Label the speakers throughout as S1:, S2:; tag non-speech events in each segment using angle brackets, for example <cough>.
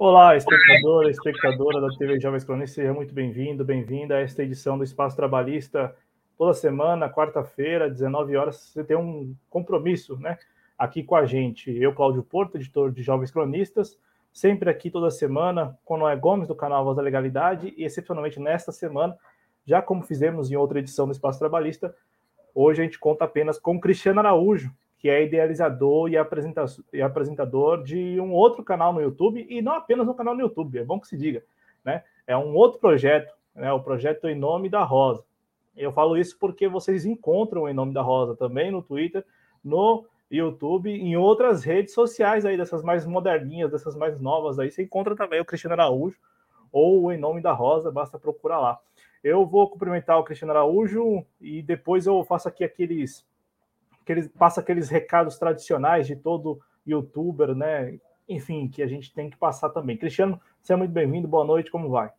S1: Olá, espectador, espectadora da TV Jovens Cronistas, seja muito bem-vindo, bem-vinda a esta edição do Espaço Trabalhista. Toda semana, quarta-feira, 19 horas, você tem um compromisso, né? Aqui com a gente. Eu, Cláudio Porto, editor de Jovens Cronistas, sempre aqui toda semana com Noé Gomes, do canal Voz da Legalidade, e excepcionalmente nesta semana, já como fizemos em outra edição do Espaço Trabalhista, hoje a gente conta apenas com Cristiano Araújo, que é idealizador e, e apresentador de um outro canal no YouTube, e não apenas um canal no YouTube, é bom que se diga, né? É um outro projeto, né? O projeto Em Nome da Rosa. Eu falo isso porque vocês encontram Em Nome da Rosa também no Twitter, no YouTube, em outras redes sociais aí, dessas mais moderninhas, dessas mais novas aí, você encontra também o Cristiano Araújo ou o Em Nome da Rosa, basta procurar lá. Eu vou cumprimentar o Cristiano Araújo e depois eu faço aqui aqueles aqueles, passa aqueles recados tradicionais de todo youtuber, né? Enfim, que a gente tem que passar também. Cristiano, seja muito bem-vindo, boa noite, como vai?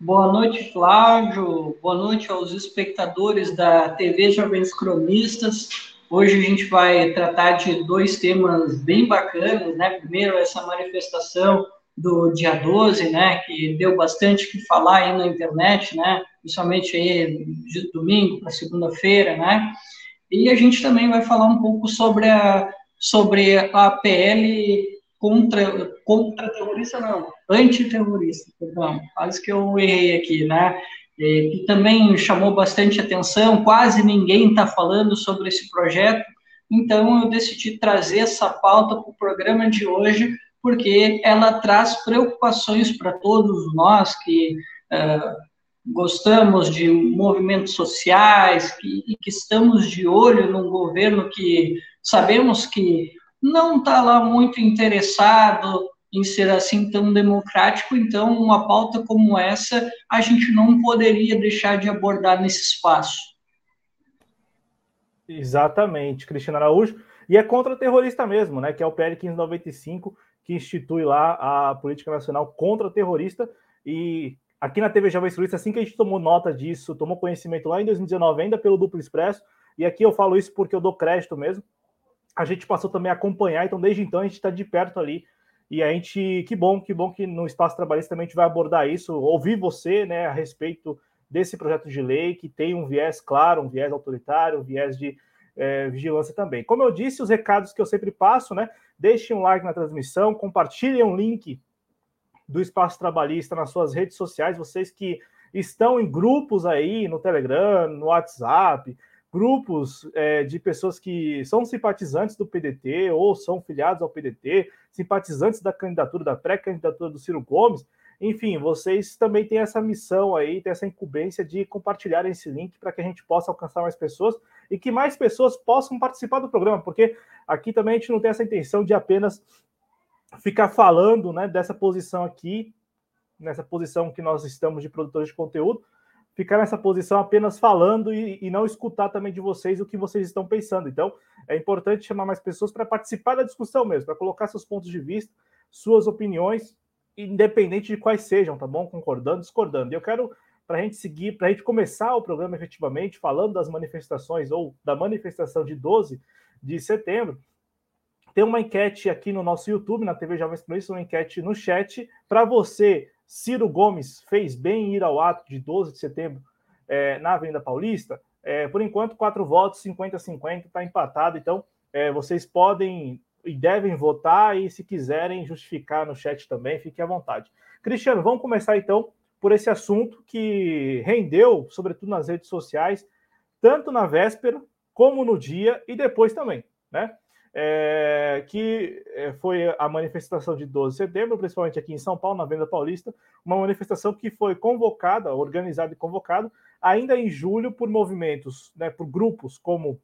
S2: Boa noite, Flávio. Boa noite aos espectadores da TV Jovens Cronistas. Hoje a gente vai tratar de dois temas bem bacanas, né? Primeiro, essa manifestação do dia 12, né, que deu bastante que falar aí na internet, né, principalmente aí de domingo para segunda-feira, né, e a gente também vai falar um pouco sobre a, sobre a PL contra, contra terrorista, não, antiterrorista, perdão, quase que eu errei aqui, né, que também chamou bastante atenção, quase ninguém está falando sobre esse projeto, então eu decidi trazer essa pauta para o programa de hoje, porque ela traz preocupações para todos nós que uh, gostamos de movimentos sociais e que estamos de olho num governo que sabemos que não está lá muito interessado em ser assim tão democrático, então uma pauta como essa a gente não poderia deixar de abordar nesse espaço.
S1: Exatamente, Cristiano Araújo. E é contra terrorista mesmo, né? Que é o PL 1595, que institui lá a política nacional contra terrorista. E aqui na TV Jovem Cruz, assim que a gente tomou nota disso, tomou conhecimento lá em 2019, ainda pelo Duplo Expresso, e aqui eu falo isso porque eu dou crédito mesmo. A gente passou também a acompanhar, então desde então a gente está de perto ali. E a gente, que bom, que bom que no espaço trabalhista também a gente vai abordar isso, ouvir você, né, a respeito desse projeto de lei que tem um viés claro, um viés autoritário, um viés de é, vigilância também. Como eu disse, os recados que eu sempre passo, né? Deixem um like na transmissão, compartilhem o um link do Espaço Trabalhista nas suas redes sociais, vocês que estão em grupos aí no Telegram, no WhatsApp, grupos é, de pessoas que são simpatizantes do PDT ou são filiados ao PDT, simpatizantes da candidatura, da pré-candidatura do Ciro Gomes, enfim, vocês também têm essa missão aí, têm essa incumbência de compartilhar esse link para que a gente possa alcançar mais pessoas e que mais pessoas possam participar do programa, porque aqui também a gente não tem essa intenção de apenas ficar falando né, dessa posição aqui, nessa posição que nós estamos de produtores de conteúdo, ficar nessa posição apenas falando e, e, não escutar também de vocês o que vocês estão pensando. Então, é importante chamar mais pessoas para participar da discussão mesmo, para colocar seus pontos de vista, suas opiniões, independente de quais sejam, tá bom? Concordando, discordando. E eu quero para a gente seguir, para a gente começar o programa efetivamente, falando das manifestações ou da manifestação de 12 de setembro, tem uma enquete aqui no nosso YouTube, na TV Jovens Cronistas, uma enquete no chat. Para você, Ciro Gomes fez bem ir ao ato de 12 de setembro é, na Avenida Paulista? É, por enquanto, quatro votos, 50-50, está empatado. Então, é, vocês podem e devem votar, e se quiserem justificar no chat também, fique à vontade. Cristiano, vamos começar então por esse assunto que rendeu, sobretudo nas redes sociais, tanto na véspera como no dia e depois também, né? É, que é, foi a manifestação de 12 de setembro, principalmente aqui em São Paulo, na Venda Paulista, uma manifestação que foi convocada, organizada e convocada ainda em julho por movimentos, né, por grupos como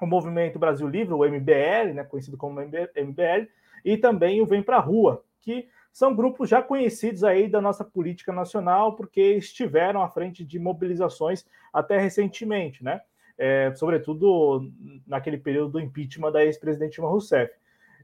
S1: o Movimento Brasil Livre, o MBL, né, conhecido como MBL, e também o Vem Pra Rua, que são grupos já conhecidos aí da nossa política nacional, porque estiveram à frente de mobilizações até recentemente, né? É, sobretudo naquele período do impeachment da ex-presidente Dilma Rousseff.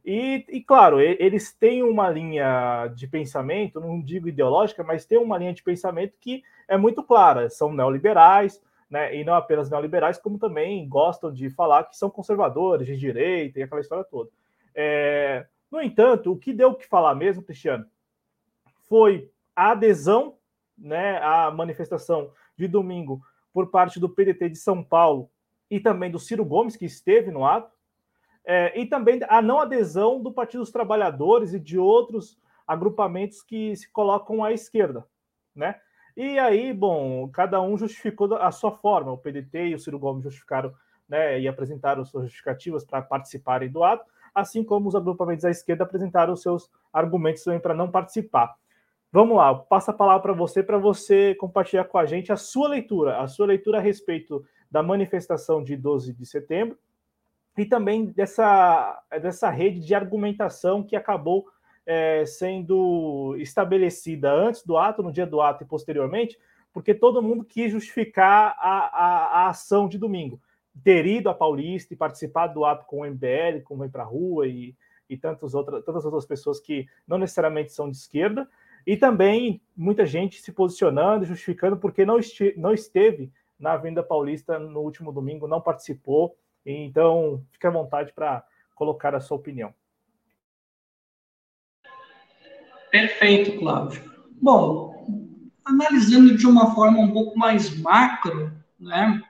S1: E, e, claro, eles têm uma linha de pensamento, não digo ideológica, mas tem uma linha de pensamento que é muito clara. São neoliberais, né? E não apenas neoliberais, como também gostam de falar que são conservadores, de direita e aquela história toda. É, No entanto, o que deu que falar mesmo, Cristiano, foi a adesão né, à manifestação de domingo por parte do PDT de São Paulo e também do Ciro Gomes, que esteve no ato, é, e também a não adesão do Partido dos Trabalhadores e de outros agrupamentos que se colocam à esquerda, né? E aí, bom, cada um justificou a sua forma. O PDT e o Ciro Gomes justificaram né, e apresentaram suas justificativas para participarem do ato, assim como os agrupamentos à esquerda apresentaram seus argumentos também para não participar. Vamos lá, passo a palavra para você, para você compartilhar com a gente a sua leitura, a sua leitura a respeito da manifestação de 12 de setembro e também dessa, dessa rede de argumentação que acabou é, sendo estabelecida antes do ato, no dia do ato e posteriormente, porque todo mundo quis justificar a, a, a ação de domingo. Ter ido a Paulista e participado do ato com o MBL, com Vem Pra Rua e, e tantas, outras, tantas outras pessoas que não necessariamente são de esquerda, e também muita gente se posicionando, justificando porque não, este, não esteve na Avenida Paulista no último domingo, não participou. Então, fique à vontade para colocar a sua opinião.
S2: Perfeito, Cláudio. Bom, analisando de uma forma um pouco mais macro, né,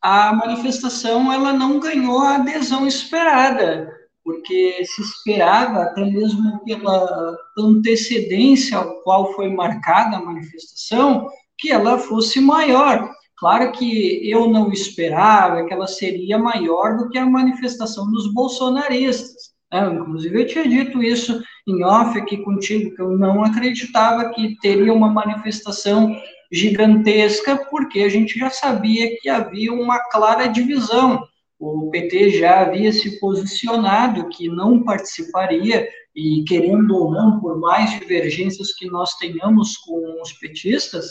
S2: a manifestação ela não ganhou a adesão esperada, porque se esperava, até mesmo pela antecedência ao qual foi marcada a manifestação, que ela fosse maior. Claro que eu não esperava que ela seria maior do que a manifestação dos bolsonaristas. Né? Inclusive, eu tinha dito isso em off aqui contigo, que eu não acreditava que teria uma manifestação gigantesca, porque a gente já sabia que havia uma clara divisão. O PT já havia se posicionado que não participaria, e querendo ou não, por mais divergências que nós tenhamos com os petistas,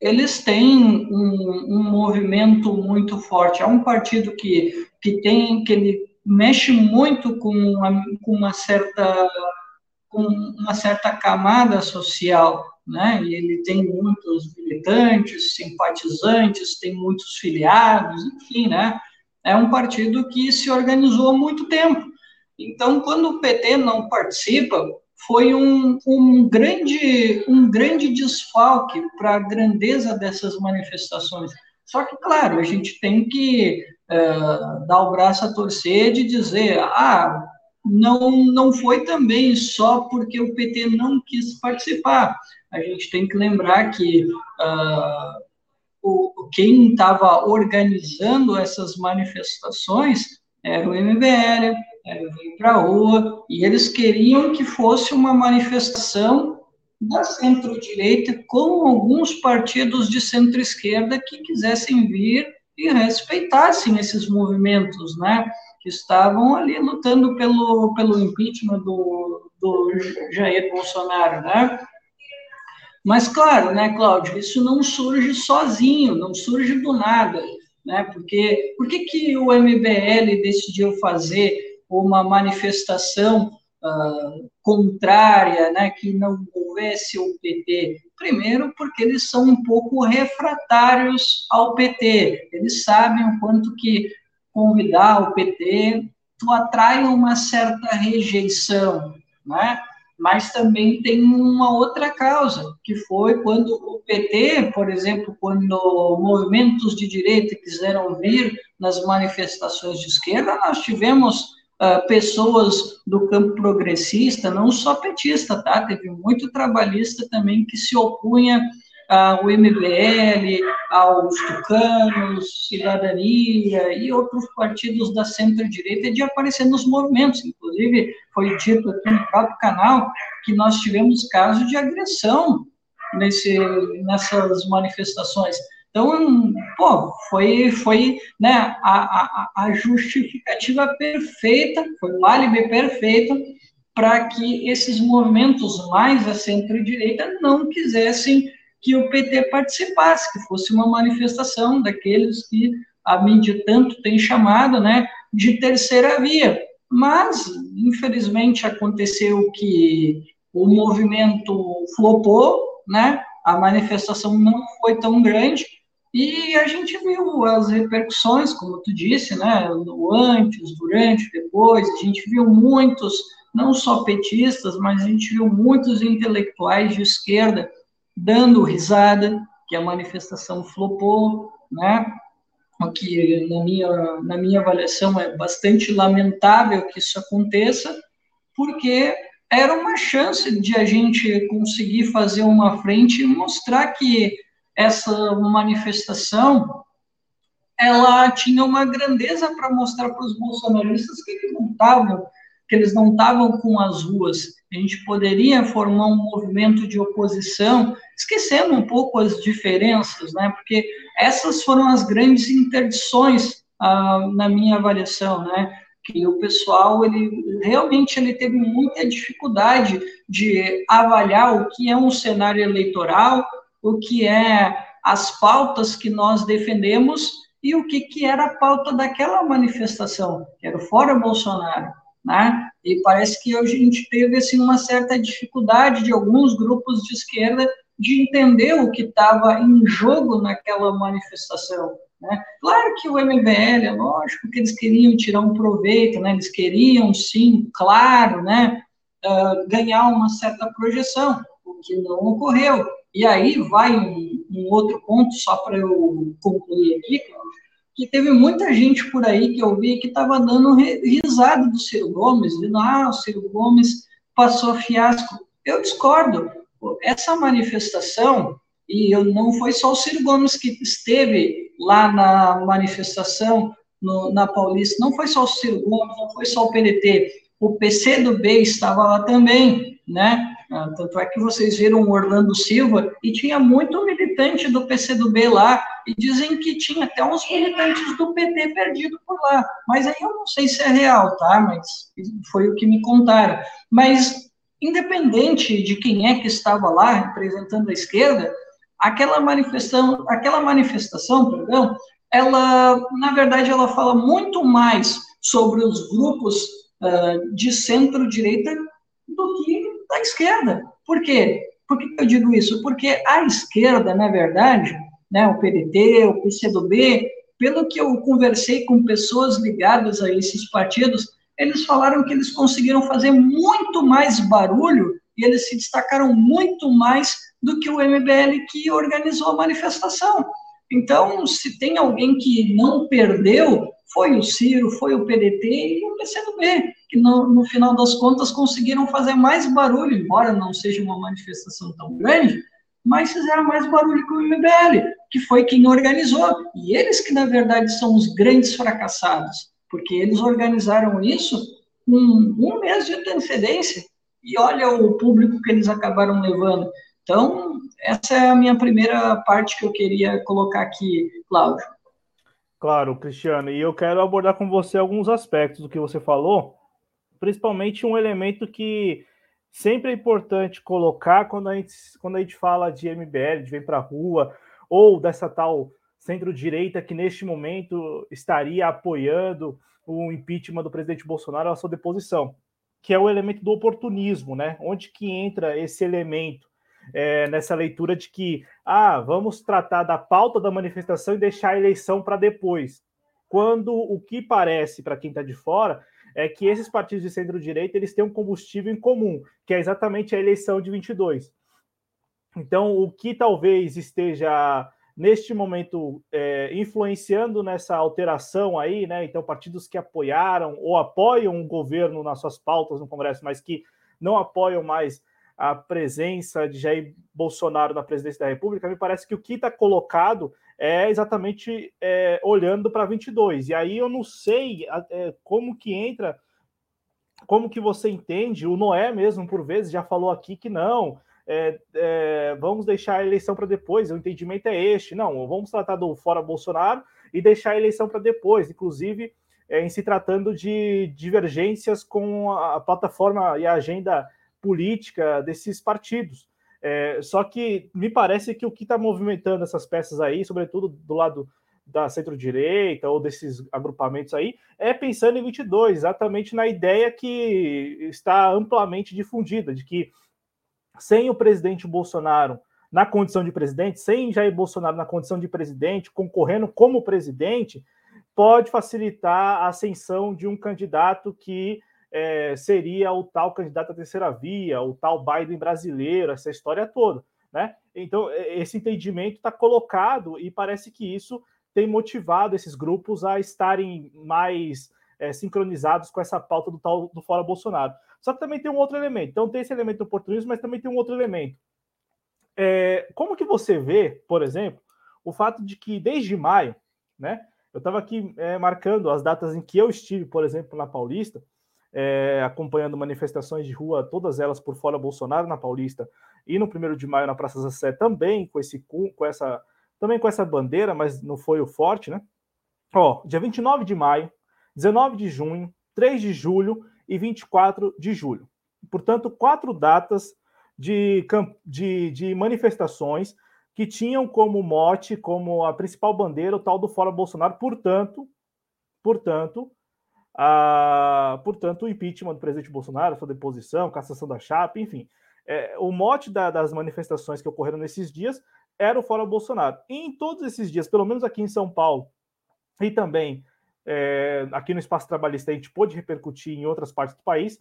S2: eles têm um, um movimento muito forte. É um partido que, que tem que ele mexe muito com uma, com uma certa com uma certa camada social, né? E ele tem muitos militantes, simpatizantes, tem muitos filiados, enfim, né? É um partido que se organizou há muito tempo. Então, quando o PT não participa, foi um, um grande um grande desfalque para a grandeza dessas manifestações. Só que, claro, a gente tem que uh, dar o braço a torcer de dizer, ah, não, não foi também só porque o PT não quis participar. A gente tem que lembrar que uh, o, quem estava organizando essas manifestações era o MBL, era o Vem Pra Rua, e eles queriam que fosse uma manifestação da centro-direita com alguns partidos de centro-esquerda que quisessem vir e respeitassem esses movimentos, né? que estavam ali lutando pelo, pelo impeachment do, do Jair Bolsonaro, né? Mas, claro, né, Cláudio, isso não surge sozinho, não surge do nada, né? Porque por que, que o MBL decidiu fazer uma manifestação uh, contrária, né, que não houvesse o PT? Primeiro, porque eles são um pouco refratários ao PT. Eles sabem o quanto que convidar o PT, tu atrai uma certa rejeição, né? Mas também tem uma outra causa, que foi quando o PT, por exemplo, quando movimentos de direita quiseram vir nas manifestações de esquerda, nós tivemos uh, pessoas do campo progressista, não só petista, tá? Teve muito trabalhista também que se opunha ao MBL, aos tucanos, Cidadania e outros partidos da centro-direita de aparecer nos movimentos. Inclusive, foi dito aqui no próprio canal que nós tivemos casos de agressão nesse, nessas manifestações. Então, pô, foi, foi né, a, a, a justificativa perfeita, foi o álibi perfeito para que esses movimentos mais à centro-direita não quisessem que o PT participasse, que fosse uma manifestação daqueles que a mídia tanto tem chamado né, de terceira via. Mas, infelizmente, aconteceu que o movimento flopou, né? a manifestação não foi tão grande, e a gente viu as repercussões, como tu disse, né? antes, durante, depois, a gente viu muitos não só petistas, mas a gente viu muitos intelectuais de esquerda dando risada, que a manifestação flopou, né? O que, na minha, na minha avaliação, é bastante lamentável que isso aconteça, porque era uma chance de a gente conseguir fazer uma frente e mostrar que essa manifestação ela tinha uma grandeza para mostrar para os bolsonaristas que eles não estavam que eles não estavam com as ruas. A gente poderia formar um movimento de oposição, esquecendo um pouco as diferenças, né? Porque essas foram as grandes interdições ah, na minha avaliação, né? Que o pessoal ele realmente ele teve muita dificuldade de avaliar o que é um cenário eleitoral, o que é as pautas que nós defendemos e o que, que era a pauta daquela manifestação, que era o Fora Bolsonaro. Né? E parece que hoje a gente teve assim, uma certa dificuldade de alguns grupos de esquerda de entender o que estava em jogo naquela manifestação. Né? Claro que o MBL, é lógico que eles queriam tirar um proveito, né? eles queriam, sim, claro, né? Uh, ganhar uma certa projeção, o que não ocorreu. E aí vai um, um outro ponto, só para eu concluir aqui, que teve muita gente por aí que eu vi que estava dando risada do Ciro Gomes, dizendo, ah, o Ciro Gomes passou fiasco. Eu discordo. Essa manifestação, e eu, não foi só o Ciro Gomes que esteve lá na manifestação no, na Paulista, não foi só o Ciro Gomes, não foi só o PDT, o PC do B estava lá também, né? Ah, tanto é que vocês viram o Orlando Silva e tinha muito militante do PCdoB lá, e dizem que tinha até uns militantes do PT perdido por lá. Mas aí eu não sei se é real, tá? Mas foi o que me contaram. Mas, independente de quem é que estava lá representando a esquerda, aquela manifestação, aquela manifestação, perdão, ela, na verdade, ela fala muito mais sobre os grupos uh, de centro-direita do que da esquerda. Por quê? Por que eu digo isso? Porque a esquerda, na verdade, né, o PDT, o PCdoB, pelo que eu conversei com pessoas ligadas a esses partidos, eles falaram que eles conseguiram fazer muito mais barulho e eles se destacaram muito mais do que o MBL que organizou a manifestação. Então, se tem alguém que não perdeu, foi o Ciro, foi o PDT e o PCdoB, que no, no final das contas conseguiram fazer mais barulho, embora não seja uma manifestação tão grande, mas fizeram mais barulho que o MBL, que foi quem organizou. E eles que, na verdade, são os grandes fracassados, porque eles organizaram isso com um mês de antecedência. E olha o público que eles acabaram levando. Então, essa é a minha primeira parte que eu queria colocar aqui, Cláudio.
S1: Claro, Cristiano, e eu quero abordar com você alguns aspectos do que você falou, principalmente um elemento que sempre é importante colocar quando a gente, quando a gente fala de MBL, de Vem para a Rua, ou dessa tal centro-direita que neste momento estaria apoiando o impeachment do presidente Bolsonaro à sua deposição, que é o elemento do oportunismo, né? Onde que entra esse elemento é, nessa leitura de que, ah, vamos tratar da pauta da manifestação e deixar a eleição para depois. Quando o que parece, para quem está de fora, é que esses partidos de centro-direita eles têm um combustível em comum, que é exatamente a eleição de 22. Então, o que talvez esteja neste momento é, influenciando nessa alteração aí, né? Então, partidos que apoiaram ou apoiam o governo nas suas pautas no Congresso, mas que não apoiam mais a presença de Jair Bolsonaro na presidência da República, me parece que o que está colocado é exatamente é, olhando para 22. E aí eu não sei é, como que entra, como que você entende, o Noé mesmo, por vezes, já falou aqui que não, é, é vamos deixar a eleição para depois, o entendimento é este, não, vamos tratar do fora Bolsonaro e deixar a eleição para depois, inclusive é, em se tratando de divergências com a plataforma e a agenda política desses partidos. É, só que me parece que o que está movimentando essas peças aí, sobretudo do lado da centro-direita ou desses agrupamentos aí, é pensando em 22, exatamente na ideia que está amplamente difundida, de que sem o presidente Bolsonaro na condição de presidente, sem Jair Bolsonaro na condição de presidente, concorrendo como presidente, pode facilitar a ascensão de um candidato que é, seria o tal candidato à terceira via, o tal Biden brasileiro, essa história toda. Né? Então, esse entendimento está colocado e parece que isso tem motivado esses grupos a estarem mais é, sincronizados com essa pauta do tal do fora Bolsonaro. Só que também tem um outro elemento. Então, tem esse elemento do oportunismo, mas também tem um outro elemento. É, como que você vê, por exemplo, o fato de que desde maio, né? Eu estava aqui é, marcando as datas em que eu estive, por exemplo, na Paulista, é, acompanhando manifestações de rua, todas elas por fora Bolsonaro na Paulista, e no primeiro de maio na Praça Zé também com esse com essa também com essa bandeira, mas não foi o forte, né? Ó, dia 29 de maio, 19 de junho, 3 de julho e 24 de julho. Portanto, quatro datas de, de, de manifestações que tinham como mote, como a principal bandeira, o tal do Fora Bolsonaro. Portanto, portanto, a, portanto, o impeachment do presidente Bolsonaro, sua deposição, cassação da chapa, enfim. É, o mote da, das manifestações que ocorreram nesses dias era o Fora Bolsonaro. E em todos esses dias, pelo menos aqui em São Paulo, e também é, aqui no espaço trabalhista, a gente pôde repercutir em outras partes do país,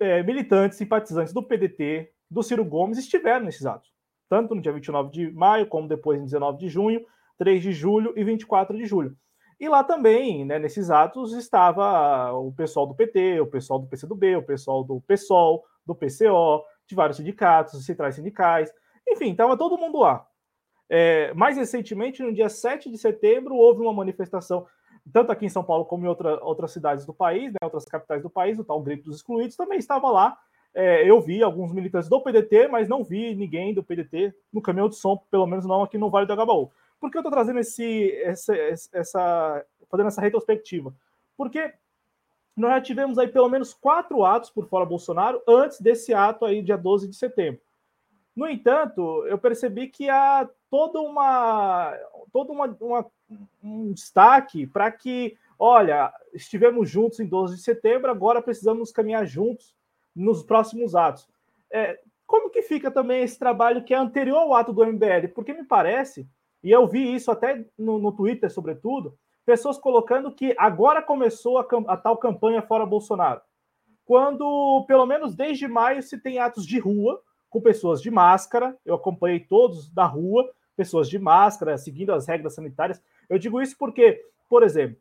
S1: é, militantes, simpatizantes do PDT, do Ciro Gomes, estiveram nesses atos. Tanto no dia 29 de maio, como depois em 19 de junho, 3 de julho e 24 de julho. E lá também, né, nesses atos, estava o pessoal do PT, o pessoal do PCdoB, o pessoal do PSOL, do PCO, de vários sindicatos, centrais sindicais, enfim, estava todo mundo lá. É, mais recentemente, no dia 7 de setembro, houve uma manifestação, tanto aqui em São Paulo como em outra, outras cidades do país, né, outras capitais do país, o tal Grito dos Excluídos, também estava lá. É, eu vi alguns militantes do PDT, mas não vi ninguém do PDT no caminhão de som, pelo menos não aqui no Vale do Agabaú. Por que eu estou trazendo esse, essa, essa, fazendo essa retrospectiva? Porque nós já tivemos aí pelo menos quatro atos por fora Bolsonaro antes desse ato aí, dia 12 de setembro. No entanto, eu percebi que há toda uma, todo uma, uma um destaque para que, olha, estivemos juntos em 12 de setembro, agora precisamos caminhar juntos nos próximos atos. É, como que fica também esse trabalho que é anterior ao ato do MBL? Porque me parece, e eu vi isso até no, no Twitter, sobretudo, pessoas colocando que agora começou a, a tal campanha fora Bolsonaro. Quando, pelo menos desde maio, se tem atos de rua com pessoas de máscara, eu acompanhei todos da rua, pessoas de máscara, seguindo as regras sanitárias. Eu digo isso porque, por exemplo,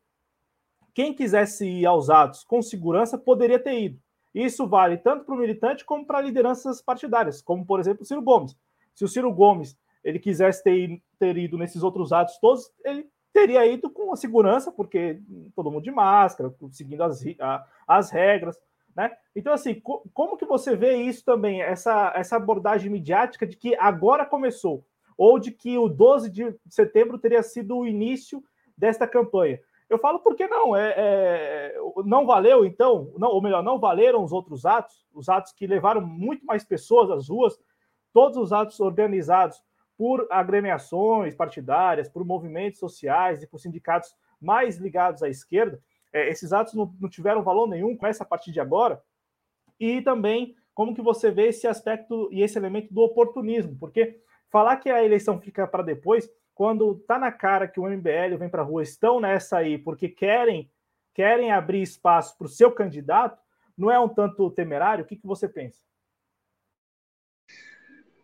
S1: quem quisesse ir aos atos com segurança poderia ter ido. Isso vale tanto para o militante como para lideranças partidárias, como, por exemplo, o Ciro Gomes. Se o Ciro Gomes ele quisesse ter, ter ido nesses outros atos todos, ele teria ido com segurança, porque todo mundo de máscara, seguindo as, a, as regras. Né? Então, assim, co como que você vê isso também, essa, essa abordagem midiática de que agora começou? ou de que o 12 de setembro teria sido o início desta campanha. Eu falo porque não, é, é, não valeu então, não, ou melhor, não valeram os outros atos, os atos que levaram muito mais pessoas às ruas, todos os atos organizados por agremiações partidárias, por movimentos sociais e por sindicatos mais ligados à esquerda, é, esses atos não, não tiveram valor nenhum, começa a partir de agora, e também como que você vê esse aspecto e esse elemento do oportunismo, porque Falar que a eleição fica para depois, quando tá na cara que o MBL vem para a rua, estão nessa aí porque querem querem abrir espaço para o seu candidato, não é um tanto temerário? O que, que você pensa?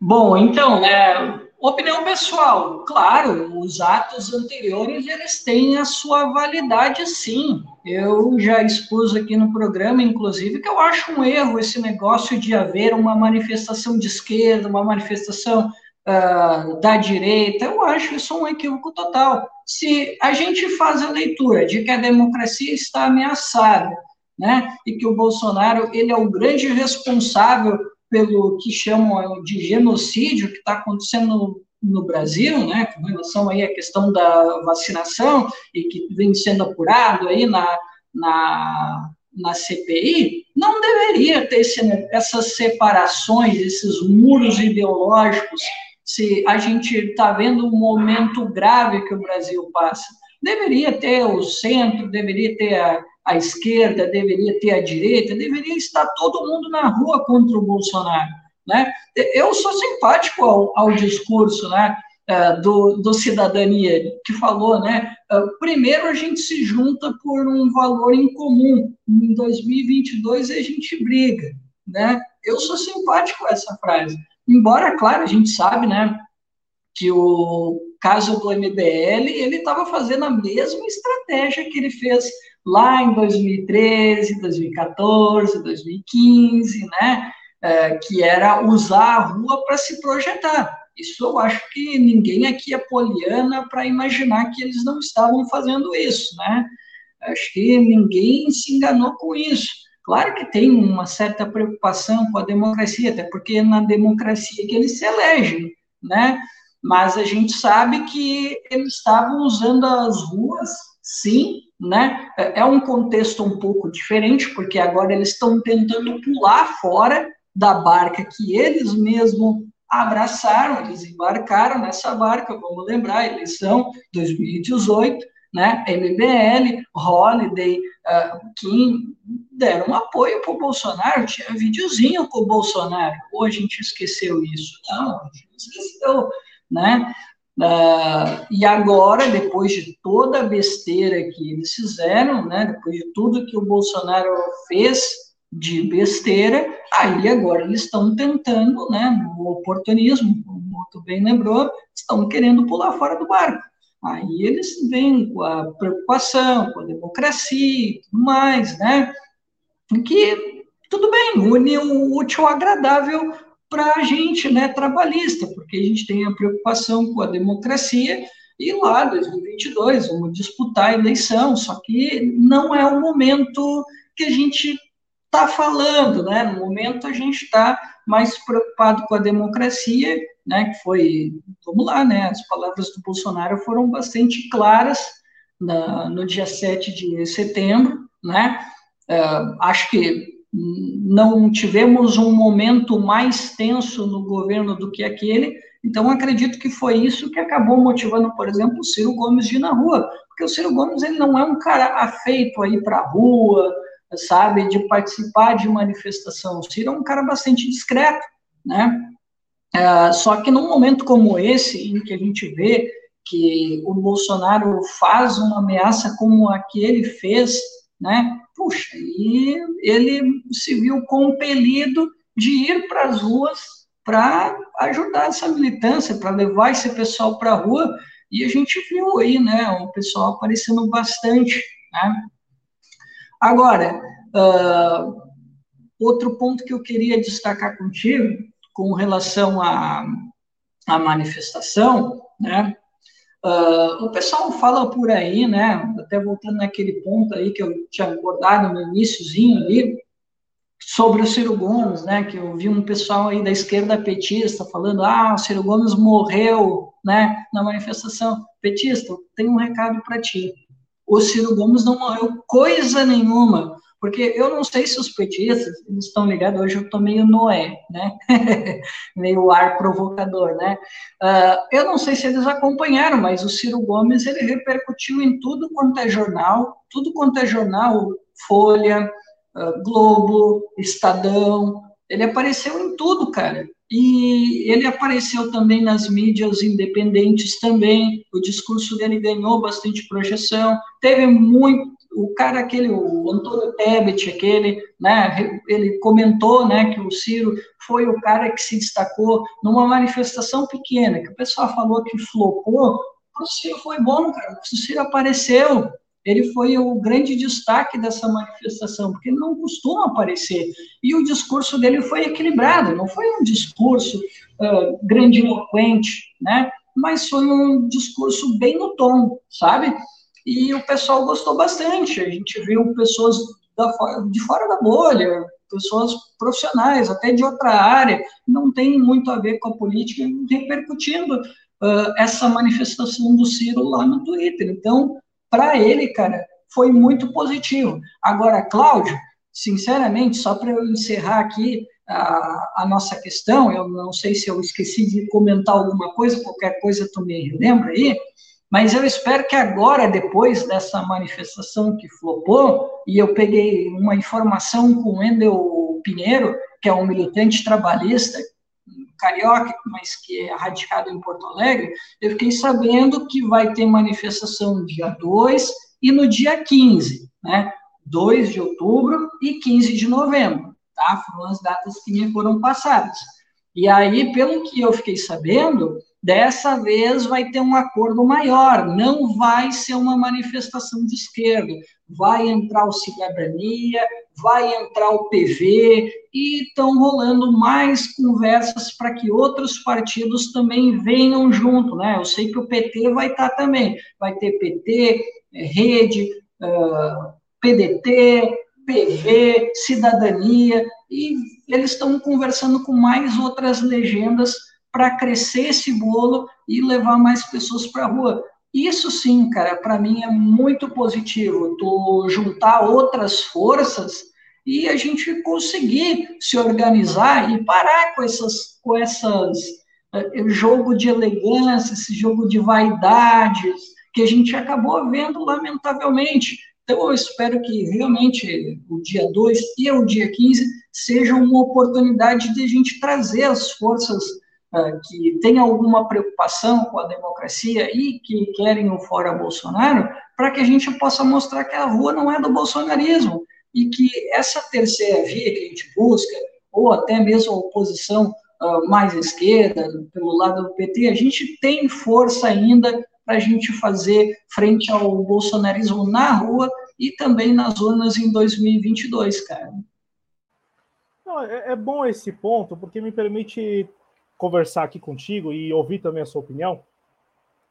S2: Bom, então, né, opinião pessoal, claro, os atos anteriores eles têm a sua validade, sim. Eu já expus aqui no programa, inclusive, que eu acho um erro esse negócio de haver uma manifestação de esquerda, uma manifestação uh, da direita, eu acho isso um equívoco total. Se a gente faz a leitura de que a democracia está ameaçada, né, e que o Bolsonaro ele é o grande responsável pelo que chamam de genocídio que está acontecendo no Brasil, né, com relação aí à questão da vacinação e que vem sendo apurado aí na, na, na CPI, não deveria ter esse, essas separações, esses muros ideológicos se a gente está vendo um momento grave que o Brasil passa. Deveria ter o centro, deveria ter a, a esquerda, deveria ter a direita, deveria estar todo mundo na rua contra o Bolsonaro. Né? Eu sou simpático ao, ao discurso, né? uh, do, do Cidadania, que falou, né? Uh, primeiro a gente se junta por um valor em comum, em 2022 a gente briga, né? Eu sou simpático com essa frase, embora, claro, a gente sabe, né? Que o caso do MBL, ele estava fazendo a mesma estratégia que ele fez lá em 2013, 2014, 2015, né? É, que era usar a rua para se projetar. Isso eu acho que ninguém aqui é poliana para imaginar que eles não estavam fazendo isso, né? Acho que ninguém se enganou com isso. Claro que tem uma certa preocupação com a democracia, até porque é na democracia que eles se elegem, né? Mas a gente sabe que eles estavam usando as ruas, sim, né? É, é um contexto um pouco diferente, porque agora eles estão tentando pular fora da barca que eles mesmos abraçaram, eles embarcaram nessa barca, vamos lembrar, eleição 2018, né, MBL, Holiday, uh, Kim, deram apoio para o Bolsonaro, tinha videozinho com o Bolsonaro, ou a gente esqueceu isso? Não, a gente esqueceu, né, uh, e agora, depois de toda a besteira que eles fizeram, né, depois de tudo que o Bolsonaro fez, de besteira, aí agora eles estão tentando, né, no oportunismo, como tu bem lembrou, estão querendo pular fora do barco. Aí eles vêm com a preocupação, com a democracia e tudo mais, né, que tudo bem, une o útil ao agradável para a gente, né, trabalhista, porque a gente tem a preocupação com a democracia e lá, 2022, vamos disputar a eleição, só que não é o momento que a gente está falando, né? No momento a gente está mais preocupado com a democracia, né? Que foi, vamos lá, né? As palavras do Bolsonaro foram bastante claras na, no dia 7 de setembro, né? Uh, acho que não tivemos um momento mais tenso no governo do que aquele, então acredito que foi isso que acabou motivando, por exemplo, o Ciro Gomes de ir na rua, porque o Ciro Gomes ele não é um cara afeito aí para a rua, sabe, de participar de manifestação. O Ciro é um cara bastante discreto, né? É, só que num momento como esse, em que a gente vê que o Bolsonaro faz uma ameaça como a que ele fez, né? Puxa, e ele se viu compelido de ir para as ruas para ajudar essa militância, para levar esse pessoal para a rua, e a gente viu aí, né, o pessoal aparecendo bastante, né? Agora, uh, outro ponto que eu queria destacar contigo, com relação à, à manifestação, né? Uh, o pessoal fala por aí, né? Até voltando naquele ponto aí que eu tinha abordado no iníciozinho ali, sobre o Ciro Gomes, né? Que eu vi um pessoal aí da esquerda petista falando, ah, o Ciro Gomes morreu, né? Na manifestação. Petista, tem um recado para ti o Ciro Gomes não morreu coisa nenhuma, porque eu não sei se os petistas estão ligados, hoje eu estou meio Noé, né? <laughs> meio ar provocador, né? Uh, eu não sei se eles acompanharam, mas o Ciro Gomes ele repercutiu em tudo quanto é jornal, tudo quanto é jornal, Folha, uh, Globo, Estadão, ele apareceu em tudo, cara. E ele apareceu também nas mídias independentes também. O discurso dele ganhou bastante projeção. Teve muito o cara aquele, o Antônio Tebet, aquele, né, ele comentou, né, que o Ciro foi o cara que se destacou numa manifestação pequena, que o pessoal falou que flopou, o Ciro foi bom, cara, o Ciro apareceu, ele foi o grande destaque dessa manifestação, porque ele não costuma aparecer. E o discurso dele foi equilibrado, não foi um discurso uh, grandiloquente, né? mas foi um discurso bem no tom, sabe? E o pessoal gostou bastante. A gente viu pessoas da, de fora da bolha, pessoas profissionais, até de outra área, não tem muito a ver com a política, repercutindo uh, essa manifestação do Ciro lá no Twitter. Então, para ele, cara, foi muito positivo. Agora, Cláudio, sinceramente, só para eu encerrar aqui a, a, nossa questão, eu não sei se eu esqueci de comentar alguma coisa, qualquer coisa tu me lembra aí, mas eu espero que agora, depois dessa manifestação que flopou, e eu peguei uma informação com o Endel Pinheiro, que é um militante trabalhista, carioca, mas que é radicado em Porto Alegre, eu fiquei sabendo que vai ter manifestação dia 2 e no dia 15, né? 2 de outubro e 15 de novembro, tá? Foram as datas que me foram passadas. E aí, pelo que eu fiquei sabendo, dessa vez vai ter um acordo maior, não vai ser uma manifestação de esquerda, vai entrar o Cidadania, vai entrar o PV, e estão rolando mais conversas para que outros partidos também venham junto, né? Eu sei que o PT vai estar tá também, vai ter PT, Rede, uh, PDT, PV, Cidadania, e eles estão conversando com mais outras legendas para crescer esse bolo e levar mais pessoas para a rua. Isso sim, cara, para mim é muito positivo. Tu juntar outras forças e a gente conseguir se organizar e parar com essas, com essas uh, jogo de elegância, esse jogo de vaidades que a gente acabou vendo lamentavelmente. Então, eu espero que realmente o dia 2 e o dia 15 sejam uma oportunidade de a gente trazer as forças que têm alguma preocupação com a democracia e que querem o fora Bolsonaro, para que a gente possa mostrar que a rua não é do bolsonarismo e que essa terceira via que a gente busca, ou até mesmo a oposição uh, mais esquerda, pelo lado do PT, a gente tem força ainda para a gente fazer frente ao bolsonarismo na rua e também nas urnas em 2022, cara.
S1: É, é bom esse ponto, porque me permite conversar aqui contigo e ouvir também a sua opinião.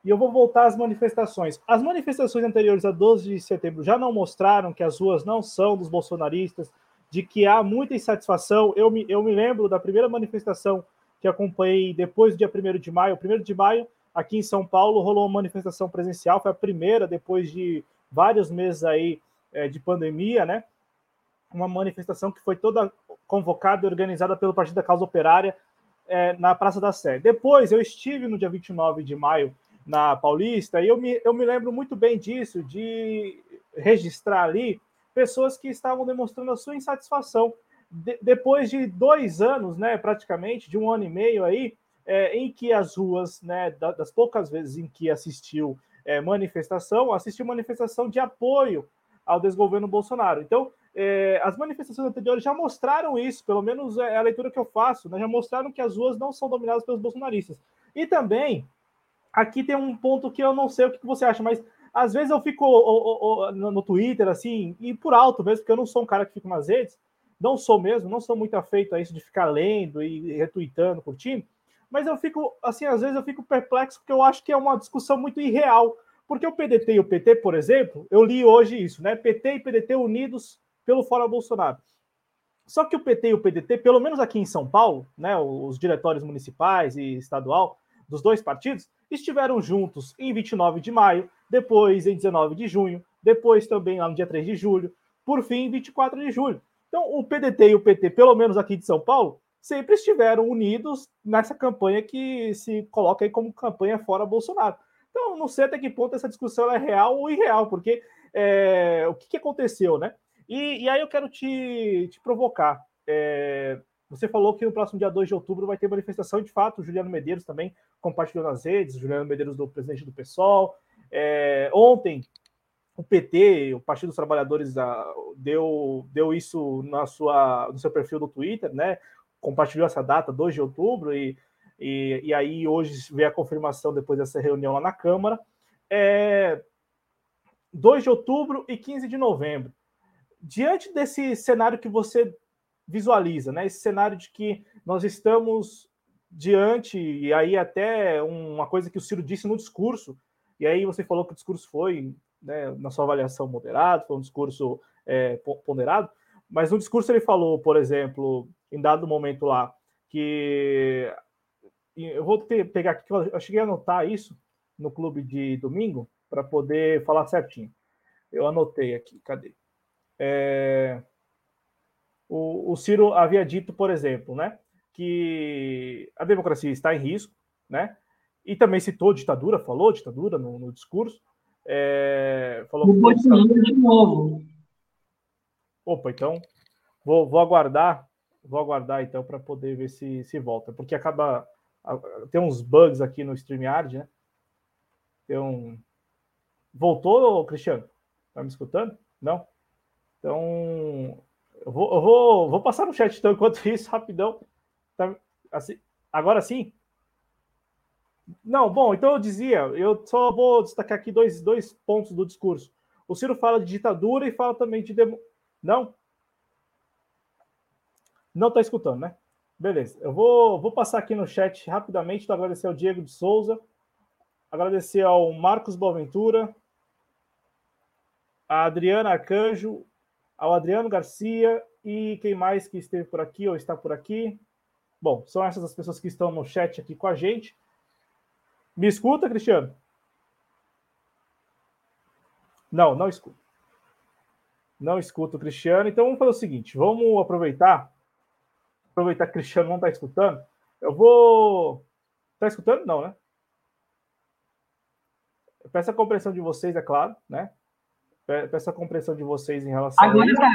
S1: E eu vou voltar às manifestações. As manifestações anteriores a 12 de setembro já não mostraram que as ruas não são dos bolsonaristas, de que há muita insatisfação. Eu me, eu me lembro da primeira manifestação que acompanhei depois do dia 1 de maio. 1 de maio aqui em São Paulo rolou uma manifestação presencial, foi a primeira depois de vários meses aí é, de pandemia, né? Uma manifestação que foi toda convocada e organizada pelo Partido da Causa Operária é, na Praça da Sé. Depois eu estive no dia 29 de maio na Paulista e eu me, eu me lembro muito bem disso, de registrar ali pessoas que estavam demonstrando a sua insatisfação. De, depois de dois anos, né, praticamente, de um ano e meio aí, é, em que as ruas, né, das poucas vezes em que assistiu é, manifestação, assistiu manifestação de apoio ao desgoverno Bolsonaro. Então, é, as manifestações anteriores já mostraram isso, pelo menos é a leitura que eu faço, né, já mostraram que as ruas não são dominadas pelos bolsonaristas. E também, aqui tem um ponto que eu não sei o que você acha, mas às vezes eu fico no Twitter, assim, e por alto mesmo, porque eu não sou um cara que fica nas redes, não sou mesmo, não sou muito afeito a isso de ficar lendo e retweetando, curtindo, mas eu fico, assim, às vezes eu fico perplexo porque eu acho que é uma discussão muito irreal. Porque o PDT e o PT, por exemplo, eu li hoje isso, né? PT e PDT unidos pelo Fora Bolsonaro. Só que o PT e o PDT, pelo menos aqui em São Paulo, né, os diretórios municipais e estadual dos dois partidos, estiveram juntos em 29 de maio, depois em 19 de junho, depois também lá no dia 3 de julho, por fim, 24 de julho. Então, o PDT e o PT, pelo menos aqui de São Paulo, sempre estiveram unidos nessa campanha que se coloca aí como campanha fora Bolsonaro. Então, não sei até que ponto essa discussão é real ou irreal, porque é, o que, que, aconteceu, né? E, e, aí eu quero te, te provocar. É, você falou que no próximo dia 2 de outubro vai ter manifestação, de fato, o Juliano Medeiros também compartilhou nas redes, Juliano Medeiros do presidente do PSOL. É, ontem, o PT, o Partido dos Trabalhadores, deu, deu isso na sua, no seu perfil do Twitter, né? compartilhou essa data, 2 de outubro, e, e, e aí hoje veio a confirmação depois dessa reunião lá na Câmara. É, 2 de outubro e 15 de novembro. Diante desse cenário que você visualiza, né? Esse cenário de que nós estamos diante, e aí até uma coisa que o Ciro disse no discurso, e aí você falou que o discurso foi, né, na sua avaliação, moderado, foi um discurso é, ponderado, mas no discurso ele falou, por exemplo, em dado momento lá, que eu vou ter, pegar aqui, eu cheguei a anotar isso no clube de domingo para poder falar certinho. Eu anotei aqui, cadê? É, o, o Ciro havia dito, por exemplo, né, que a democracia está em risco, né? E também citou ditadura, falou ditadura no, no discurso. É, falou o
S2: Bolsonaro de novo.
S1: Opa, então vou, vou aguardar vou aguardar então para poder ver se se volta, porque acaba tem uns bugs aqui no StreamYard, né? Tem um voltou, Cristiano? Tá me escutando? Não. Então eu vou, eu vou, vou passar no chat então enquanto <laughs> isso rapidão. Tá, assim, agora sim. Não, bom, então eu dizia, eu só vou destacar aqui dois, dois pontos do discurso. O Ciro fala de ditadura e fala também de demo... Não? Não está escutando, né? Beleza. Eu vou, vou passar aqui no chat rapidamente. Então, agradecer ao Diego de Souza, agradecer ao Marcos Boaventura, a Adriana Arcanjo, ao Adriano Garcia e quem mais que esteve por aqui ou está por aqui. Bom, são essas as pessoas que estão no chat aqui com a gente. Me escuta, Cristiano? Não, não escuto. Não escuto o Cristiano. Então vamos fazer o seguinte: vamos aproveitar. Aproveitar que o Cristiano não está escutando. Eu vou. Está escutando? Não, né? peço a compreensão de vocês, é claro, né? Peço a compreensão de vocês em relação
S2: Agora
S1: a.
S2: Tá.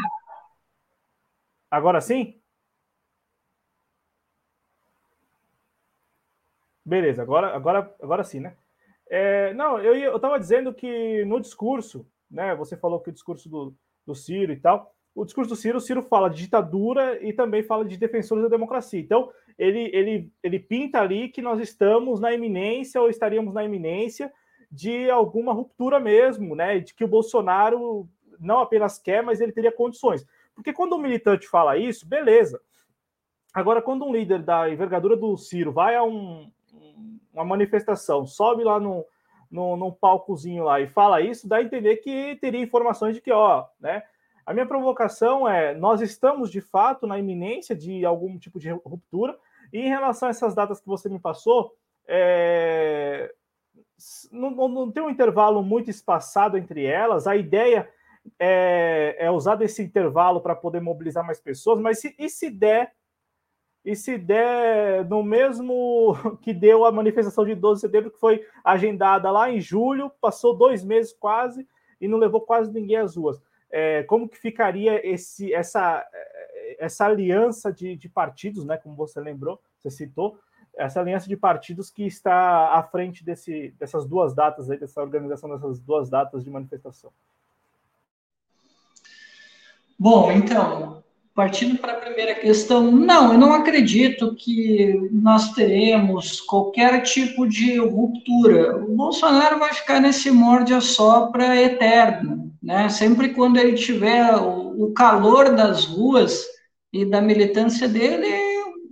S1: Agora sim? Beleza, agora, agora, agora sim, né? É, não, eu estava dizendo que no discurso, né? Você falou que o discurso do, do Ciro e tal. O discurso do Ciro, o Ciro fala de ditadura e também fala de defensores da democracia. Então, ele, ele, ele pinta ali que nós estamos na iminência ou estaríamos na iminência de alguma ruptura mesmo, né? De que o Bolsonaro não apenas quer, mas ele teria condições. Porque quando um militante fala isso, beleza. Agora, quando um líder da envergadura do Ciro vai a um, uma manifestação, sobe lá no, no, num palcozinho lá e fala isso, dá a entender que teria informações de que, ó, né? A minha provocação é: nós estamos de fato na iminência de algum tipo de ruptura, e em relação a essas datas que você me passou, é, não, não, tem um intervalo muito espaçado entre elas. A ideia é, é usar desse intervalo para poder mobilizar mais pessoas, mas se, e se der e se der no mesmo <laughs> que deu a manifestação de 12 de setembro, que foi agendada lá em julho, passou dois meses quase e não levou quase ninguém às ruas. É, como que ficaria esse, essa, essa aliança de, de partidos, né? Como você lembrou, você citou, essa aliança de partidos que está à frente desse, dessas duas datas aí, dessa organização dessas duas datas de manifestação.
S2: Bom, então, Partindo para a primeira questão, não, eu não acredito que nós teremos qualquer tipo de ruptura. O Bolsonaro vai ficar nesse morde a sopra eterno, né? Sempre quando ele tiver o calor das ruas e da militância dele,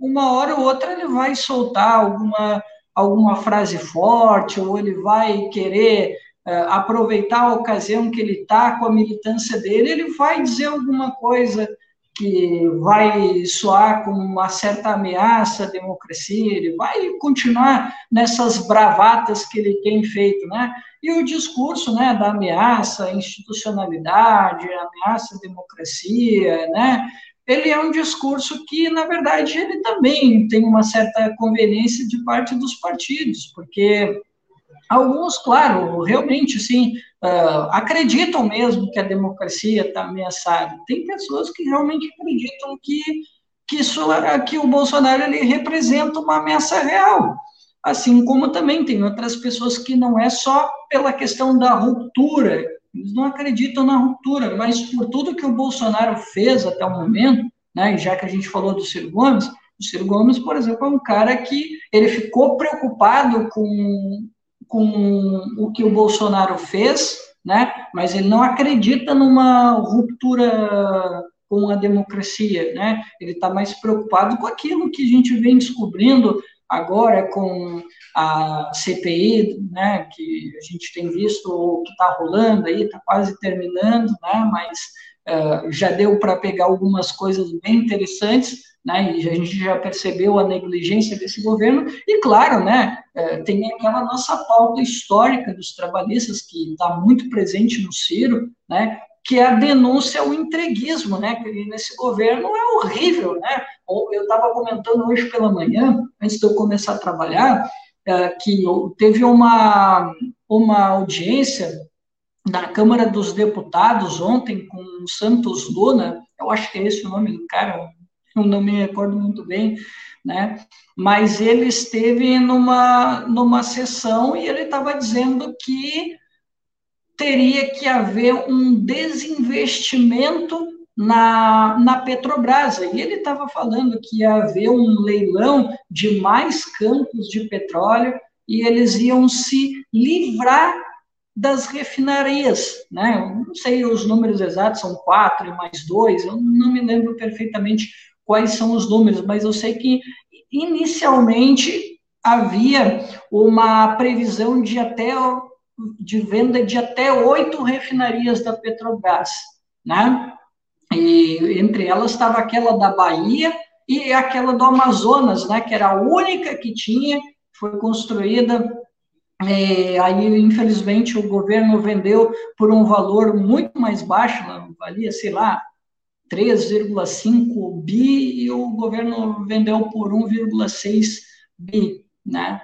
S2: uma hora ou outra ele vai soltar alguma alguma frase forte ou ele vai querer uh, aproveitar a ocasião que ele está com a militância dele, ele vai dizer alguma coisa que vai soar como uma certa ameaça à democracia, ele vai continuar nessas bravatas que ele tem feito, né? E o discurso, né, da ameaça à institucionalidade, ameaça à democracia, né? Ele é um discurso que, na verdade, ele também tem uma certa conveniência de parte dos partidos, porque Alguns, claro, realmente, sim, uh, acreditam mesmo que a democracia está ameaçada. Tem pessoas que realmente acreditam que, que, isso, que o Bolsonaro ele representa uma ameaça real. Assim como também tem outras pessoas que não é só pela questão da ruptura, eles não acreditam na ruptura, mas por tudo que o Bolsonaro fez até o momento, né, e já que a gente falou do Ciro Gomes, o Ciro Gomes, por exemplo, é um cara que ele ficou preocupado com com o que o Bolsonaro fez, né? Mas ele não acredita numa ruptura com a democracia, né? Ele está mais preocupado com aquilo que a gente vem descobrindo agora com a CPI, né? Que a gente tem visto o que está rolando aí, está quase terminando, né? Mas uh, já deu para pegar algumas coisas bem interessantes né? E a gente já percebeu a negligência desse governo, e claro, né, é, tem aquela nossa pauta histórica dos trabalhistas, que está muito presente no Ciro, né, que é a denúncia ao entreguismo, né, que nesse governo é horrível, né, eu estava comentando hoje pela manhã, antes de eu começar a trabalhar, que teve uma, uma audiência na Câmara dos Deputados ontem com Santos Luna, eu acho que é esse o nome do cara, eu não me recordo muito bem, né? Mas ele esteve numa, numa sessão e ele estava dizendo que teria que haver um desinvestimento na, na Petrobras. E ele estava falando que ia haver um leilão de mais campos de petróleo e eles iam se livrar das refinarias, né? Eu não sei os números exatos, são quatro e mais dois, eu não me lembro perfeitamente quais são os números, mas eu sei que inicialmente havia uma previsão de até de venda de até oito refinarias da Petrobras, né? E entre elas estava aquela da Bahia e aquela do Amazonas, né? Que era a única que tinha, foi construída. É, aí, infelizmente, o governo vendeu por um valor muito mais baixo, valia, sei lá, 3,5 bi e o governo vendeu por 1,6 bi, né?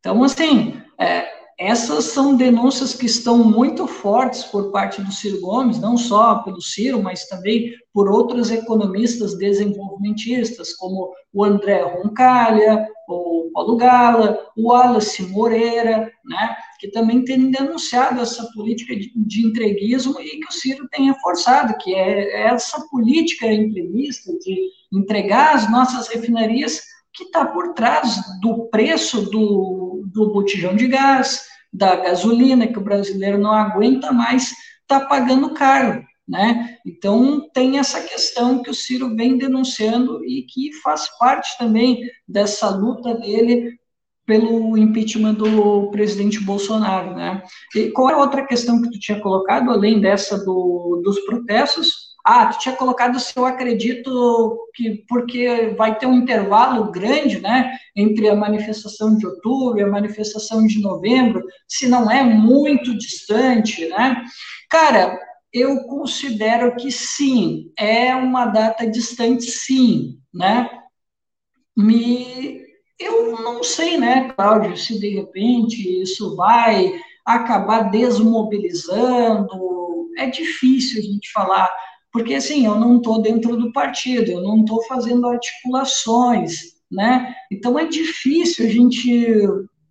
S2: Então, assim, é, essas são denúncias que estão muito fortes por parte do Ciro Gomes, não só pelo Ciro, mas também por outros economistas desenvolvimentistas, como o André Roncalha, o Paulo Gala, o Wallace Moreira, né, que também têm denunciado essa política de, de entreguismo e que o Ciro tem reforçado, que é essa política entreguista de entregar as nossas refinarias que está por trás do preço do, do botijão de gás, da gasolina, que o brasileiro não aguenta mais, está pagando caro. Né? Então, tem essa questão que o Ciro vem denunciando e que faz parte também dessa luta dele pelo impeachment do presidente Bolsonaro, né? E qual é a outra questão que tu tinha colocado, além dessa do, dos protestos? Ah, tu tinha colocado se eu acredito que porque vai ter um intervalo grande, né, entre a manifestação de outubro e a manifestação de novembro, se não é muito distante, né? Cara, eu considero que sim, é uma data distante, sim, né? Me, eu não sei, né, Cláudio, se de repente isso vai acabar desmobilizando. É difícil a gente falar porque, assim, eu não estou dentro do partido, eu não estou fazendo articulações, né? Então é difícil a gente,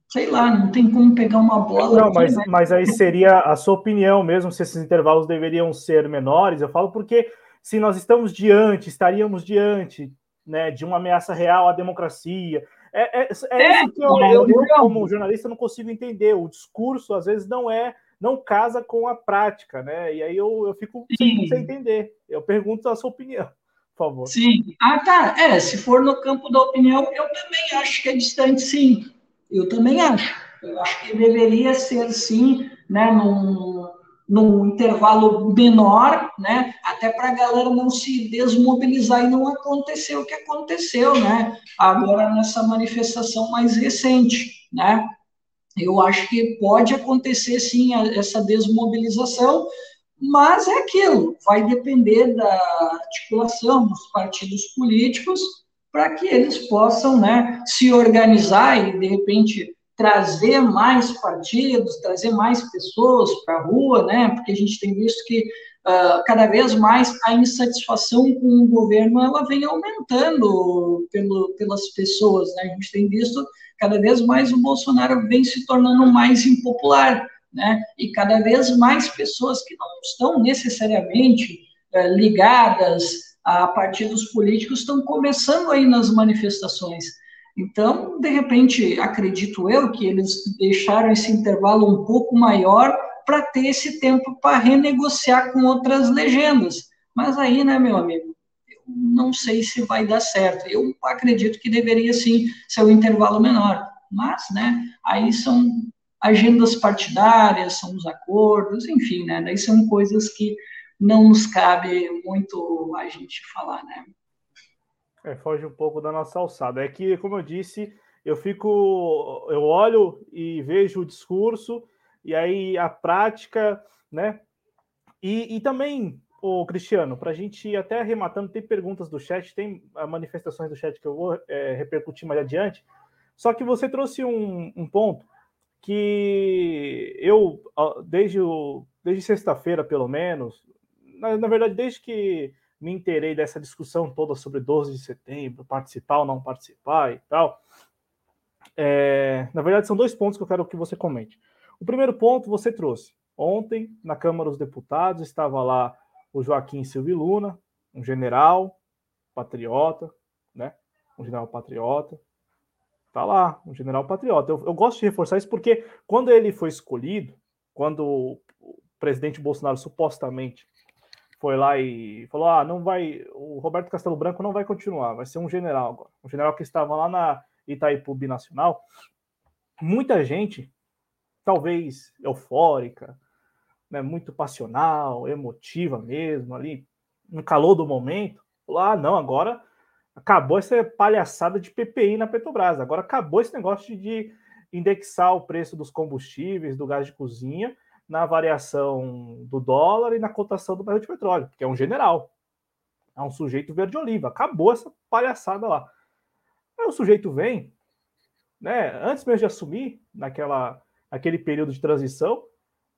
S2: sei lá, não tem como pegar uma bola.
S1: Não, aqui, mas, né? mas aí seria a sua opinião mesmo se esses intervalos deveriam ser menores. Eu falo porque se nós estamos diante, estaríamos diante né, de uma ameaça real à democracia. É, é, é, é isso que eu, eu, eu, como jornalista, não consigo entender. O discurso, às vezes, não é não casa com a prática, né? E aí eu, eu fico sem, sem, entender. Eu pergunto a sua opinião, por favor.
S2: Sim. Ah, tá. É, se for no campo da opinião, eu também acho que é distante, sim. Eu também acho. Eu acho que deveria ser, sim, né, num, num intervalo menor, né, até para a galera não se desmobilizar e não acontecer o que aconteceu, né, agora nessa manifestação mais recente, né, eu acho que pode acontecer sim essa desmobilização, mas é aquilo, vai depender da articulação dos partidos políticos para que eles possam né, se organizar e, de repente, trazer mais partidos, trazer mais pessoas para a rua, né, porque a gente tem visto que uh, cada vez mais a insatisfação com o governo ela vem aumentando pelo, pelas pessoas. Né, a gente tem visto cada vez mais o Bolsonaro vem se tornando mais impopular, né? E cada vez mais pessoas que não estão necessariamente é, ligadas a partidos políticos estão começando aí nas manifestações. Então, de repente, acredito eu que eles deixaram esse intervalo um pouco maior para ter esse tempo para renegociar com outras legendas. Mas aí, né, meu amigo, não sei se vai dar certo. Eu acredito que deveria sim ser um intervalo menor, mas, né, aí são agendas partidárias, são os acordos, enfim, né, daí são coisas que não nos cabe muito a gente falar, né.
S1: É, foge um pouco da nossa alçada. É que, como eu disse, eu fico, eu olho e vejo o discurso e aí a prática, né? E, e também Ô, Cristiano, para a gente ir até arrematando, tem perguntas do chat, tem ah, manifestações do chat que eu vou é, repercutir mais adiante. Só que você trouxe um, um ponto que eu, desde, o, desde sexta-feira, pelo menos, na, na, verdade, desde que me inteirei dessa discussão toda sobre 12 de setembro, participar ou não participar e tal. É, na verdade, são dois pontos que eu quero que você comente. O primeiro ponto você trouxe. Ontem, na Câmara dos Deputados, estava lá o Joaquim Silvio Luna, um general patriota, né? Um general patriota. Tá lá, um general patriota. Eu, eu gosto de reforçar isso porque quando ele foi escolhido, quando o presidente Bolsonaro supostamente foi lá e falou: ah, não vai, o Roberto Castelo Branco não vai continuar, vai ser um general agora. Um general que estava lá na Itaipu Binacional. Muita gente, talvez eufórica, né, muito passional, emotiva mesmo, ali, no calor do momento, falou: ah, não, agora acabou essa palhaçada de PPI na Petrobras, agora acabou esse negócio de indexar o preço dos combustíveis, do gás de cozinha na variação do dólar e na cotação do barril de petróleo, que é um general. É um sujeito verde-oliva. Acabou essa palhaçada lá. Aí o sujeito vem, né, antes mesmo de assumir, naquela, naquele período de transição,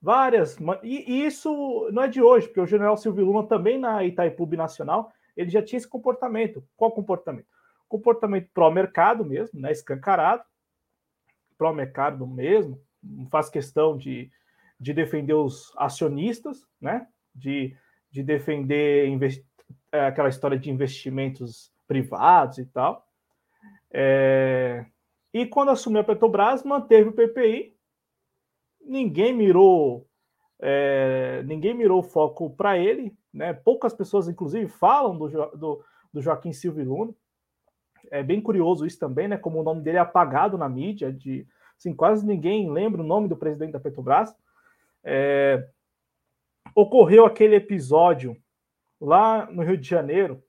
S1: várias. E, e isso não é de hoje, porque o general Silvio Luna também na Itaipu Nacional, ele já tinha esse comportamento. Qual comportamento? Comportamento pró-mercado mesmo, né, escancarado, pró-mercado mesmo, não faz questão de de defender os acionistas, né? De, de defender é, aquela história de investimentos privados e tal. É, e quando assumiu a Petrobras, manteve o PPI. Ninguém mirou, é, ninguém mirou o foco para ele, né? Poucas pessoas, inclusive, falam do, do, do Joaquim Silva Luna. É bem curioso isso também, né? Como o nome dele é apagado na mídia, de assim, quase ninguém lembra o nome do presidente da Petrobras. É, ocorreu aquele episódio lá no Rio de Janeiro,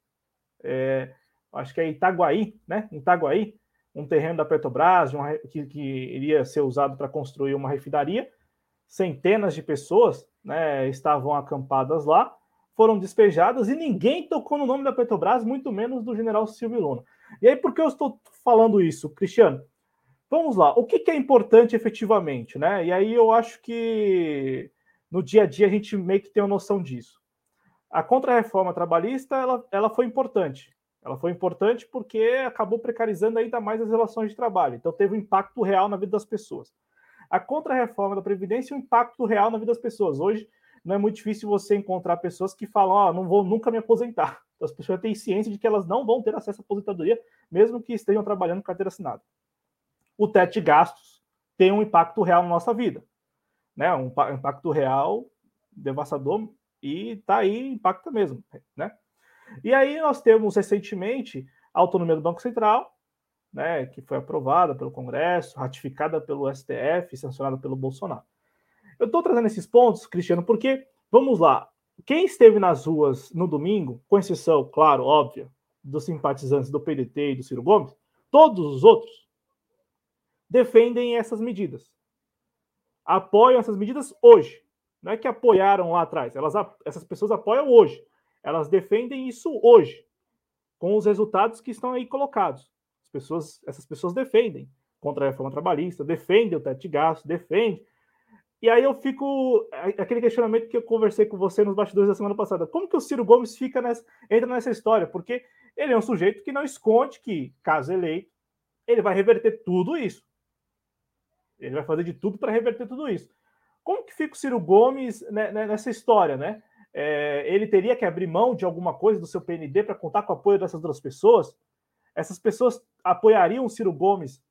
S1: é, acho que é Itaguaí, né? Itaguaí, um terreno da Petrobras uma, que, que, iria ser usado para construir uma refinaria. Centenas de pessoas né, estavam acampadas lá, foram despejadas e ninguém tocou no nome da Petrobras, muito menos do general Silvio Luna. E aí, por que eu estou falando isso, Cristiano? Vamos lá, o que, que é importante efetivamente, né? E aí eu acho que no dia a dia a gente meio que tem uma noção disso. A contra-reforma trabalhista ela, ela foi importante. Ela foi importante porque acabou precarizando ainda mais as relações de trabalho. Então teve um impacto real na vida das pessoas. A contra-reforma da Previdência, um impacto real na vida das pessoas. Hoje não é muito difícil você encontrar pessoas que falam: oh, não vou nunca me aposentar. Então, as pessoas têm ciência de que elas não vão ter acesso à aposentadoria, mesmo que estejam trabalhando com carteira assinada o teto de gastos tem um impacto real na nossa vida. Né? Um impacto real devastador e está aí, impacta mesmo. Né? E aí nós temos recentemente a autonomia do Banco Central, né, que foi aprovada pelo Congresso, ratificada pelo STF, sancionada pelo Bolsonaro. Eu estou trazendo esses pontos, Cristiano, porque, vamos lá, quem esteve nas ruas no domingo, com exceção, claro, óbvia, dos simpatizantes do PDT e do Ciro Gomes, todos os outros defendem essas medidas. Apoiam essas medidas hoje. Não é que apoiaram lá atrás. Elas, essas pessoas apoiam hoje. Elas defendem isso hoje, com os resultados que estão aí colocados. As pessoas, essas pessoas defendem contra a reforma trabalhista, defendem o teto de gastos, defendem. E aí eu fico. Aquele questionamento que eu conversei com você nos bastidores da semana passada. Como que o Ciro Gomes fica nessa, entra nessa história? Porque ele é um sujeito que não esconde que, caso eleito, ele vai reverter tudo isso. Ele vai fazer de tudo para reverter tudo isso. Como que fica o Ciro Gomes né, né, nessa história, né? É, ele teria que abrir mão de alguma coisa do seu PND para contar com o apoio dessas duas pessoas? Essas pessoas apoiariam o Ciro Gomes,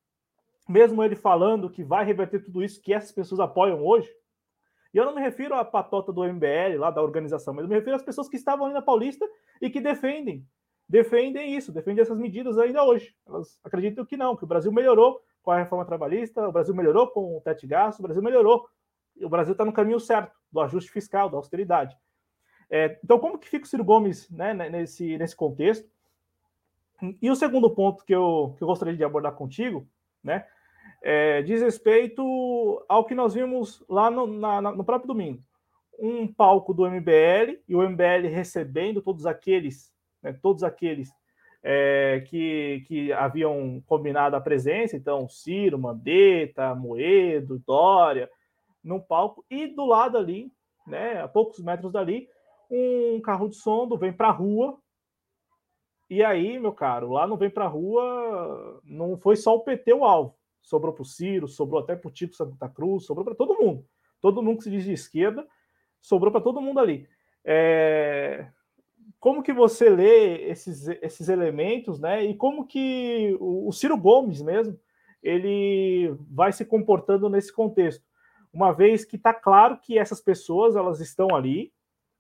S1: mesmo ele falando que vai reverter tudo isso que essas pessoas apoiam hoje? E eu não me refiro à patota do MBL, lá da organização, mas eu me refiro às pessoas que estavam ali na Paulista e que defendem, defendem isso, defendem essas medidas ainda hoje. Elas acreditam que não, que o Brasil melhorou com a reforma trabalhista, o Brasil melhorou com o teto de gasto, o Brasil melhorou. O Brasil está no caminho certo do ajuste fiscal, da austeridade. É, então, como que fica o Ciro Gomes né, nesse, nesse contexto? E o segundo ponto que eu, que eu gostaria de abordar contigo, né, é, diz respeito ao que nós vimos lá no, na, no próprio domingo. Um palco do MBL e o MBL recebendo todos aqueles, né, todos aqueles é, que, que haviam combinado a presença, então Ciro, Mandetta, Moedo, Dória, no palco, e do lado ali, né, a poucos metros dali, um carro de som do Vem Pra Rua. E aí, meu caro, lá no Vem Pra Rua não foi só o PT o alvo. Sobrou para o Ciro, sobrou até para o Tito Santa Cruz, sobrou para todo mundo. Todo mundo que se diz de esquerda, sobrou para todo mundo ali. É... Como que você lê esses, esses elementos, né? E como que o, o Ciro Gomes mesmo ele vai se comportando nesse contexto? Uma vez que está claro que essas pessoas elas estão ali,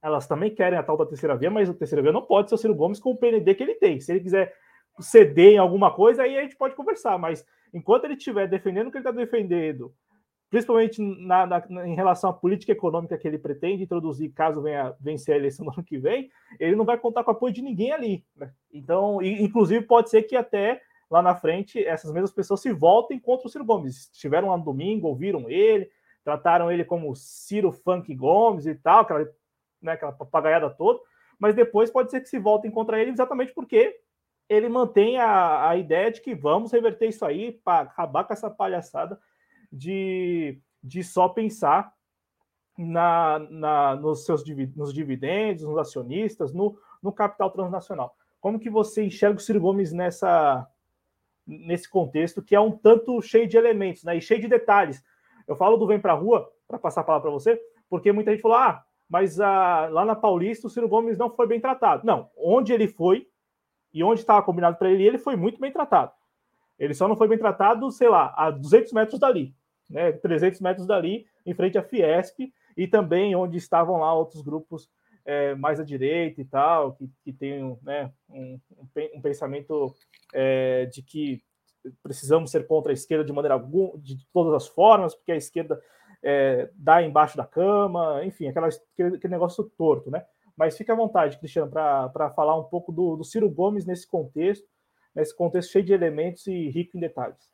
S1: elas também querem a tal da terceira via, mas a terceira via não pode ser o Ciro Gomes com o PND que ele tem. Se ele quiser ceder em alguma coisa, aí a gente pode conversar, mas enquanto ele estiver defendendo o que ele está defendendo, principalmente na, na, em relação à política econômica que ele pretende introduzir, caso venha vencer a eleição no ano que vem, ele não vai contar com o apoio de ninguém ali. Né? Então, e, inclusive, pode ser que até lá na frente essas mesmas pessoas se voltem contra o Ciro Gomes. Estiveram lá no domingo, ouviram ele, trataram ele como Ciro Funk Gomes e tal, aquela, né, aquela papagaiada toda, mas depois pode ser que se voltem contra ele exatamente porque ele mantém a, a ideia de que vamos reverter isso aí para acabar com essa palhaçada de, de só pensar na, na, nos seus nos dividendos, nos acionistas, no, no capital transnacional. Como que você enxerga o Ciro Gomes nessa, nesse contexto que é um tanto cheio de elementos né, e cheio de detalhes? Eu falo do Vem para a Rua, para passar a palavra para você, porque muita gente falou, ah, mas ah, lá na Paulista o Ciro Gomes não foi bem tratado. Não, onde ele foi, e onde estava combinado para ele, ele foi muito bem tratado. Ele só não foi bem tratado, sei lá, a 200 metros dali, né, 300 metros dali, em frente à Fiesp, e também onde estavam lá outros grupos é, mais à direita e tal, que, que tem né, um, um, pensamento é, de que precisamos ser contra a esquerda de maneira alguma, de todas as formas, porque a esquerda é, dá embaixo da cama, enfim, aquele, aquele negócio torto, né? Mas fique à vontade, Cristiano, para falar um pouco do, do Ciro Gomes nesse contexto, nesse contexto cheio de elementos e rico em detalhes.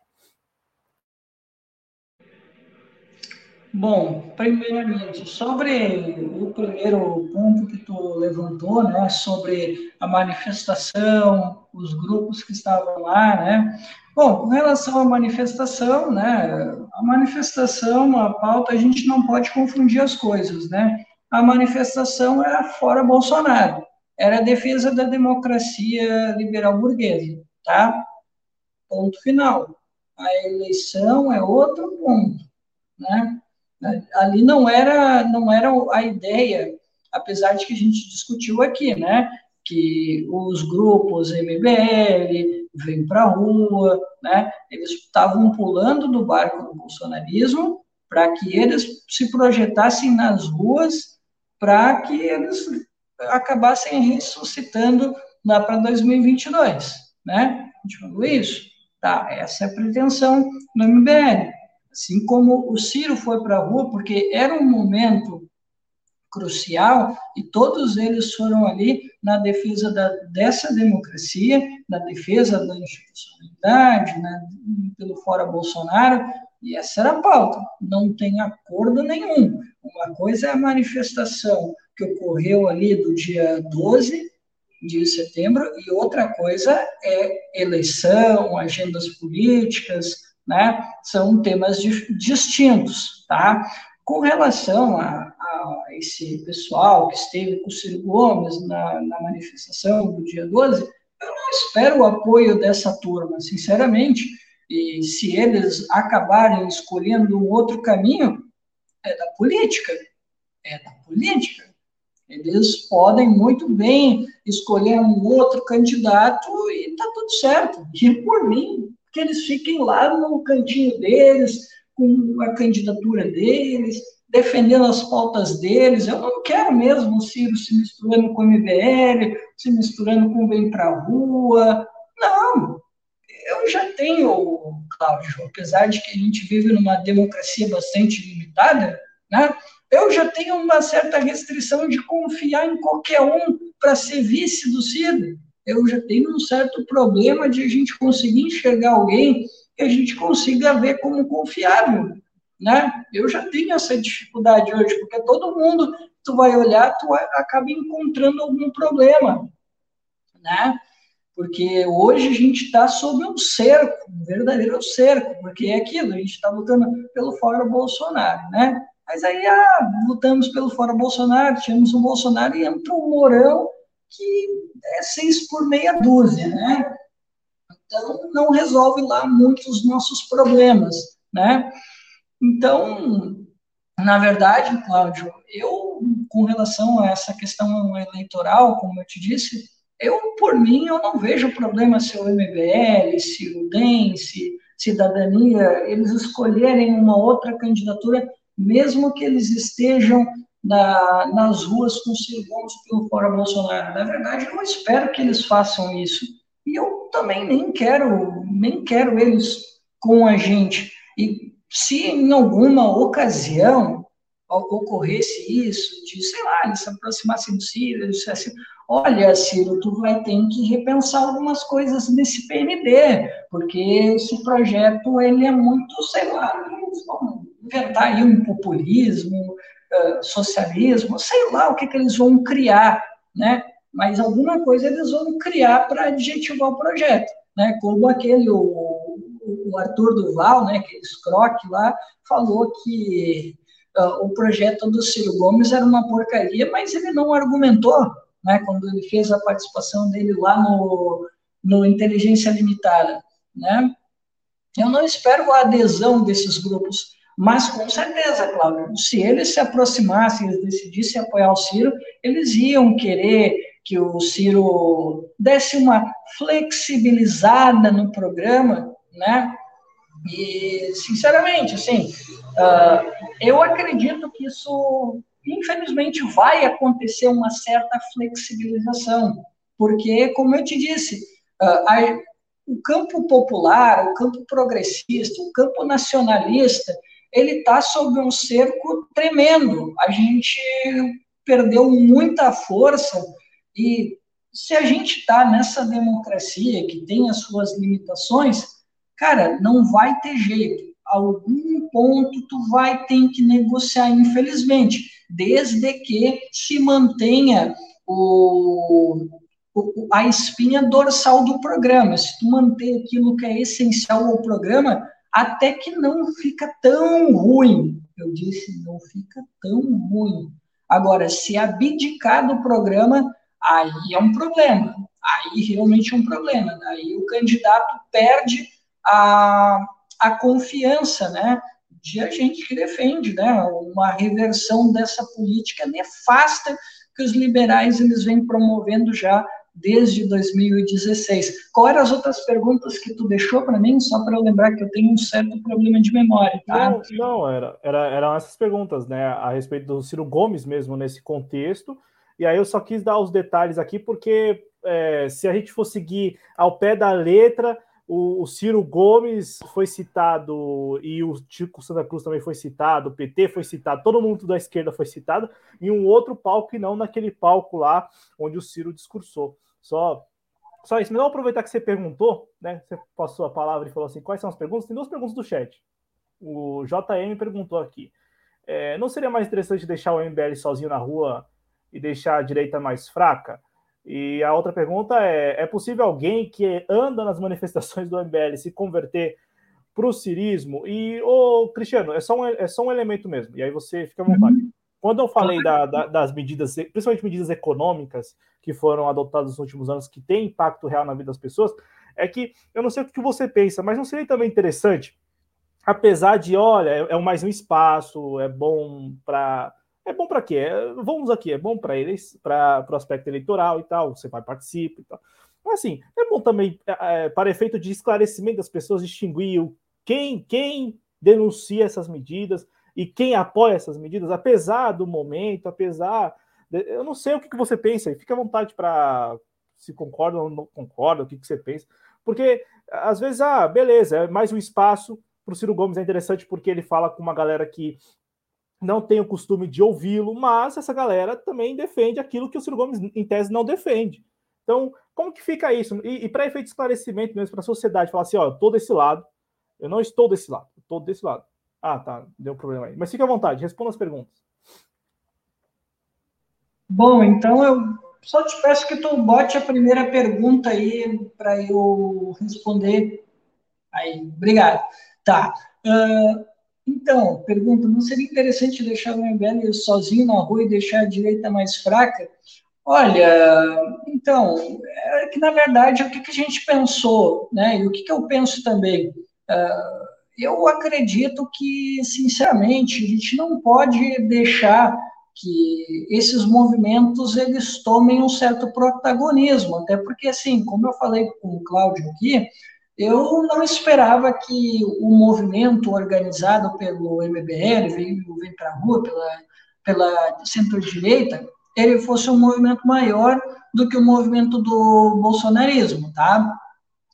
S2: Bom, primeiramente, sobre o primeiro ponto que tu levantou, né, sobre a manifestação, os grupos que estavam lá, né, bom, com relação à manifestação, né, a manifestação, a pauta, a gente não pode confundir as coisas, né, a manifestação era fora Bolsonaro, era a defesa da democracia liberal burguesa, tá? Ponto final. A eleição é outro ponto, né? Ali não era não era a ideia, apesar de que a gente discutiu aqui, né? Que os grupos MBL vêm para a rua, né? Eles estavam pulando do barco do bolsonarismo para que eles se projetassem nas ruas para que eles acabassem ressuscitando lá para 2022, né? Falou isso? Tá, essa é a pretensão do MBL. Assim como o Ciro foi para a rua, porque era um momento crucial e todos eles foram ali na defesa da, dessa democracia, na defesa da institucionalidade, né, pelo fora Bolsonaro, e essa era a pauta. Não tem acordo nenhum. Uma coisa é a manifestação que ocorreu ali do dia 12 de setembro, e outra coisa é eleição, agendas políticas, né? São temas distintos, tá? Com relação a, a, esse pessoal que esteve com o Ciro Gomes na, na manifestação do dia 12, eu não espero o apoio dessa turma, sinceramente, e se eles acabarem escolhendo um outro caminho, é da política. É da política. Eles podem muito bem escolher um outro candidato e está tudo certo. E por mim, que eles fiquem lá no cantinho deles, com a candidatura deles, defendendo as pautas deles. Eu não quero mesmo o Ciro se misturando com o MBL, se misturando com o Bem para a Rua. Não, eu já tenho, Cláudio, apesar de que a gente vive numa democracia bastante limitada, né? Eu já tenho uma certa restrição de confiar em qualquer um para ser vice do Ciro. Eu já tenho um certo problema de a gente conseguir enxergar alguém que a gente consiga ver como confiável, né? Eu já tenho essa dificuldade hoje, porque todo mundo tu vai olhar, tu acaba encontrando algum problema, né? porque hoje a gente está sob um cerco, um verdadeiro cerco, porque é aquilo, a gente está lutando pelo fora Bolsonaro, né? Mas aí ah, lutamos pelo fora Bolsonaro, tínhamos um Bolsonaro e entrou um Mourão que é seis por meia dúzia, né? Então, não resolve lá muitos nossos problemas, né? Então, na verdade, Cláudio, eu, com relação a essa questão eleitoral, como eu te disse, eu, por mim, eu não vejo problema se o MBL, se o DEM, se Cidadania, eles escolherem uma outra candidatura, mesmo que eles estejam na, nas ruas com pelo fora Bolsonaro. Na verdade, eu espero que eles façam isso. E eu também nem quero, nem quero eles com a gente. E se em alguma ocasião ocorresse isso, de, sei lá, eles se aproximassem do Ciro, dissessem, olha, Ciro, tu vai ter que repensar algumas coisas nesse PND, porque esse projeto, ele é muito, sei lá, eles vão inventar aí um populismo, uh, socialismo, sei lá o que, que eles vão criar, né? Mas alguma coisa eles vão criar para adjetivar o projeto, né? Como aquele, o, o Arthur Duval, né, aquele escroque lá, falou que uh, o projeto do Ciro Gomes era uma porcaria, mas ele não argumentou, né, quando ele fez a participação dele lá no, no Inteligência Limitada, né? Eu não espero a adesão desses grupos, mas com certeza, Cláudio, se eles se aproximassem, eles decidissem apoiar o Ciro, eles iam querer que o Ciro desse uma flexibilizada no programa, né? E, sinceramente, assim, uh, eu acredito que isso, infelizmente, vai acontecer uma certa flexibilização, porque, como eu te disse, uh, a, o campo popular, o campo progressista, o campo nacionalista, ele está sob um cerco tremendo. A gente perdeu muita força e se a gente está nessa democracia que tem as suas limitações, cara, não vai ter jeito. Algum ponto tu vai ter que negociar, infelizmente, desde que se mantenha o, o, a espinha dorsal do programa. Se tu manter aquilo que é essencial ao programa, até que não fica tão ruim. Eu disse, não fica tão ruim. Agora, se abdicar do programa, aí é um problema. Aí realmente é um problema. Aí o candidato perde a, a confiança, né, de a gente que defende, né, uma reversão dessa política nefasta que os liberais eles vêm promovendo já desde 2016. Qual eram as outras perguntas que tu deixou para mim, só para eu lembrar que eu tenho um certo problema de memória,
S1: tá? Não, não era, era, eram essas perguntas, né, a respeito do Ciro Gomes mesmo nesse contexto, e aí eu só quis dar os detalhes aqui, porque é, se a gente for seguir ao pé da letra, o, o, Ciro Gomes foi citado e o Tico Santa Cruz também foi citado, o PT foi citado, todo mundo da esquerda foi citado, em um outro palco e não naquele palco lá onde o Ciro discursou. Só, só isso. Não aproveitar que você perguntou, né? Você passou a palavra e falou assim: quais são as perguntas? Tem duas perguntas do chat. O JM perguntou aqui: é, não seria mais interessante deixar o MBL sozinho na rua e deixar a direita mais fraca? E a outra pergunta é: é possível alguém que anda nas manifestações do MBL se converter para o cirismo? E, ô, Cristiano, é só, um, é só um elemento mesmo, e aí você fica à vontade. Uhum. Quando eu falei da, da, das medidas, principalmente medidas econômicas que foram adotadas nos últimos anos, que têm impacto real na vida das pessoas, é que eu não sei o que você pensa, mas não seria também interessante, apesar de, olha, é, é mais um espaço, é bom para é bom para quê? Vamos aqui, é bom para eles, para o aspecto eleitoral e tal, você vai participar e tal. Mas assim, é bom também, é, é, para efeito de esclarecimento das pessoas, distinguir quem, quem denuncia essas medidas e quem apoia essas medidas, apesar do momento, apesar. De, eu não sei o que, que você pensa, e fica à vontade para se concorda ou não concorda, o que, que você pensa. Porque às vezes, ah, beleza, é mais um espaço para o Ciro Gomes é interessante porque ele fala com uma galera que não tem o costume de ouvi-lo, mas essa galera também defende aquilo que o Ciro Gomes, em tese, não defende. Então, como que fica isso? E, e para efeito de esclarecimento mesmo para a sociedade, falar assim: ó, eu tô desse lado, eu não estou desse lado, eu tô desse lado. Ah, tá, deu problema aí. Mas fique à vontade, responda as perguntas.
S2: Bom, então eu só te peço que tu bote a primeira pergunta aí para eu responder. Aí, obrigado. Tá. Uh, Então, pergunta, não seria interessante deixar o MBL sozinho na rua e deixar a direita mais fraca? Olha, então, é que na verdade o que, que a gente pensou, né? E o que, que eu penso também? Uh, eu acredito que, sinceramente, a gente não pode deixar que esses movimentos eles tomem um certo protagonismo, até porque, assim, como eu falei com o Cláudio aqui, eu não esperava que o movimento organizado pelo MBL, veio, para a rua, pela, pela centro-direita, ele fosse um movimento maior do que o movimento do bolsonarismo, tá?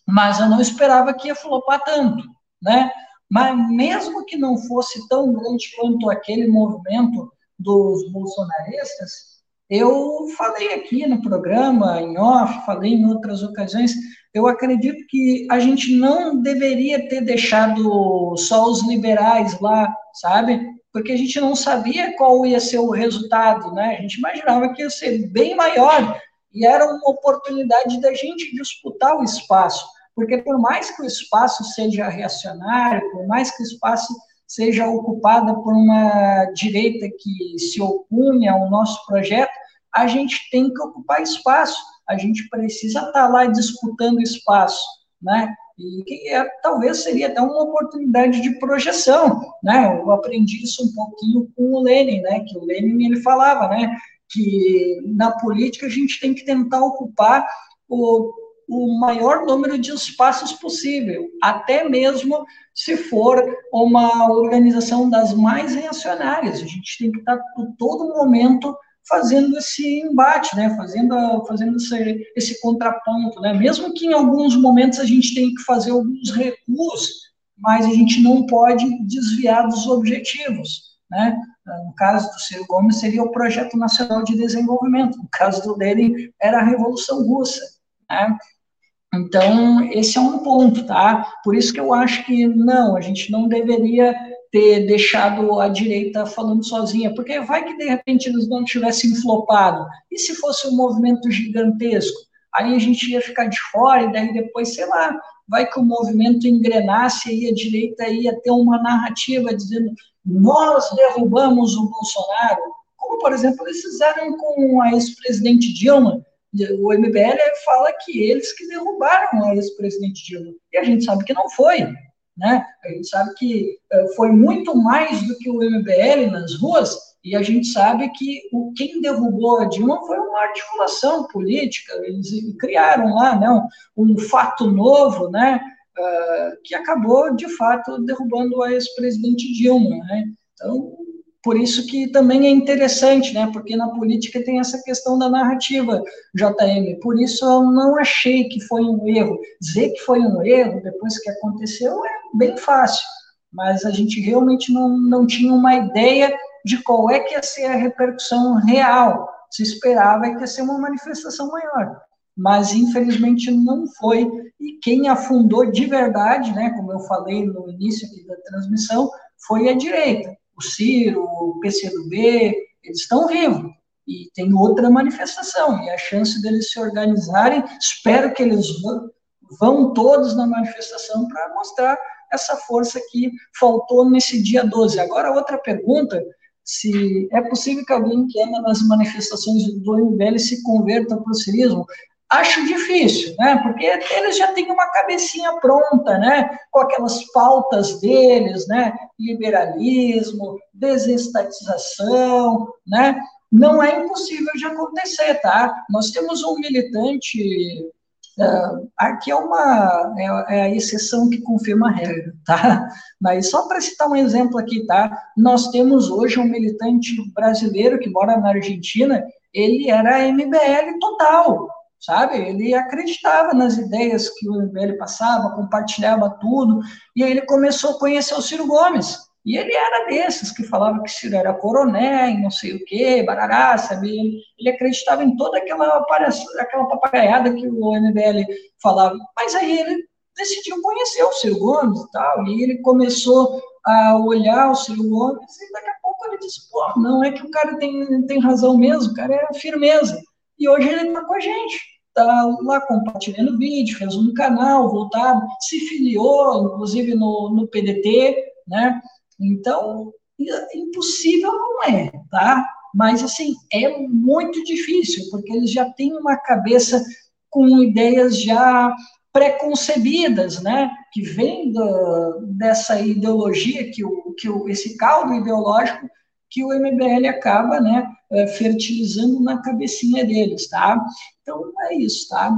S2: Mas eu não esperava que ia flopar tanto, né? Mas mesmo que não fosse tão grande quanto aquele movimento dos bolsonaristas, eu falei aqui no programa, em off, falei em outras ocasiões, eu acredito que a gente não deveria ter deixado só os liberais lá, sabe? Porque a gente não sabia qual ia ser o resultado, né? A gente imaginava que ia ser bem maior e era uma oportunidade da gente disputar o espaço. Porque por mais que o espaço seja reacionário, por mais que o espaço seja ocupado por uma direita que se opune ao nosso projeto, a gente tem que ocupar espaço a gente precisa estar tá lá disputando espaço, né? E que é, talvez seria até uma oportunidade de projeção, né? Eu aprendi isso um pouquinho com o Lenin, né? Que o Lenin ele falava, né? Que na política a gente tem que tentar ocupar o, o maior número de espaços possível, até mesmo se for uma organização das mais reacionárias. A gente tem que estar tá, por todo momento fazendo esse embate, né? fazendo, fazendo esse, esse contraponto. Né? Mesmo que em alguns momentos a gente tenha que fazer alguns recuos, mas a gente não pode desviar dos objetivos. Né? No caso do Ciro Gomes, seria o Projeto Nacional de Desenvolvimento. No caso do Lenin, era a Revolução Russa. Né? Então, esse é um ponto, tá? Por isso que eu acho que não, a gente não deveria ter deixado a direita falando sozinha, porque vai que de repente eles não tivessem flopado. E se fosse um movimento gigantesco? Aí a gente ia ficar de fora, e daí depois, sei lá, vai que o movimento engrenasse e a direita ia ter uma narrativa dizendo nós derrubamos o Bolsonaro, como, por exemplo, eles fizeram com a ex-presidente Dilma. O MBL fala que eles que derrubaram a ex-presidente Dilma. E a gente sabe que não foi. Né? A gente sabe que eh, foi muito mais do que o MBL nas ruas, e a gente sabe que o, quem derrubou a Dilma foi uma articulação política, eles criaram lá né, um, fato novo, né, uh, que acabou, de fato, derrubando a ex-presidente Dilma. Né? Então, por isso que também é interessante, né? Porque na política tem essa questão da narrativa, JM. Por isso eu não achei que foi um erro. Dizer que foi um erro depois que aconteceu é bem fácil, mas a gente realmente não, não tinha uma ideia de qual é que ia ser a repercussão real. Se esperava que ia ser uma manifestação maior, mas infelizmente não foi. E quem afundou de verdade, né? Como eu falei no início aqui da transmissão, foi a direita o Ciro, o PCdoB, eles estão vivos e tem outra manifestação, e a chance deles se organizarem, espero que eles vão, todos na manifestação para mostrar essa força que faltou nesse dia 12. Agora, outra pergunta, se é possível que alguém que anda nas manifestações do MBL se converta para o cirismo, Acho difícil, né? Porque eles já têm uma cabecinha pronta, né? Com aquelas pautas deles, né? Liberalismo, desestatização, né? Não é impossível de acontecer, tá? Nós temos um militante Uh, aqui é uma é, é, a exceção que confirma a regra, tá? Mas só para citar um exemplo aqui, tá? Nós temos hoje um militante brasileiro que mora na Argentina, ele era MBL total, sabe? Ele acreditava nas ideias que o MBL passava, compartilhava tudo, e aí ele começou a conhecer o Ciro Gomes. E ele era desses que falava que Ciro era coronel, não sei o quê, barará, sabe? Ele, ele acreditava em toda aquela, aquela papagaiada que o MBL falava. Mas aí ele decidiu conhecer o Ciro Gomes e tal, e ele começou a olhar o Ciro Gomes, e daqui a pouco ele disse, pô, não é que o cara tem, tem razão mesmo, o cara é firmeza. E hoje ele está com a gente está lá compartilhando vídeo, fez um canal voltado, se filiou, inclusive, no, no PDT, né? Então, impossível não é, tá? Mas, assim, é muito difícil, porque eles já têm uma cabeça com ideias já preconcebidas, né? Que vem dessa ideologia, que, o, que o, esse caldo ideológico que o MBL acaba, né, eh, fertilizando na cabecinha deles, tá? Então, é isso, tá?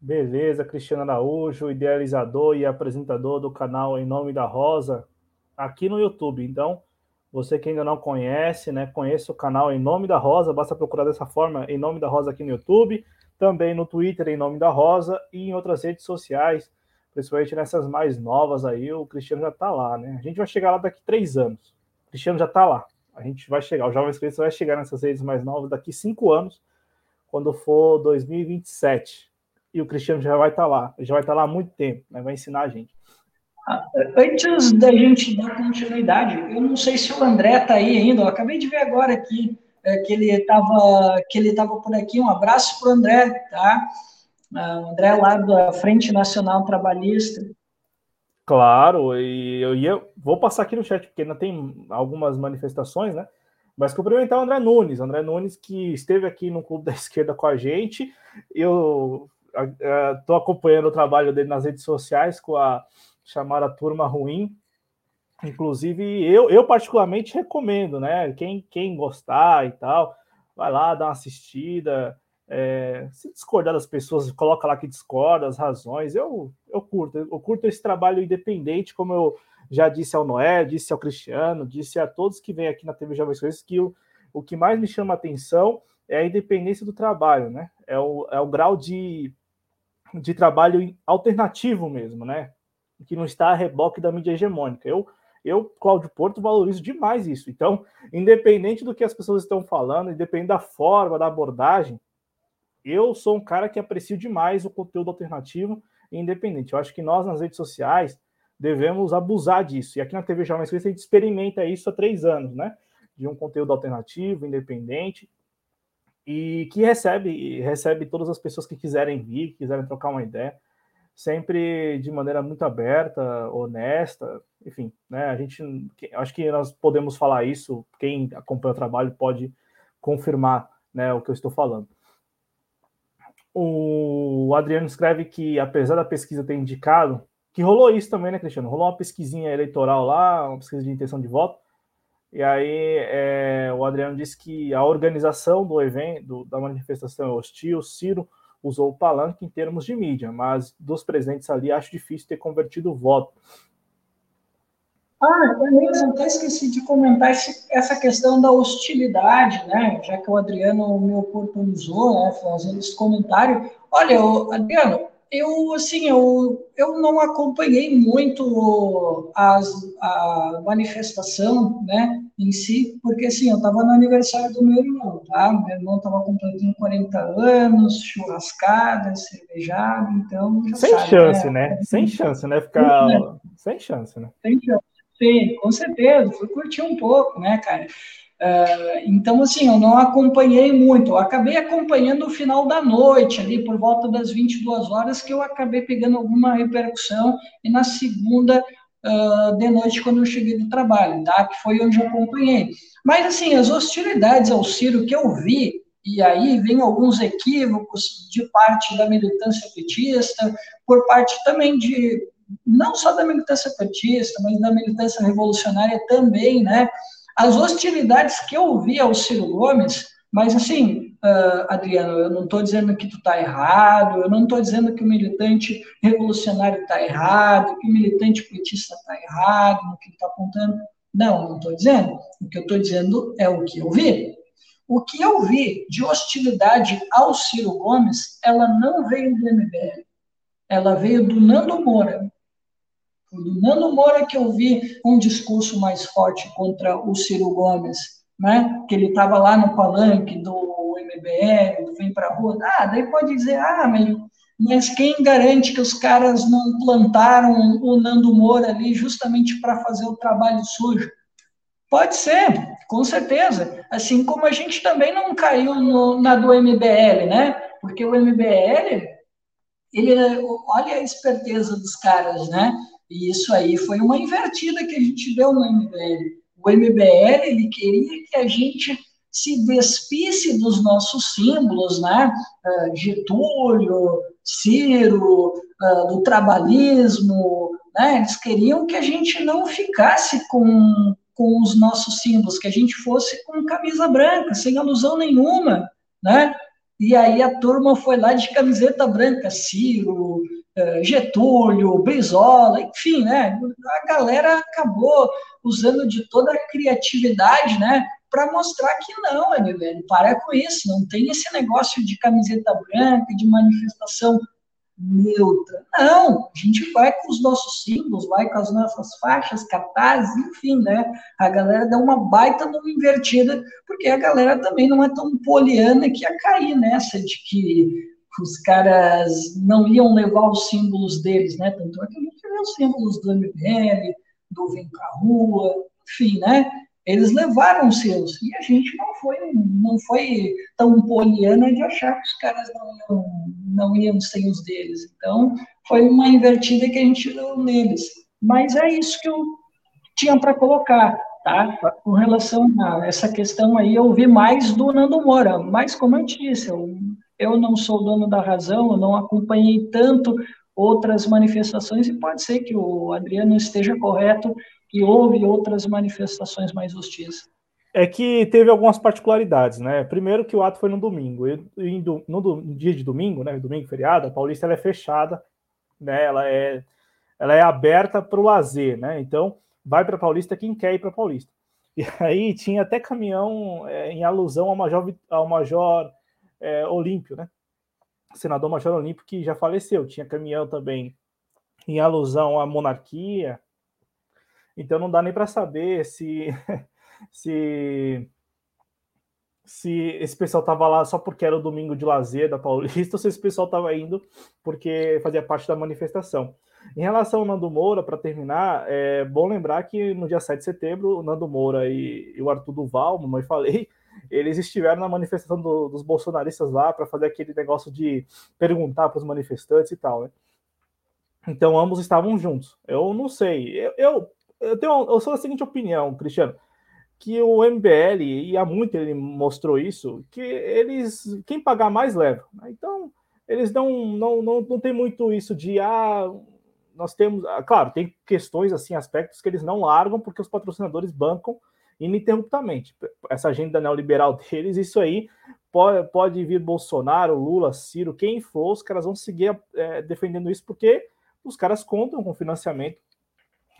S1: Beleza, Cristiano Araújo, idealizador e apresentador do canal Em Nome da Rosa, aqui no YouTube. Então, você que ainda não conhece, né, conheça o canal Em Nome da Rosa, basta procurar dessa forma Em Nome da Rosa aqui no YouTube, também no Twitter Em Nome da Rosa e em outras redes sociais, principalmente nessas mais novas aí, o Cristiano já está lá, né? A gente vai chegar lá daqui três anos. O Cristiano já está lá. A gente vai chegar, o Jovem Cristo vai chegar nessas redes mais novas daqui cinco anos, quando for 2027. E o Cristiano já vai estar tá lá, já vai estar tá lá há muito tempo, né? vai ensinar a gente.
S2: Antes da gente dar continuidade, eu não sei se o André está aí ainda, eu acabei de ver agora aqui é, que ele estava que ele estava por aqui. Um abraço para o André, tá? Uh, André lá da Frente Nacional Trabalhista.
S1: Claro, e eu ia, vou passar aqui no chat, porque ainda tem algumas manifestações, né? Mas cumprimentar o André Nunes, André Nunes que esteve aqui no Clube da <laughs> Esquerda com a gente. Eu estou acompanhando o trabalho dele nas redes sociais com a chamada Turma Ruim. Inclusive, eu, eu particularmente recomendo, né? Quem, quem gostar e tal, vai lá, dá uma assistida. É, se discordar das pessoas, coloca lá que discorda, as razões. Eu, eu curto, eu curto esse trabalho independente, como eu já disse ao Noé, disse ao Cristiano, disse a todos que vêm aqui na TV Jovens Coisas, que o, o que mais me chama a atenção é a independência do trabalho, né? É o, é o grau de, de trabalho alternativo mesmo, né? Que não está a reboque da mídia hegemônica. Eu, eu, Cláudio Porto, valorizo demais isso. Então, independente do que as pessoas estão falando, independente da forma, da abordagem, eu sou um cara que aprecio demais o conteúdo alternativo e independente. Eu acho que nós, nas redes sociais, devemos abusar disso. E aqui na TV Jovens a gente experimenta isso há três anos, né? De um conteúdo alternativo, independente, e que recebe, recebe todas as pessoas que quiserem vir, que quiserem trocar uma ideia, sempre de maneira muito aberta, honesta, enfim, né? A gente, acho que nós podemos falar isso, quem acompanha o trabalho pode confirmar, né, o que eu estou falando. O Adriano escreve que, apesar da pesquisa ter indicado, que rolou isso também, né, Cristiano? Rolou uma pesquisinha eleitoral lá, uma pesquisa de intenção de voto, e aí é, o Adriano disse que a organização do evento, da manifestação é hostil, Ciro usou o palanque em termos de mídia, mas dos presentes ali acho difícil ter convertido o voto.
S2: Ah, mesmo, até esqueci de comentar esse, essa questão da hostilidade, né? Já que o Adriano me oportunizou, né, fazendo esse comentário. Olha, Adriano, eu assim, eu, eu não acompanhei muito as, a manifestação, né, em si, porque assim, eu estava no aniversário do meu irmão, tá? Meu irmão estava completando 40 anos, churrascada, cervejada, então.
S1: Sem sabe, chance, né? né? Sem chance, né? Ficar. Sem chance, né?
S2: Sem chance. Sim, com certeza, fui curtir um pouco, né, cara? Uh, então, assim, eu não acompanhei muito, eu acabei acompanhando o final da noite, ali por volta das 22 horas, que eu acabei pegando alguma repercussão, e na segunda uh, de noite, quando eu cheguei do trabalho, tá? Que foi onde eu acompanhei. Mas, assim, as hostilidades ao Ciro que eu vi, e aí vem alguns equívocos de parte da militância petista, por parte também de não só da militância petista, mas da militância revolucionária também, né? As hostilidades que eu vi ao Ciro Gomes, mas assim, uh, Adriano, eu não estou dizendo que tu está errado, eu não estou dizendo que o militante revolucionário está errado, que o militante petista está errado no que ele está apontando. Não, não estou dizendo. O que eu estou dizendo é o que eu vi. O que eu vi de hostilidade ao Ciro Gomes, ela não veio do MBL, ela veio do Nando Moura do Nando Moura que eu vi um discurso mais forte contra o Ciro Gomes, né? Que ele estava lá no palanque do MBL, do Vem Pra Rua. Ah, daí pode dizer, ah, mas, quem garante que os caras não plantaram o Nando Moura ali justamente para fazer o trabalho sujo? Pode ser, com certeza. Assim como a gente também não caiu no, na do MBL, né? Porque o MBL, ele, olha a esperteza dos caras, né? E isso aí foi uma invertida que a gente deu no MBL. O MBL ele queria que a gente se despisse dos nossos símbolos, né? Uh, Getúlio, Ciro, uh, do trabalhismo, né? Eles queriam que a gente não ficasse com, com os nossos símbolos, que a gente fosse com camisa branca, sem alusão nenhuma, né? E aí a turma foi lá de camiseta branca, Ciro, eh, Getúlio, Brizola, enfim, né? A galera acabou usando de toda a criatividade, né? Para mostrar que não, velho, para com isso, não tem esse negócio de camiseta branca, de manifestação neutra. Não, a gente vai com os nossos símbolos, vai com as nossas faixas, cartazes, enfim, né? A galera dá uma baita numa invertida, porque a galera também não é tão poliana que ia cair nessa de que os caras não iam levar os símbolos deles, né? Tanto é que a gente vê os símbolos do MBL, do Vem Pra Rua, enfim, né? Eles levaram seus. E a gente não foi, não foi tão poliana de achar que os caras não iam, não iam sem os deles. Então, foi uma invertida que a gente deu neles. Mas é isso que eu tinha para colocar, tá? Com relação a essa questão aí, eu ouvi mais do Nando Moura. Mas, como eu disse, eu eu não sou dono da razão, eu não acompanhei tanto outras manifestações e pode ser que o Adriano esteja correto e houve outras manifestações mais hostis.
S1: É que teve algumas particularidades, né? Primeiro que o ato foi no domingo, e no, no dia de domingo, né? Domingo feriado, a Paulista ela é fechada, né? Ela é, ela é aberta para o lazer, né? Então vai para Paulista quem quer ir para Paulista. E <laughs> aí tinha até caminhão é, em alusão ao Major, ao Major é, Olímpio, né? Senador Major Olímpio, que já faleceu. Tinha caminhão também em alusão à monarquia. Então não dá nem para saber se, <laughs> se se esse pessoal estava lá só porque era o domingo de lazer da Paulista <laughs> ou se esse pessoal estava indo porque fazia parte da manifestação. Em relação ao Nando Moura, para terminar, é bom lembrar que no dia 7 de setembro, o Nando Moura e, e o Arthur Duval, eu falei, <laughs> eles estiveram na manifestação do, dos bolsonaristas lá para fazer aquele negócio de perguntar para os manifestantes e tal, né? Então ambos estavam juntos. Eu não sei. Eu, eu, eu, tenho, eu sou da seguinte opinião, Cristiano, que o MBL, e há muito ele mostrou isso, que eles. Quem pagar mais leva. Né? Então, eles não, não, não, não tem muito isso de ah, nós temos. Ah, claro, tem questões assim, aspectos que eles não largam porque os patrocinadores bancam ininterruptamente. Essa agenda neoliberal <laughs> deles, isso aí pode, pode vir Bolsonaro, Lula, Ciro, quem for, os caras vão seguir é, defendendo isso porque os caras contam com financiamento,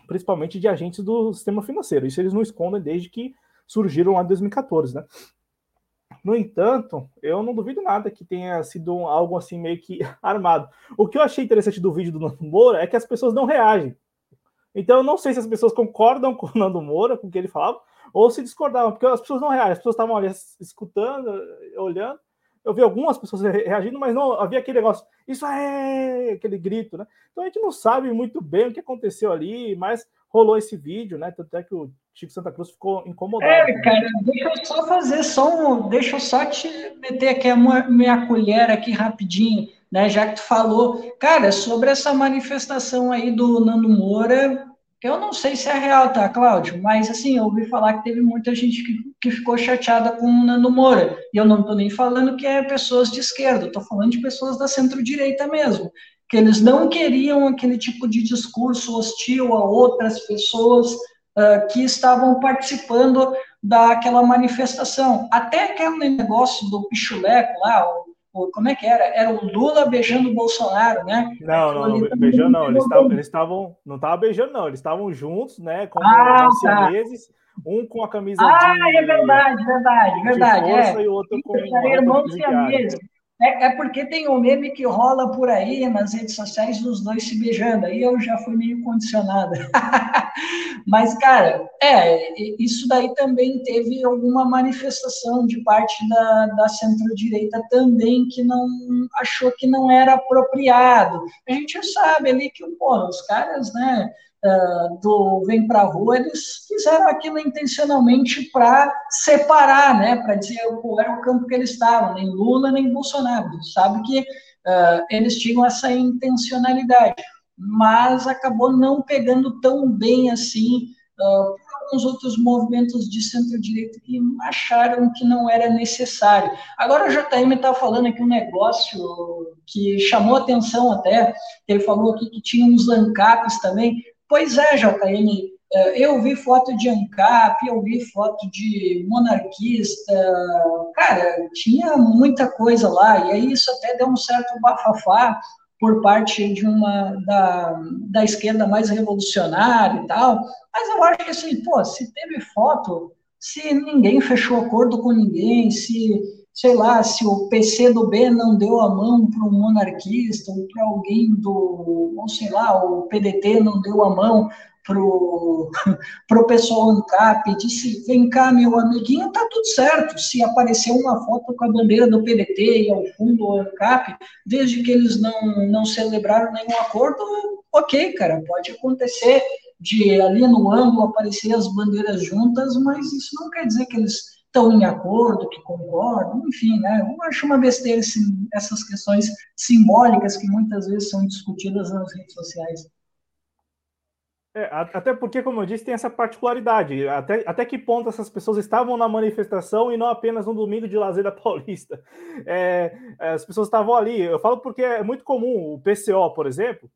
S1: principalmente de agentes do sistema financeiro. Isso eles não escondem desde que surgiram lá em 2014, né? No entanto, eu não duvido nada que tenha sido algo assim meio que <laughs> armado. O que eu achei interessante do vídeo do Nando Moura é que as pessoas não reagem. Então, eu não sei se as pessoas concordam <laughs> com o Nando Moura, com o que ele falava, ou se discordavam, porque as pessoas não reagem, as pessoas estavam ali escutando, olhando. Eu vi algumas pessoas reagindo, mas não havia aquele negócio, isso é aquele grito, né? Então a gente não sabe muito bem o que aconteceu ali, mas rolou esse vídeo, né? Tanto é que o Chico Santa Cruz ficou incomodado.
S2: É, cara, deixa eu só fazer só um. Deixa eu só te meter aqui a minha colher aqui rapidinho, né? Já que tu falou, cara, sobre essa manifestação aí do Nando Moura, eu não sei se é real, tá, Cláudio? Mas, assim, eu ouvi falar que teve muita gente que, que ficou chateada com o Nando Moura. E eu não estou nem falando que é pessoas de esquerda, estou falando de pessoas da centro-direita mesmo. Que eles não queriam aquele tipo de discurso hostil a outras pessoas uh, que estavam participando daquela manifestação. Até aquele negócio do pichuleco lá, o como é que era? Era o Lula beijando o Bolsonaro, né?
S1: Não, não, não beijando não. Eles estavam, eles estavam, não estavam beijando não. Eles estavam juntos, né? Como ah, tá. um com a camisa
S2: ah, de. É verdade, verdade, verdade. De força é. e outro com. É, é porque tem um meme que rola por aí nas redes sociais dos dois se beijando. Aí eu já fui meio condicionada. <laughs> Mas, cara, é, isso daí também teve alguma manifestação de parte da, da centro-direita também que não achou que não era apropriado. A gente sabe ali que, pô, os caras, né? Uh, do Vem Pra Rua, eles fizeram aquilo intencionalmente para separar, né, para dizer qual era o campo que eles estavam, nem Lula nem Bolsonaro. Sabe que uh, eles tinham essa intencionalidade. mas acabou não pegando tão bem assim uh, alguns outros movimentos de centro-direita que acharam que não era necessário. Agora o JM está falando aqui um negócio que chamou atenção até, ele falou aqui que tinha uns ANCAPs também. Pois é, JM, é, eu vi foto de ANCAP, eu vi foto de monarquista, cara, tinha muita coisa lá, e aí isso até deu um certo bafafá por parte de uma da, da esquerda mais revolucionária e tal, mas eu acho que assim, pô, se teve foto, se ninguém fechou acordo com ninguém, se, sei lá, se o PC do B não deu a mão para um monarquista, ou para alguém do, ou sei lá, o PDT não deu a mão pro, <laughs> pro pessoal ANCAP, disse, vem cá, meu amiguinho, tá tudo certo, se aparecer uma foto com a bandeira do PDT e ao fundo o ANCAP, desde que eles não, não celebraram nenhum acordo, ok, cara, pode acontecer de ali no ângulo aparecer as bandeiras juntas, mas isso não quer dizer que eles estão em acordo, que concordam, enfim, né? Eu acho uma besteira essas questões simbólicas que muitas vezes são discutidas nas redes sociais.
S1: É, até porque, como eu disse, tem essa particularidade. Até, até que ponto essas pessoas estavam na manifestação e não apenas no domingo de lazer da <laughs> Paulista? É, as pessoas estavam ali. Eu falo porque é muito comum. O PCO, por exemplo,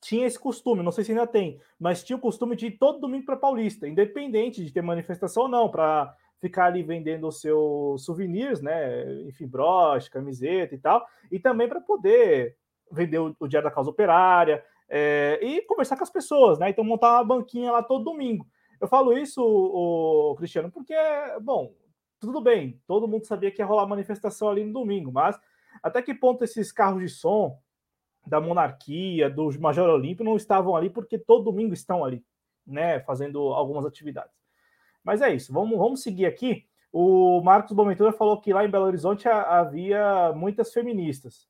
S1: tinha esse costume, não sei se ainda tem, mas tinha o costume de ir todo domingo para Paulista, independente de ter manifestação ou não, para ficar ali vendendo os seus souvenirs, né? Enfim, broche, camiseta e tal, e também para poder vender o, o Diário da Causa Operária é, e conversar com as pessoas, né? Então montar uma banquinha lá todo domingo. Eu falo isso, o, Cristiano, porque, bom, tudo bem, todo mundo sabia que ia rolar manifestação ali no domingo, mas até que ponto esses carros de som da monarquia, do Major Olímpio, não estavam ali porque todo domingo estão ali, né? Fazendo algumas atividades. Mas é isso, vamos, vamos seguir aqui. O Marcos Boventura falou que lá em Belo Horizonte havia muitas feministas.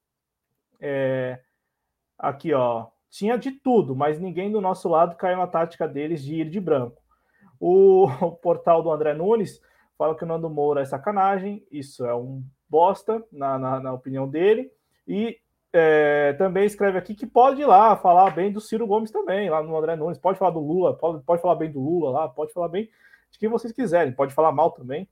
S1: É, aqui, ó tinha de tudo, mas ninguém do nosso lado caiu na tática deles de ir de branco. O, <laughs> o portal do André Nunes fala que o Nando Moura é sacanagem, isso é um bosta, na, na, na opinião dele, e é, também escreve aqui que pode ir lá falar bem do Ciro Gomes também, lá no André Nunes, pode falar do Lula, pode, pode falar bem do Lula lá, pode falar bem de quem vocês quiserem, pode falar mal também.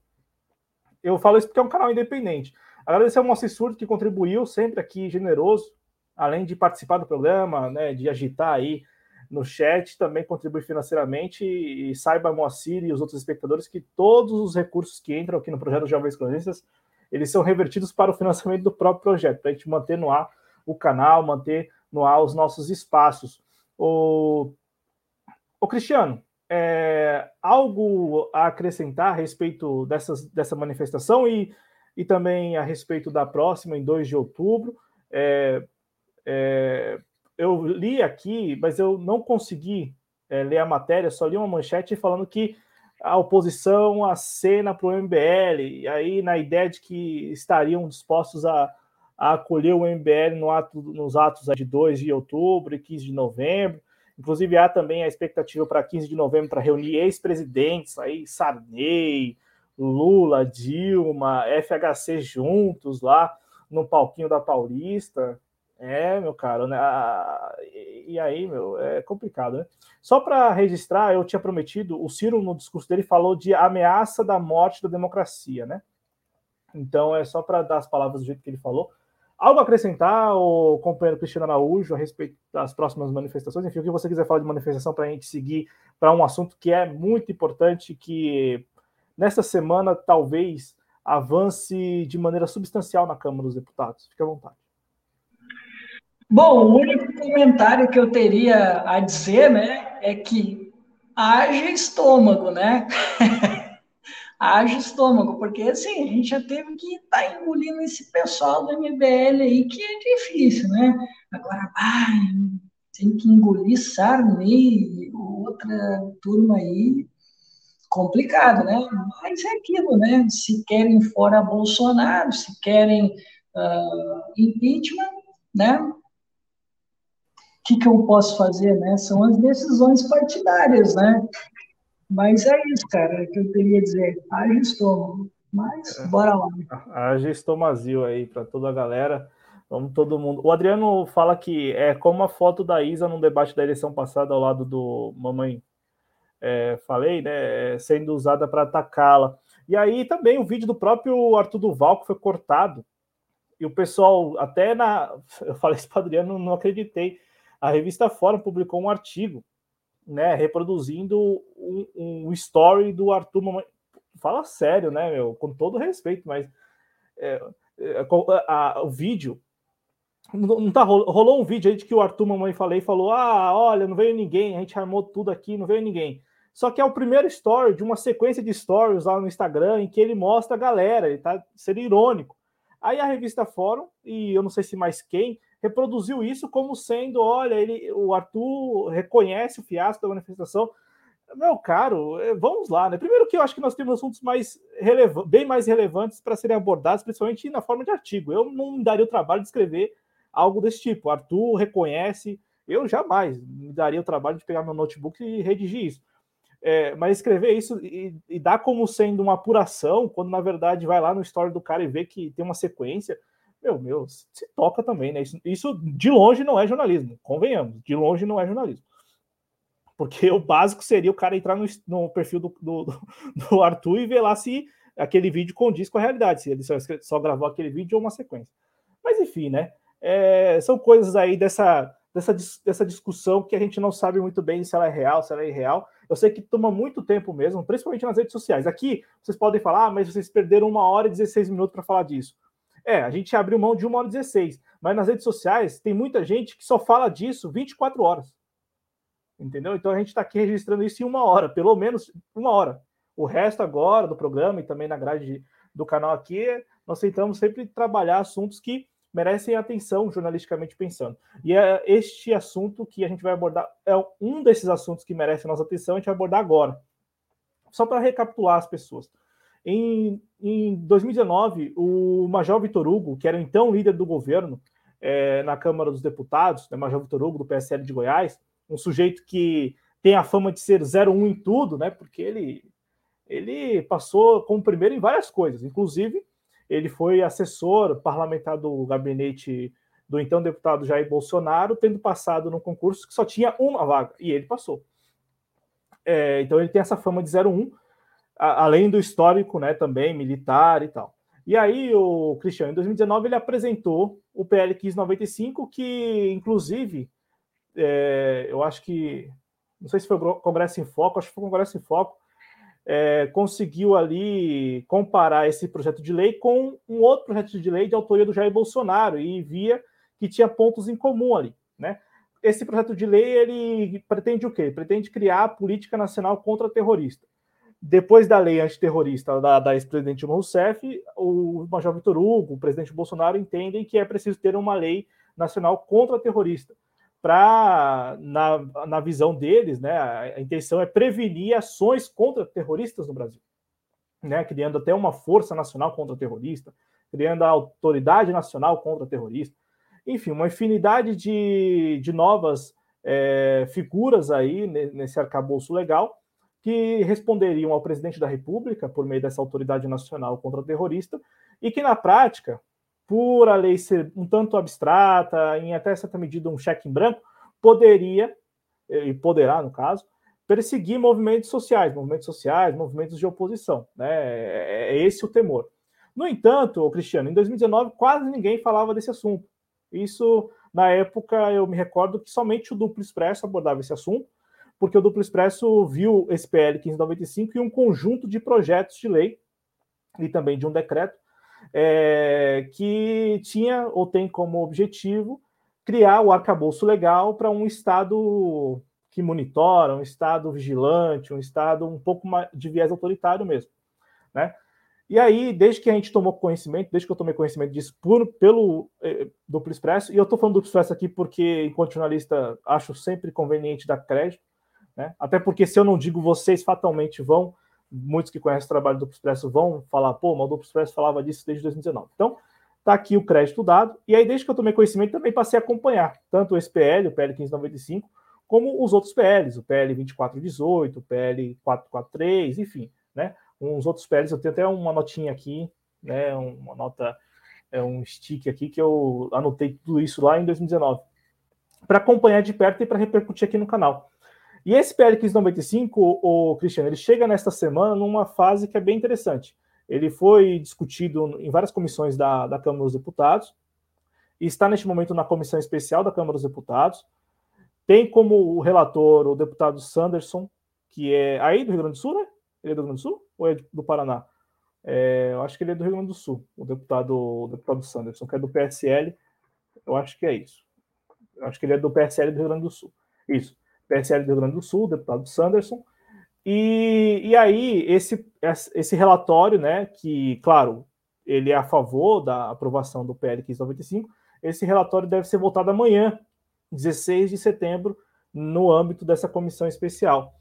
S1: Eu falo isso porque é um canal independente. Agradecer ao Moacir Surdo que contribuiu, sempre aqui generoso, além de participar do programa, né, de agitar aí no chat, também contribui financeiramente e saiba, Moacir e os outros espectadores, que todos os recursos que entram aqui no projeto Jovens Cronistas, eles são revertidos para o financiamento do próprio projeto, para a gente manter no ar o canal, manter no ar os nossos espaços. O, o Cristiano, é, algo a acrescentar a respeito dessas, dessa manifestação e, e também a respeito da próxima, em 2 de outubro. É, é, eu li aqui, mas eu não consegui é, ler a matéria, só li uma manchete falando que a oposição acena para o MBL, e aí na ideia de que estariam dispostos a, a acolher o MBL no ato, nos atos de 2 de outubro e 15 de novembro. Inclusive, há também a expectativa para 15 de novembro para reunir ex-presidentes, aí Sarney, Lula, Dilma, FHC juntos lá no palquinho da Paulista. É, meu caro, né? E aí, meu, é complicado, né? Só para registrar, eu tinha prometido, o Ciro, no discurso dele, falou de ameaça da morte da democracia, né? Então, é só para dar as palavras do jeito que ele falou. Algo a acrescentar, o companheiro Cristiano Araújo, a respeito das próximas manifestações? Enfim, o que você quiser falar de manifestação para a gente seguir para um assunto que é muito importante, que nessa semana talvez avance de maneira substancial na Câmara dos Deputados. Fique à vontade.
S2: Bom, o único comentário que eu teria a dizer, né, é que haja estômago, né? <laughs> haja estômago, porque assim, a gente já teve que estar tá engolindo esse pessoal do MBL aí, que é difícil, né? Agora, ai, tem que engolir Sarney, outra turma aí, complicado, né? Mas é aquilo, né? Se querem fora Bolsonaro, se querem uh, impeachment, né? que, que eu posso fazer, né? São as decisões partidárias, né? Mas é isso, cara, que eu queria dizer. Haja estômago. Mas, é. bora lá.
S1: Haja estomazio aí para toda a galera. Vamos todo mundo. O Adriano fala que é como a foto da Isa no debate da eleição passada ao lado do Mamãe é, falei, né? Sendo usada para atacá-la. E aí também o vídeo do próprio Arthur Duval que foi cortado. E o pessoal, até na. <laughs> Eu falei isso para o Adriano, não acreditei. A revista Fórum publicou um artigo, né? Reproduzindo um, um story do Arthur Mamãe. Fala sério, né, meu? Com todo respeito, mas. É, é a, a, o vídeo não tá, rolou um vídeo aí de que o Arthur Mamãe falei falou: Ah, olha, não veio ninguém, a gente armou tudo aqui, não veio ninguém. Só que é o primeiro story de uma sequência de stories lá no Instagram em que ele mostra a galera, ele tá sendo irônico. Aí a revista Fórum, e eu não sei se mais quem, reproduziu isso como sendo: olha, ele, o Arthur reconhece o fiasco da manifestação. Meu caro, é, vamos lá, né? Primeiro que eu acho que nós temos assuntos mais bem mais relevantes para serem abordados, principalmente na forma de artigo. Eu não me daria o trabalho de escrever algo desse tipo. Arthur reconhece, eu jamais me daria o trabalho de pegar meu notebook e redigir isso. É, mas escrever isso e, e, dar como sendo uma apuração, quando na verdade vai lá no story do cara e vê que tem uma sequência, meu, meu, se toca também, né? Isso, isso de longe não é jornalismo, convenhamos, de longe não é jornalismo. Porque o básico seria o cara entrar no, no perfil do, do, do, <laughs> Arthur e ver lá se aquele vídeo condiz com a realidade, se ele só, só gravou aquele vídeo ou uma sequência. Mas enfim, né? é, são coisas aí dessa, dessa, dessa discussão que a gente não sabe muito bem se ela é real, se ela é irreal. Eu sei que toma muito tempo mesmo, principalmente nas redes sociais. Aqui vocês podem falar, ah, mas vocês perderam uma hora e 16 minutos para falar disso. É, a gente abriu mão de uma hora e 16, mas nas redes sociais tem muita gente que só fala disso 24 horas. Entendeu? Então a gente está aqui registrando isso em uma hora, pelo menos uma hora. O resto agora do programa e também na grade do canal aqui, nós tentamos sempre trabalhar assuntos que merecem atenção jornalisticamente pensando. E é este assunto que a gente vai abordar, é um desses assuntos que merece a nossa atenção, a gente vai abordar agora. Só para recapitular as pessoas. Em, em 2019, o Major Vitor Hugo, que era então líder do governo é, na Câmara dos Deputados, né, Major Vitor Hugo, do PSL de Goiás, um sujeito que tem a fama de ser 01 em tudo, né, porque ele, ele passou como primeiro em várias coisas, inclusive ele foi assessor parlamentar do gabinete do então deputado Jair Bolsonaro, tendo passado num concurso que só tinha uma vaga, e ele passou. É, então ele tem essa fama de 01, a, além do histórico, né, também militar e tal. E aí o Cristiano, em 2019, ele apresentou o PL 1595, que inclusive, é, eu acho que, não sei se foi o Congresso em Foco, acho que foi o Congresso em Foco, é, conseguiu ali comparar esse projeto de lei com um outro projeto de lei de autoria do Jair Bolsonaro e via que tinha pontos em comum ali, né? Esse projeto de lei ele pretende o quê? Pretende criar a política nacional contra terrorista. Depois da lei antiterrorista da, da ex-presidente Rousseff, o Major Vitor Hugo, o presidente Bolsonaro entendem que é preciso ter uma lei nacional contra terrorista para, na, na visão deles, né, a, intenção é prevenir ações contra terroristas no Brasil, né, criando até uma força nacional contra terrorista, criando a autoridade nacional contra terrorista, enfim, uma infinidade de, de novas é, figuras aí nesse arcabouço legal que responderiam ao presidente da República por meio dessa autoridade nacional contra terrorista e que na prática por a lei ser um tanto abstrata, em até certa medida um cheque em branco, poderia, e poderá, no caso, perseguir movimentos sociais, movimentos sociais, movimentos de oposição. Né? É, é esse o temor. No entanto, Cristiano, em 2019 quase ninguém falava desse assunto. Isso, na época, eu me recordo que somente o Duplo Expresso abordava esse assunto, porque o Duplo Expresso viu esse PL 1595 e um conjunto de projetos de lei e também de um decreto é, que tinha ou tem como objetivo criar o arcabouço legal para um Estado que monitora, um Estado vigilante, um Estado um pouco mais de viés autoritário mesmo. Né? E aí, desde que a gente tomou conhecimento, desde que eu tomei conhecimento disso por, pelo eh, Duplo Expresso, e eu estou falando do Duplo Expresso aqui porque, enquanto jornalista, acho sempre conveniente dar crédito, né? até porque se eu não digo, vocês fatalmente vão muitos que conhecem o trabalho do Expresso vão falar, pô, o Duplo Expresso falava disso desde 2019. Então, tá aqui o crédito dado, e aí desde que eu tomei conhecimento também passei a acompanhar tanto o SPL, o PL 1595, como os outros PLs, o PL 2418, o PL 443, enfim, né? Uns outros PLs, eu tenho até uma notinha aqui, né? Uma nota é um stick aqui que eu anotei tudo isso lá em 2019, para acompanhar de perto e para repercutir aqui no canal. E esse PL 1595, o, o Cristiano, ele chega nesta semana numa fase que é bem interessante. Ele foi discutido em várias comissões da, da Câmara dos Deputados, e está neste momento na comissão especial da Câmara dos Deputados. Tem como relator o deputado Sanderson, que é aí do Rio Grande do Sul, né? Ele é do Rio Grande do Sul ou é do Paraná? É, eu acho que ele é do Rio Grande do Sul, o deputado, o deputado Sanderson, que é do PSL. Eu acho que é isso. Eu acho que ele é do PSL do Rio Grande do Sul. Isso. PSL do Rio Grande do Sul, deputado Sanderson. E, e aí, esse, esse relatório, né, que, claro, ele é a favor da aprovação do PL 1595, esse relatório deve ser votado amanhã, 16 de setembro, no âmbito dessa comissão especial.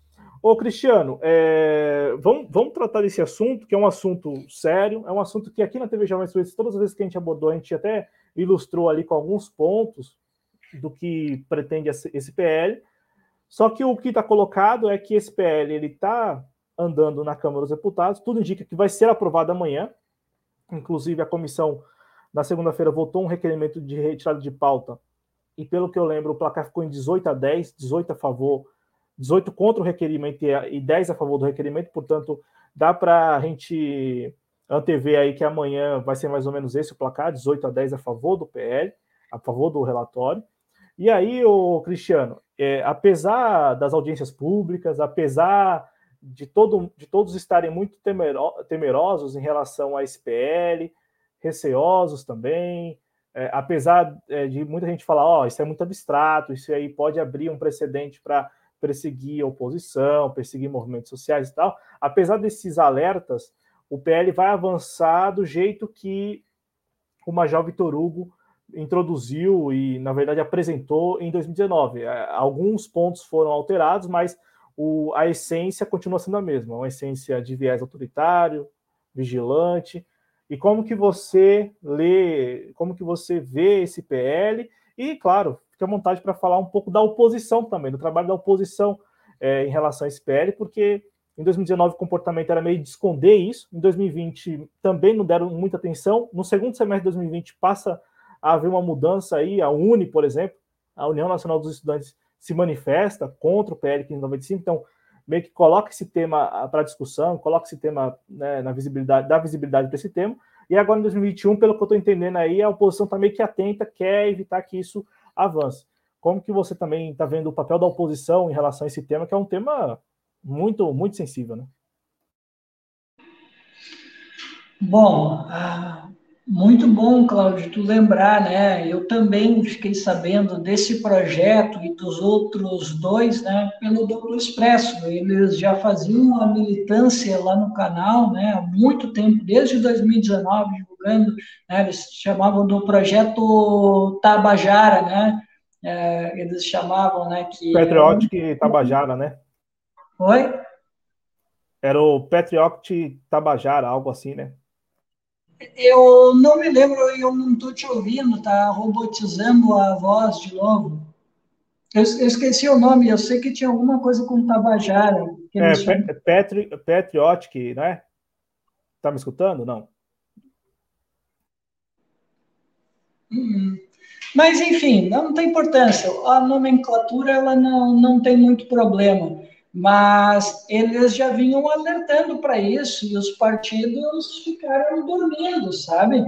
S1: Ô, Cristiano, é, vamos, vamos tratar desse assunto, que é um assunto sério, é um assunto que aqui na TV Jovem Suíça, todas as vezes que a gente abordou, a gente até ilustrou ali com alguns pontos do que pretende esse PL, só que o que está colocado é que esse PL ele está andando na Câmara dos Deputados, tudo indica que vai ser aprovado amanhã. Inclusive, a comissão, na segunda-feira, votou um requerimento de retirada de pauta, e pelo que eu lembro, o placar ficou em 18 a 10, 18 a favor, 18 contra o requerimento e 10 a favor do requerimento, portanto, dá para a gente antever aí que amanhã vai ser mais ou menos esse o placar, 18 a 10 a favor do PL, a favor do relatório. E aí, o Cristiano, é, apesar das audiências públicas, apesar de, todo, de todos estarem muito temero, temerosos em relação à SPL, receosos também, é, apesar é, de muita gente falar, ó, oh, isso é muito abstrato, isso aí pode abrir um precedente para perseguir a oposição, perseguir movimentos sociais e tal, apesar desses alertas, o PL vai avançar do jeito que o Major Vitor Hugo introduziu e, na verdade, apresentou em 2019. É, alguns pontos foram alterados, mas o, a essência continua sendo a mesma, uma essência de viés autoritário, vigilante. E como que você lê, como que você vê esse PL? E, claro, fique à vontade para falar um pouco da oposição também, do trabalho da oposição é, em relação a esse PL, porque em 2019 o comportamento era meio de esconder isso, em 2020 também não deram muita atenção, no segundo semestre de 2020 passa haver uma mudança aí, a UNE, por exemplo, a União Nacional dos Estudantes se manifesta contra o PL 1595, então meio que coloca esse tema ah, para discussão, coloca esse tema né, na visibilidade, dá visibilidade para esse tema, e agora em 2021, pelo que eu estou entendendo aí, a oposição está meio que atenta, quer evitar que isso avance. Como que você também está vendo o papel da oposição em relação a esse tema, que é um tema muito, muito sensível, né?
S2: Bom, muito bom, Cláudio, tu lembrar, né? Eu também fiquei sabendo desse projeto e dos outros dois, né? Pelo Duplo Expresso. Eles já faziam a militância lá no canal, né? Há muito tempo, desde 2019, divulgando. Né, eles chamavam do projeto Tabajara, né? É, eles chamavam, né? Que
S1: Patriotic Tabajara, né?
S2: Oi?
S1: Era o Patriot Tabajara, algo assim, né?
S2: Eu não me lembro, eu não estou te ouvindo, tá robotizando a voz de novo. Eu, eu, esqueci o nome, eu sei que tinha alguma coisa com Tabajara.
S1: é, chamam... Petri, Patriotic, né? Tá me escutando? Não.
S2: Hum. Mas, enfim, não tem importância. A nomenclatura ela não, não tem muito problema mas eles já vinham alertando para isso e os partidos ficaram dormindo, sabe?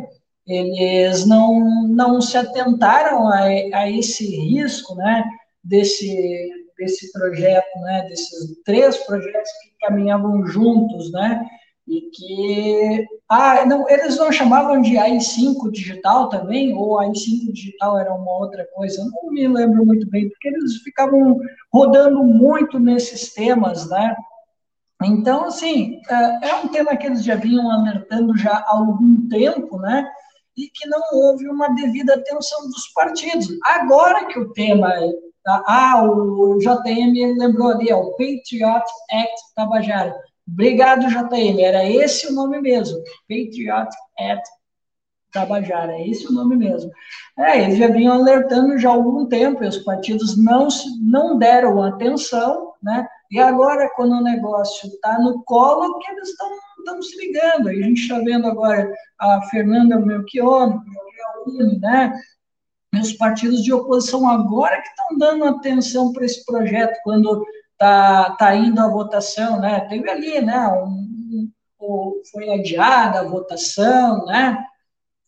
S2: Eles não, não se atentaram a, a esse risco, né? Desse, desse projeto, né? Desses três projetos que caminhavam juntos, né? E que ah, não, eles não chamavam de AI5 digital também, ou AI5 digital era uma outra coisa, não me lembro muito bem, porque eles ficavam rodando muito nesses temas, né? Então, assim, é, é um tema que eles já vinham alertando já há algum tempo, né? E que não houve uma devida atenção dos partidos. Agora que o tema é, ah, o JM lembrou ali, é o Patriot Act Tabajara. Obrigado, JM. Era esse o nome mesmo. Patriot at Tabajara. É esse o nome mesmo. É, eles já vinham alertando já há algum tempo e os partidos não, não deram atenção, né? E agora, quando o negócio está no colo, que eles estão se ligando. A gente está vendo agora a Fernanda Melchior, né? Os partidos de oposição agora que estão dando atenção para esse projeto quando está tá indo a votação, né? Teve ali, né? Um, um, foi adiada a votação, né?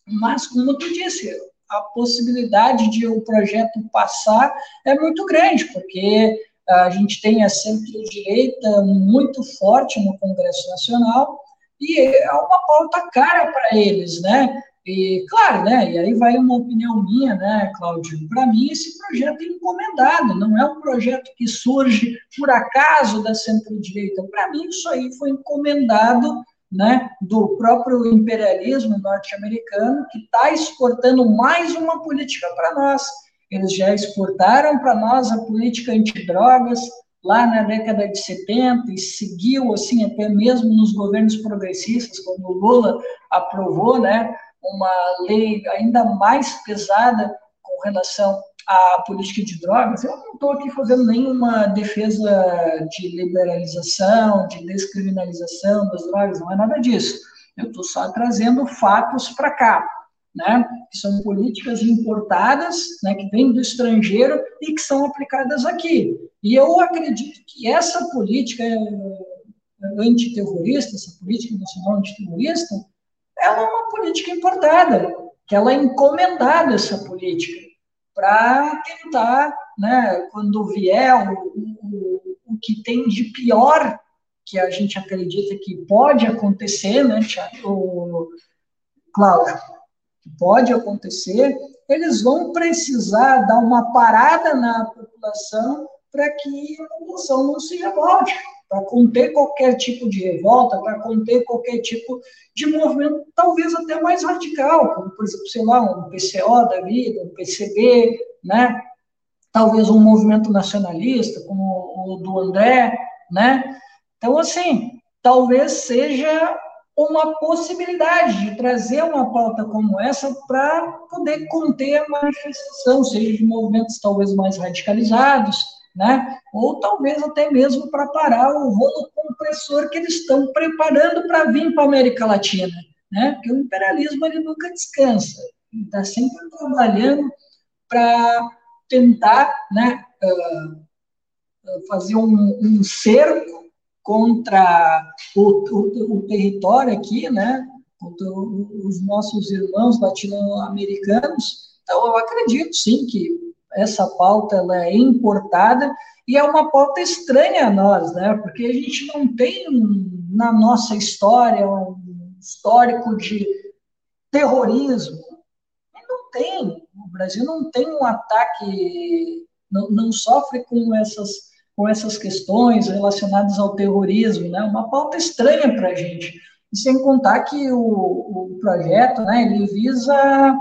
S2: Mas, como tu disse, a possibilidade de o projeto passar é muito grande, porque a gente tem a centro-direita muito forte no Congresso Nacional e é uma pauta cara para eles, né? E, claro, né, e aí vai uma opinião minha, né, Cláudio? Para mim, esse projeto é encomendado, não é um projeto que surge por acaso da centro-direita. Para mim, isso aí foi encomendado né, do próprio imperialismo norte-americano, que está exportando mais uma política para nós. Eles já exportaram para nós a política antidrogas lá na década de 70 e seguiu assim até mesmo nos governos progressistas, quando o Lula aprovou, né, uma lei ainda mais pesada com relação à política de drogas. Eu não estou aqui fazendo nenhuma defesa de liberalização, de descriminalização das drogas, não é nada disso. Eu estou só trazendo fatos para cá, né? Que são políticas importadas, né? Que vêm do estrangeiro e que são aplicadas aqui. E eu acredito que essa política antiterrorista, essa política nacional antiterrorista, ela é uma política importada, que ela é encomendada, essa política, para tentar, né, quando vier o, o, o que tem de pior que a gente acredita que pode acontecer, né, o Cláudio, que pode acontecer, eles vão precisar dar uma parada na população para que a população não se revolte para conter qualquer tipo de revolta, para conter qualquer tipo de movimento, talvez até mais radical, como, por exemplo, sei lá, um PCO da vida, um PCB, né? talvez um movimento nacionalista, como o do André, né? Então, assim, talvez seja uma possibilidade de trazer uma pauta como essa para poder conter a manifestação, seja de movimentos talvez mais radicalizados, né? ou talvez até mesmo para parar o rolo compressor que eles estão preparando para vir para a América Latina, né? porque o imperialismo ele nunca descansa, ele está sempre trabalhando para tentar né, uh, fazer um, um, cerco contra o, o, o território aqui, né? contra os nossos irmãos latino-americanos. Então, eu acredito, sim, que essa pauta ela é importada e é uma pauta estranha a nós, né? Porque a gente não tem na nossa história um histórico de terrorismo. Não tem. O Brasil não tem um ataque, não, não sofre com essas com essas questões relacionadas ao terrorismo, né? Uma pauta estranha para a gente. E sem contar que o, o projeto, né? Ele visa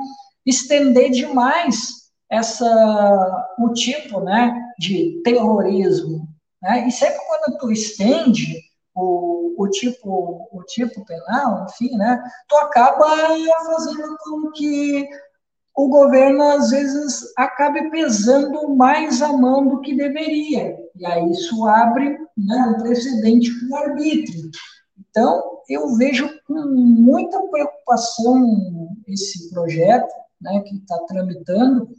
S2: estender demais essa o tipo né, de terrorismo. Né? E sempre quando tu estende o, o, tipo, o tipo penal, enfim, né, tu acaba fazendo com que o governo, às vezes, acabe pesando mais a mão do que deveria. E aí isso abre né, um precedente para o arbítrio. Então, eu vejo com muita preocupação esse projeto né, que está tramitando,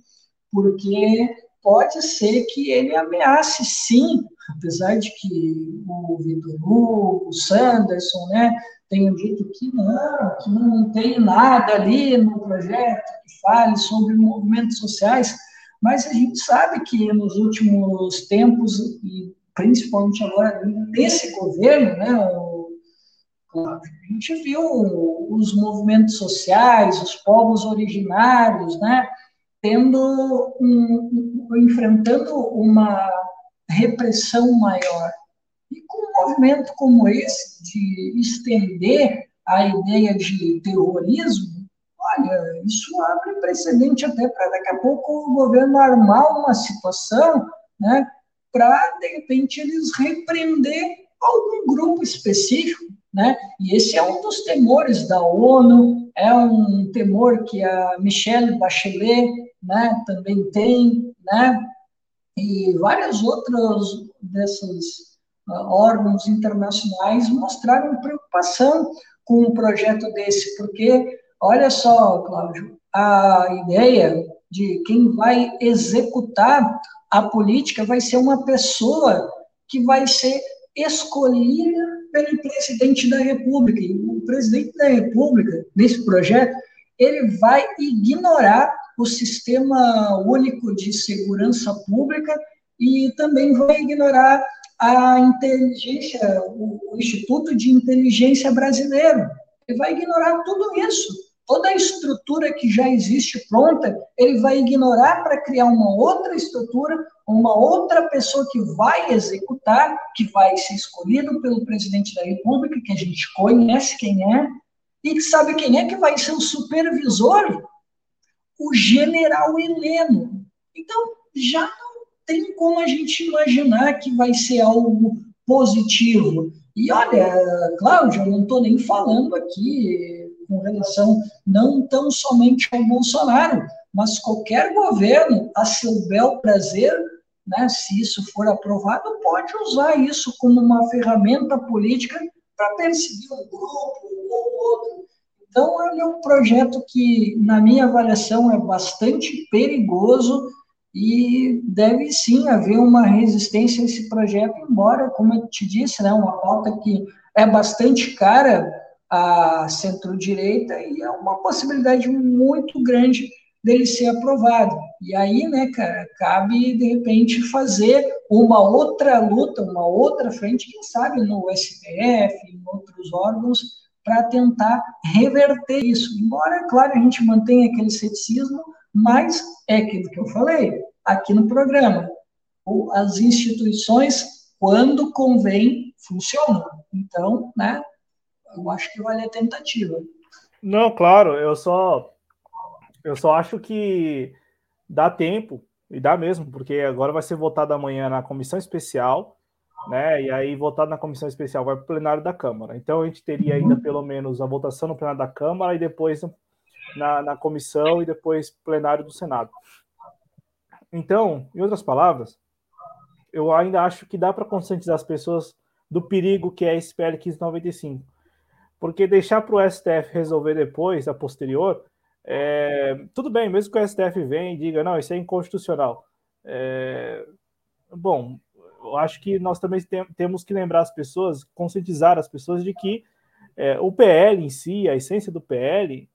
S2: porque pode ser que ele ameace sim, apesar de que o Vitor Hugo, o Sanderson, né, tenham dito que não, que não tem nada ali no projeto que fale sobre movimentos sociais, mas a gente sabe que nos últimos tempos, e principalmente agora nesse governo, né, a gente viu os movimentos sociais, os povos originários, né, tendo um, enfrentando uma repressão maior. E com um movimento como esse, de estender a ideia de terrorismo, olha, isso abre precedente até para daqui a pouco o governo armar uma situação, né, para, de repente, eles repreender algum grupo específico, né? E esse é um dos temores da ONU, é um temor que a Michelle Bachelet né, também tem, né, e várias outras dessas órgãos internacionais mostraram preocupação com um projeto desse, porque, olha só, Cláudio, a ideia de quem vai executar a política vai ser uma pessoa que vai ser escolhida pelo presidente da República. E o presidente da República, nesse projeto, ele vai ignorar o sistema único de segurança pública e também vai ignorar a inteligência, o, Instituto de Inteligência Brasileiro. Ele vai ignorar tudo isso. Toda a estrutura que já existe pronta, ele vai ignorar para criar uma outra estrutura, uma outra pessoa que vai executar, que vai ser escolhido pelo presidente da República, que a gente conhece quem é, e sabe quem é que vai ser o supervisor? O general Heleno. Então, já não tem como a gente imaginar que vai ser algo positivo. E olha, Cláudio, eu não estou nem falando aqui com relação não tão somente ao Bolsonaro, mas qualquer governo, a seu bel prazer, né, se isso for aprovado, pode usar isso como uma ferramenta política para perseguir um grupo ou outro. Então, ele é um projeto que, na minha avaliação, é bastante perigoso e deve sim haver uma resistência a esse projeto, embora, como eu te disse, né, uma pauta que é bastante cara à centro-direita e é uma possibilidade muito grande dele ser aprovado. E aí, né, cara, cabe, de repente, fazer uma outra luta, uma outra frente, quem sabe no STF, em outros órgãos, para tentar reverter isso. Embora, claro, a gente mantenha aquele ceticismo, mas é aquilo que eu falei aqui no programa. As instituições, quando convém, funcionam. Então, né, eu acho que vale a tentativa.
S1: Não, claro, eu só eu só acho que dá tempo, e dá mesmo, porque agora vai ser votado amanhã na comissão especial, né? E aí, votado na comissão especial, vai para o plenário da Câmara. Então, a gente teria ainda pelo menos a votação no plenário da Câmara e depois na, na comissão e depois plenário do Senado. Então, em outras palavras, eu ainda acho que dá para conscientizar as pessoas do perigo que é esse PL 1595. Porque deixar para o STF resolver depois, a posterior, é, tudo bem, mesmo que o STF venha e diga, não, isso é inconstitucional. É, bom, eu acho que nós também tem, temos que lembrar as pessoas, conscientizar as pessoas de que é, o PL em si, a essência do PL,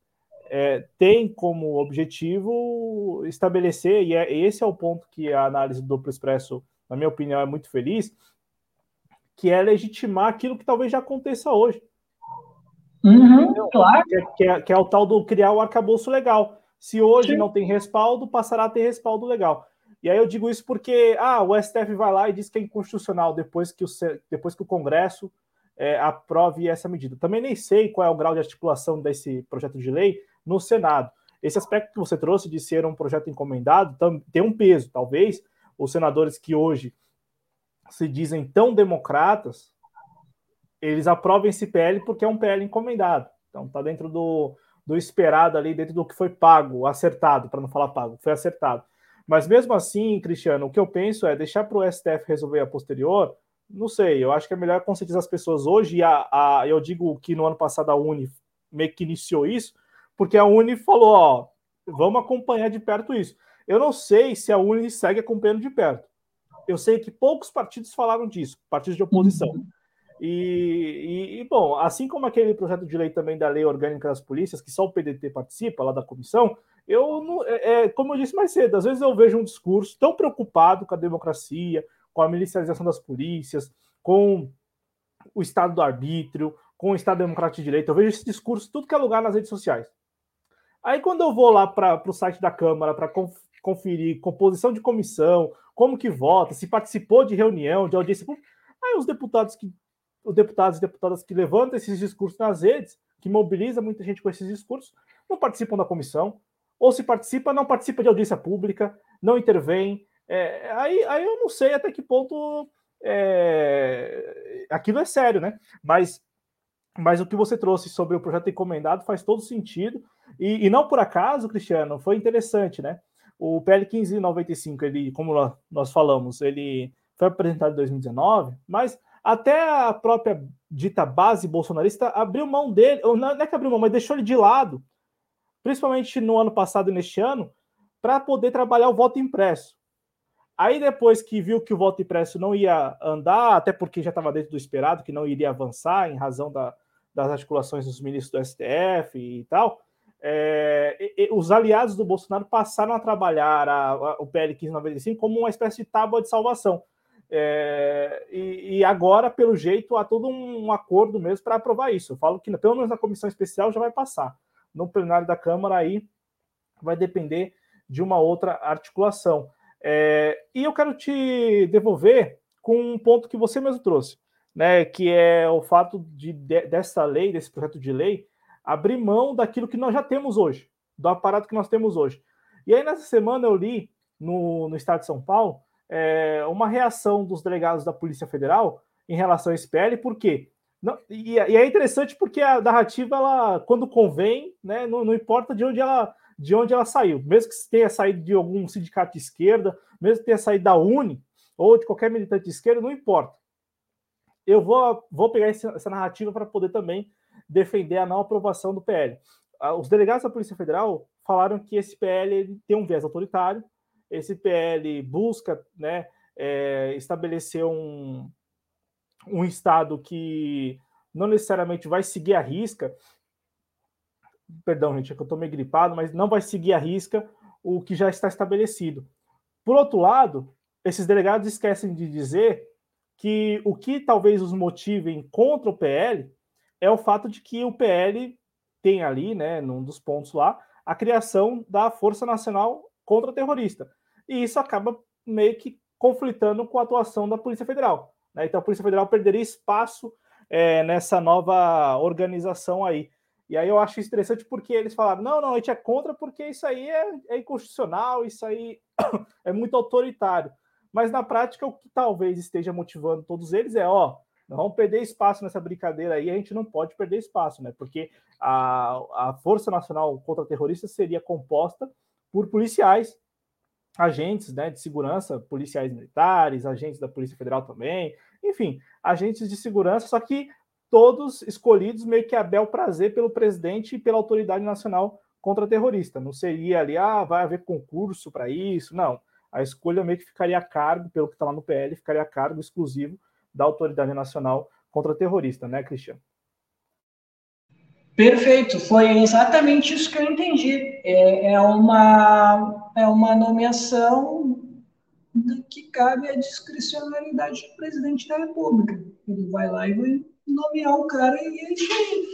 S1: é, tem como objetivo estabelecer, e é, esse é o ponto que a análise do duplo expresso, na minha opinião, é muito feliz, que é legitimar aquilo que talvez já aconteça hoje.
S2: Uhum, claro.
S1: Que é, que, é, que é, o tal do criar o arcabouço legal. Se hoje Sim. não tem respaldo, passará a ter respaldo legal. E aí eu digo isso porque ah, o STF vai lá e diz que é inconstitucional depois que o, depois que o Congresso é, aprove essa medida. Também nem sei qual é o grau de articulação desse projeto de lei no Senado. Esse aspecto que você trouxe de ser um projeto encomendado tem um peso. Talvez os senadores que hoje se dizem tão democratas, eles aprovem esse PL porque é um PL encomendado. Então está dentro do, do esperado ali, dentro do que foi pago, acertado, para não falar pago, foi acertado. Mas mesmo assim, Cristiano, o que eu penso é deixar para o STF resolver a posterior. Não sei, eu acho que é melhor conscientizar as pessoas hoje. E a, a, eu digo que no ano passado a Uni meio que iniciou isso, porque a Uni falou: ó, vamos acompanhar de perto isso. Eu não sei se a Uni segue acompanhando de perto. Eu sei que poucos partidos falaram disso, partidos de oposição. Uhum. E, e, e, bom, assim como aquele projeto de lei também da Lei Orgânica das Polícias, que só o PDT participa lá da comissão, eu não, é, é, como eu disse mais cedo, às vezes eu vejo um discurso tão preocupado com a democracia, com a milicialização das polícias, com o Estado do arbítrio, com o Estado democrático de direito. Eu vejo esse discurso tudo que é lugar nas redes sociais. Aí quando eu vou lá para o site da Câmara para conferir composição de comissão, como que vota, se participou de reunião, de audiência aí os deputados que os deputados e deputadas que levantam esses discursos nas redes, que mobiliza muita gente com esses discursos, não participam da comissão, ou se participa, não participa de audiência pública, não intervém. É, aí, aí eu não sei até que ponto é, aquilo é sério, né? Mas, mas o que você trouxe sobre o projeto encomendado faz todo sentido, e, e não por acaso, Cristiano, foi interessante, né? O PL 1595, ele, como nós falamos, ele foi apresentado em 2019, mas até a própria dita base bolsonarista abriu mão dele, ou não é que abriu mão, mas deixou ele de lado, principalmente no ano passado e neste ano, para poder trabalhar o voto impresso. Aí depois que viu que o voto impresso não ia andar, até porque já estava dentro do esperado, que não iria avançar em razão da, das articulações dos ministros do STF e tal, é, e, os aliados do Bolsonaro passaram a trabalhar a, a, o PL 1595 como uma espécie de tábua de salvação. É, e, e, agora, pelo jeito, há todo um, um acordo mesmo para aprovar isso. Eu falo que, pelo menos na comissão especial, já vai passar. No plenário da Câmara, aí vai depender de uma outra articulação. É, e eu quero te devolver com um ponto que você mesmo trouxe, né, que é o fato de, de dessa lei, desse projeto de lei, abrir mão daquilo que nós já temos hoje, do aparato que nós temos hoje. E aí, nessa semana, eu li no, no Estado de São Paulo é, uma reação dos delegados da Polícia Federal em relação a esse PL, por quê? Não, e, e, é interessante porque a narrativa, ela, quando convém, né, não, não, importa de onde, ela, de onde ela saiu, mesmo que tenha saído de algum sindicato de esquerda, mesmo que tenha saído da Uni ou de qualquer militante de esquerda, não importa. Eu vou, vou pegar essa, essa narrativa para poder também defender a não aprovação do PL. Os delegados da Polícia Federal falaram que esse PL tem um viés autoritário, esse PL busca né, é, estabelecer um, um Estado que não necessariamente vai seguir a risca, perdão, gente, é que eu estou meio gripado, mas não vai seguir a risca o que já está estabelecido. Por outro lado, esses delegados esquecem de dizer que o que talvez os motivem contra o PL é o fato de que o PL tem ali, né, num dos pontos lá, a criação da Força Nacional Contra-Terrorista. E isso acaba meio que conflitando com a atuação da Polícia Federal. Né? Então a Polícia Federal perderia espaço é, nessa nova organização aí. E aí eu acho interessante porque eles falaram: não, não, a gente é contra porque isso aí é, é inconstitucional, isso aí <coughs> é muito autoritário. Mas na prática, o que talvez esteja motivando todos eles é: ó, não vamos perder espaço nessa brincadeira aí, a gente não pode perder espaço, né? Porque a, a Força Nacional contra Terroristas seria composta por policiais, agentes né, de segurança, policiais militares, agentes da Polícia Federal também, enfim, agentes de segurança, só que todos escolhidos meio que a bel prazer pelo presidente e pela autoridade nacional contra terrorista. Não seria ali, ah, vai haver concurso para isso, não. A escolha meio que ficaria a cargo, pelo que está lá no PL, ficaria a cargo exclusivo da Autoridade Nacional contra Terrorista, né, Cristiano?
S2: Perfeito, foi exatamente isso que eu entendi. É, é, uma, é uma nomeação que cabe à discricionalidade do presidente da República. Ele vai lá e vai nomear o cara e é isso aí.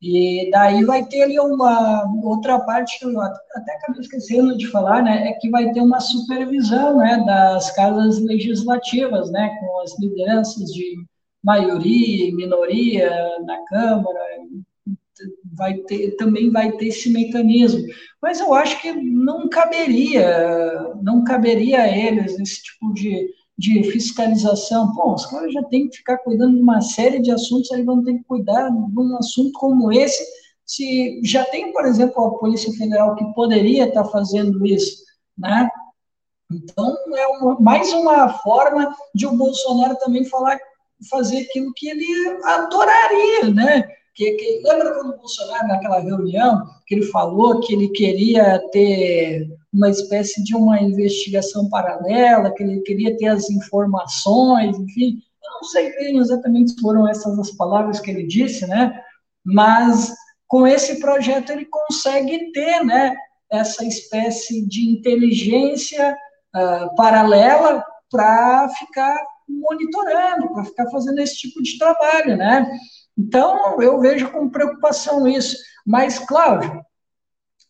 S2: E daí vai ter ali uma outra parte que eu até acabei esquecendo de falar, né, é que vai ter uma supervisão, né, das casas legislativas, né, com as lideranças de maioria e minoria na Câmara, vai ter, também vai ter esse mecanismo. Mas eu acho que não caberia, não caberia a eles esse tipo de de fiscalização. Pô, os caras já têm que ficar cuidando de uma série de assuntos, aí vão ter que cuidar de um assunto como esse, se já tem, por exemplo, a Polícia Federal que poderia estar fazendo isso, né? Então, é uma, mais uma forma de o Bolsonaro também falar, fazer aquilo que ele adoraria, né? Que, que, lembra quando o Bolsonaro, naquela reunião, que ele falou que ele queria ter uma espécie de uma investigação paralela, que ele queria ter as informações, enfim, eu não sei bem exatamente se foram essas as palavras que ele disse, né? Mas com esse projeto ele consegue ter, né? Essa espécie de inteligência uh, paralela para ficar monitorando, para ficar fazendo esse tipo de trabalho, né? Então, eu vejo com preocupação isso. Mas, Cláudio,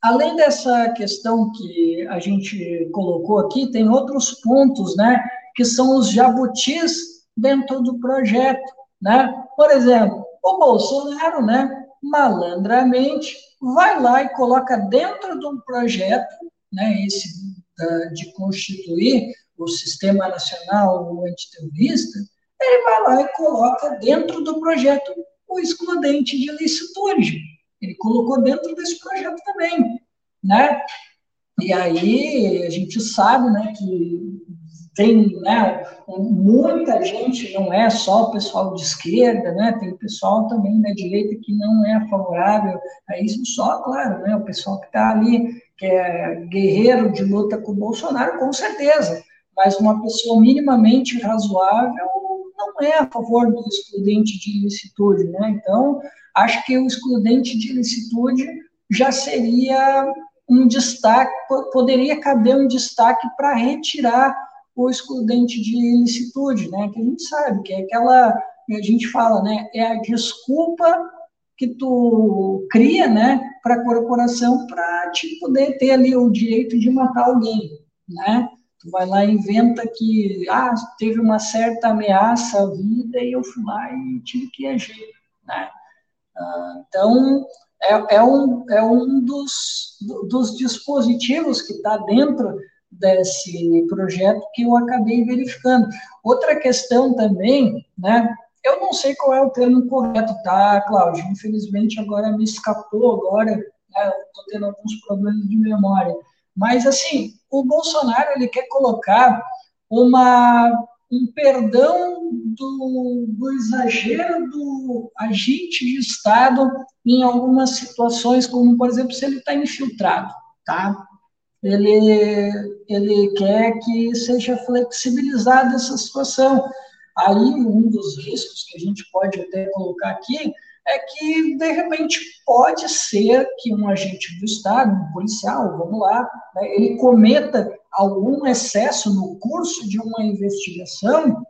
S2: além dessa questão que a gente colocou aqui, tem outros pontos, né, que são os jabutis dentro do projeto, né? Por exemplo, o Bolsonaro, né, malandramente, vai lá e coloca dentro de um projeto, né, esse de constituir o Sistema Nacional Antiterrorista, ele vai lá e coloca dentro do projeto o excludente de licitude. Ele colocou dentro desse projeto também, né? E aí a gente sabe, né, que tem né, muita gente, não é só o pessoal de esquerda, né, tem o pessoal também da direita que não é favorável a isso, só, claro, né, o pessoal que está ali, que é guerreiro de luta com o Bolsonaro, com certeza, mas uma pessoa minimamente razoável não é a favor do excludente de ilicitude, né, então, acho que o excludente de ilicitude já seria um destaque, poderia caber um destaque para retirar o excludente de ilicitude, né? Que a gente sabe que é aquela a gente fala, né? É a desculpa que tu cria, né, para a corporação para te poder ter ali o direito de matar alguém, né? Vai lá inventa que ah, teve uma certa ameaça à vida e eu fui lá e tive que agir, né? Ah, então é, é, um, é um dos, dos dispositivos que está dentro desse projeto que eu acabei verificando. Outra questão também, né? Eu não sei qual é o termo correto, tá, Cláudio? Infelizmente agora me escapou agora, né, estou tendo alguns problemas de memória. Mas assim, o Bolsonaro ele quer colocar uma um perdão do, do exagero do agente de Estado em algumas situações, como por exemplo se ele está infiltrado, tá? ele, ele quer que seja flexibilizada essa situação. Aí, um dos riscos que a gente pode até colocar aqui é que, de repente, pode ser que um agente do Estado, um policial, vamos lá, né, ele cometa algum excesso no curso de uma investigação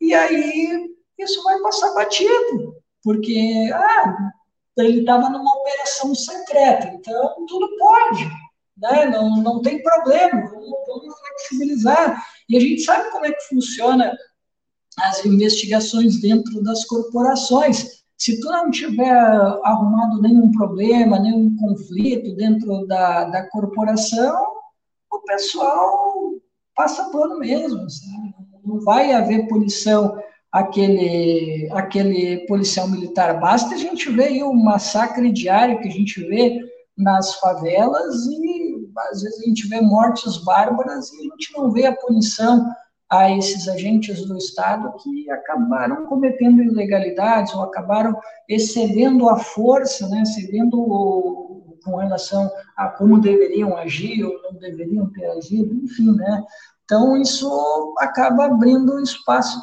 S2: e aí isso vai passar batido, porque ah, ele estava numa operação secreta, então tudo pode né? não, não tem problema, vamos, flexibilizar. E a gente sabe como é que funciona as investigações dentro das corporações. Se tu não tiver arrumado nenhum problema, nenhum conflito dentro da, da corporação, o pessoal passa pano mesmo. Sabe? Não vai haver punição aquele, aquele policial militar. Basta a gente ver o massacre diário que a gente vê nas favelas e às vezes a gente vê mortes bárbaras e a gente não vê a punição a esses agentes do Estado que acabaram cometendo ilegalidades ou acabaram excedendo a força, né, excedendo o, com relação a como deveriam agir ou não deveriam ter agido, enfim, né? Então isso acaba abrindo espaço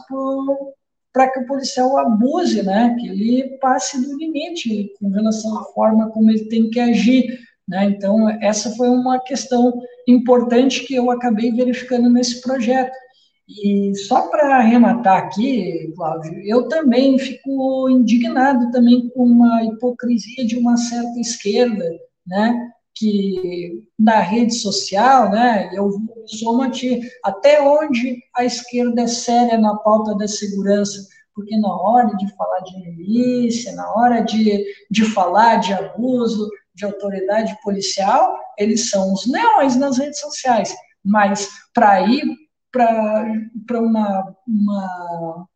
S2: para que o policial abuse, né? Que ele passe do limite com relação à forma como ele tem que agir, né? Então essa foi uma questão importante que eu acabei verificando nesse projeto. E só para arrematar aqui, Cláudio, eu também fico indignado também com uma hipocrisia de uma certa esquerda, né? que na rede social, né, eu sou ti, até onde a esquerda é séria na pauta da segurança, porque na hora de falar de milícia, na hora de, de falar de abuso de autoridade policial, eles são os leões nas redes sociais, mas para ir para uma, uma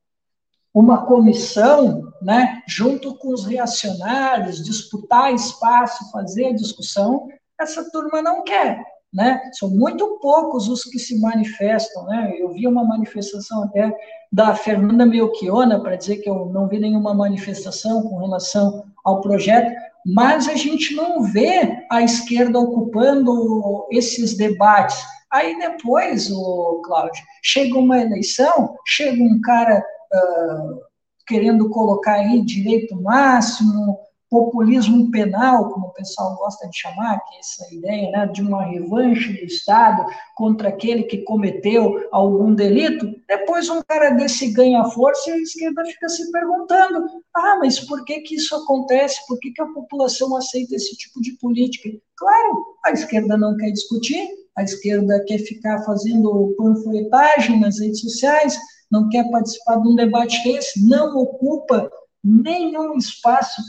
S2: uma comissão, né, junto com os reacionários, disputar espaço, fazer discussão, essa turma não quer. Né? São muito poucos os que se manifestam. Né? Eu vi uma manifestação até da Fernanda Melchiona para dizer que eu não vi nenhuma manifestação com relação ao projeto, mas a gente não vê a esquerda ocupando esses debates. Aí depois, o Cláudio, chega uma eleição, chega um cara uh, querendo colocar aí direito máximo, populismo penal, como o pessoal gosta de chamar, que é essa ideia né, de uma revanche do Estado contra aquele que cometeu algum delito, depois um cara desse ganha força e a esquerda fica se perguntando: ah, mas por que, que isso acontece? Por que, que a população aceita esse tipo de política? Claro, a esquerda não quer discutir, a esquerda quer ficar fazendo panfletagem nas redes sociais, não quer participar de um debate desse, não ocupa nenhum espaço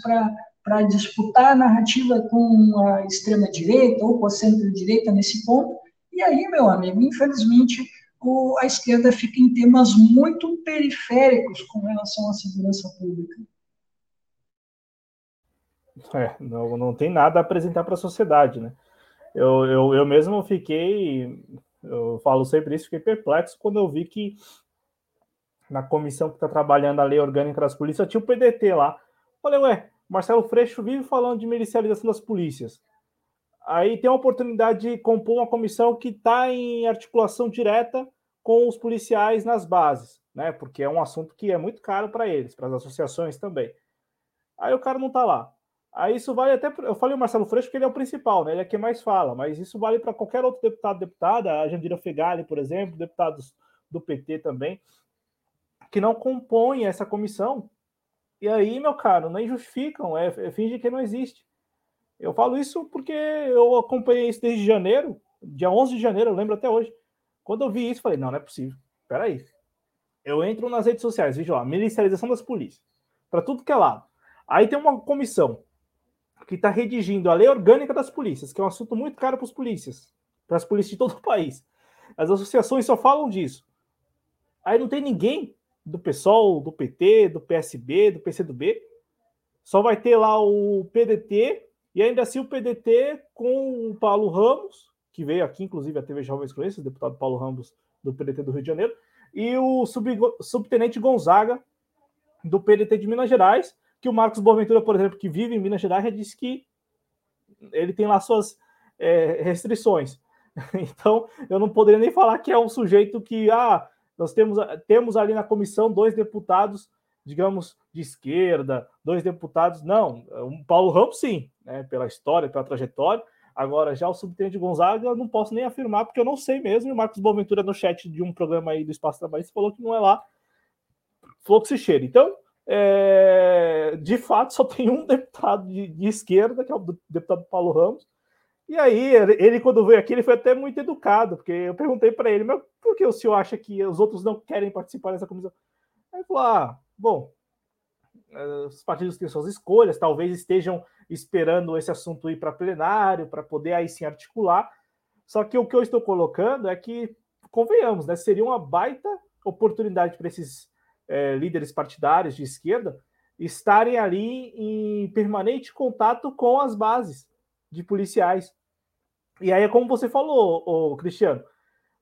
S2: para disputar a narrativa com a extrema-direita ou com a centro-direita nesse ponto. E aí, meu amigo, infelizmente, o, a esquerda fica em temas muito periféricos com relação à segurança pública.
S1: É, não, não tem nada a apresentar para a sociedade, né? Eu, eu, eu mesmo fiquei Eu falo sempre isso, fiquei perplexo quando eu vi que na comissão que está trabalhando a lei orgânica das polícias tinha o PDT lá. Falei, ué, Marcelo Freixo vive falando de milicialização das polícias. Aí tem a oportunidade de compor uma comissão que está em articulação direta com os policiais nas bases, né? Porque é um assunto que é muito caro para eles, para as associações também. Aí o cara não está lá. Aí isso vale até. Eu falei o Marcelo Freixo porque ele é o principal, né? Ele é quem mais fala, mas isso vale para qualquer outro deputado, deputada, a Jandira Fegali, por exemplo, deputados do PT também, que não compõem essa comissão. E aí, meu caro, nem justificam, é, é finge que não existe. Eu falo isso porque eu acompanhei isso desde janeiro, dia 11 de janeiro, eu lembro até hoje. Quando eu vi isso, falei, não, não é possível. Peraí. Eu entro nas redes sociais, vejo lá, milicialização das polícias. Para tudo que é lado. Aí tem uma comissão que está redigindo a lei orgânica das polícias, que é um assunto muito caro para os polícias, para as polícias de todo o país. As associações só falam disso. Aí não tem ninguém do PSOL, do PT, do PSB, do PCdoB. Só vai ter lá o PDT e ainda assim o PDT com o Paulo Ramos, que veio aqui, inclusive, a TV Jovens Cronistas, o deputado Paulo Ramos, do PDT do Rio de Janeiro, e o sub, subtenente Gonzaga, do PDT de Minas Gerais, que o Marcos Boaventura, por exemplo, que vive em Minas Gerais, já disse que ele tem lá suas é, restrições. <laughs> Então, eu não poderia nem falar que é um sujeito que, ah, nós temos, temos ali na comissão dois deputados digamos, de esquerda, dois deputados. Não, o Paulo Ramos, sim, né, pela história, pela trajetória. Agora, já o subtenente Gonzaga, eu não posso nem afirmar, porque eu não sei mesmo. E o Marcos Boaventura, no chat de um programa aí do Espaço Trabalhista, falou que não é lá. Falou que se cheira. Então, é, de fato, só <laughs> tem um deputado de, de, esquerda, que é o deputado Paulo Ramos. E aí, ele, quando veio aqui, ele foi até muito educado, porque eu perguntei para ele, mas por que o senhor acha que os outros não querem participar dessa comissão? Aí ele falou: ah, Bom, eh, os partidos têm suas escolhas, talvez estejam esperando esse assunto ir para plenário, para poder aí sim articular. Só que o que eu estou colocando é que, convenhamos, né, seria uma baita oportunidade para esses é, líderes partidários de esquerda estarem ali em permanente contato com as bases de policiais. E aí é como você falou, o Cristiano,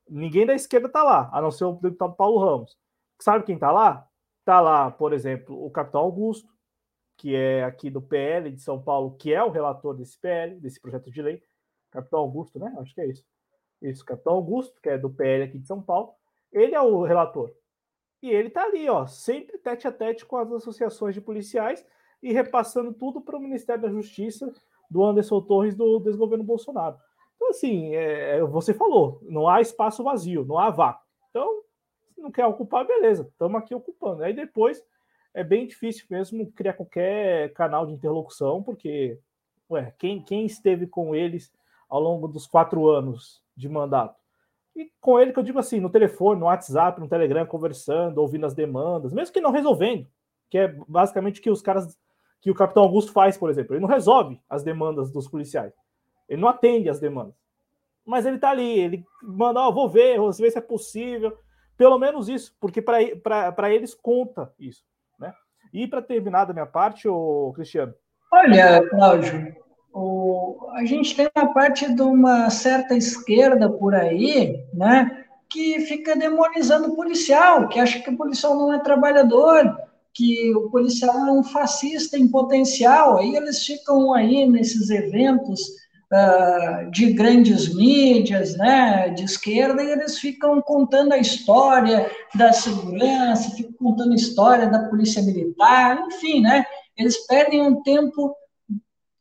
S1: ninguém da esquerda está lá, a não ser o deputado Paulo Ramos. Sabe quem está lá? Está lá, por exemplo, o capitão Augusto, que é aqui do PL de São Paulo, que é o relator desse PL, desse projeto de lei. Capitão Augusto, né? Acho que é isso. Isso, capitão Augusto, que é do PL aqui de São Paulo. Ele é o relator. E ele está ali, ó, sempre tete a tete com as associações de policiais e repassando tudo para o Ministério da Justiça do Anderson Torres do desgoverno Bolsonaro. Então, assim, é, você falou, não há espaço vazio, não há vácuo. Então, não quer ocupar, beleza, estamos aqui ocupando. Aí depois é bem difícil mesmo criar qualquer canal de interlocução, porque ué, quem, quem esteve com eles ao longo dos quatro anos de mandato? E com ele que eu digo assim, no telefone, no WhatsApp, no Telegram, conversando, ouvindo as demandas, mesmo que não resolvendo, que é basicamente o que os caras, que o Capitão Augusto faz, por exemplo. Ele não resolve as demandas dos policiais. Ele não atende as demandas. Mas ele tá ali, ele manda, ó, oh, vou ver, vou ver se é possível. Pelo menos isso, porque para eles conta isso. Né? E para terminar da minha parte, o Cristiano.
S2: Olha, Cláudio, o, a gente tem uma parte de uma certa esquerda por aí, né? Que fica demonizando o policial, que acha que o policial não é trabalhador, que o policial é um fascista em potencial. Aí eles ficam aí nesses eventos uh, de grandes mídias, né, de esquerda, e eles ficam contando a história da segurança, ficam contando a história da polícia militar, enfim, né, eles perdem um tempo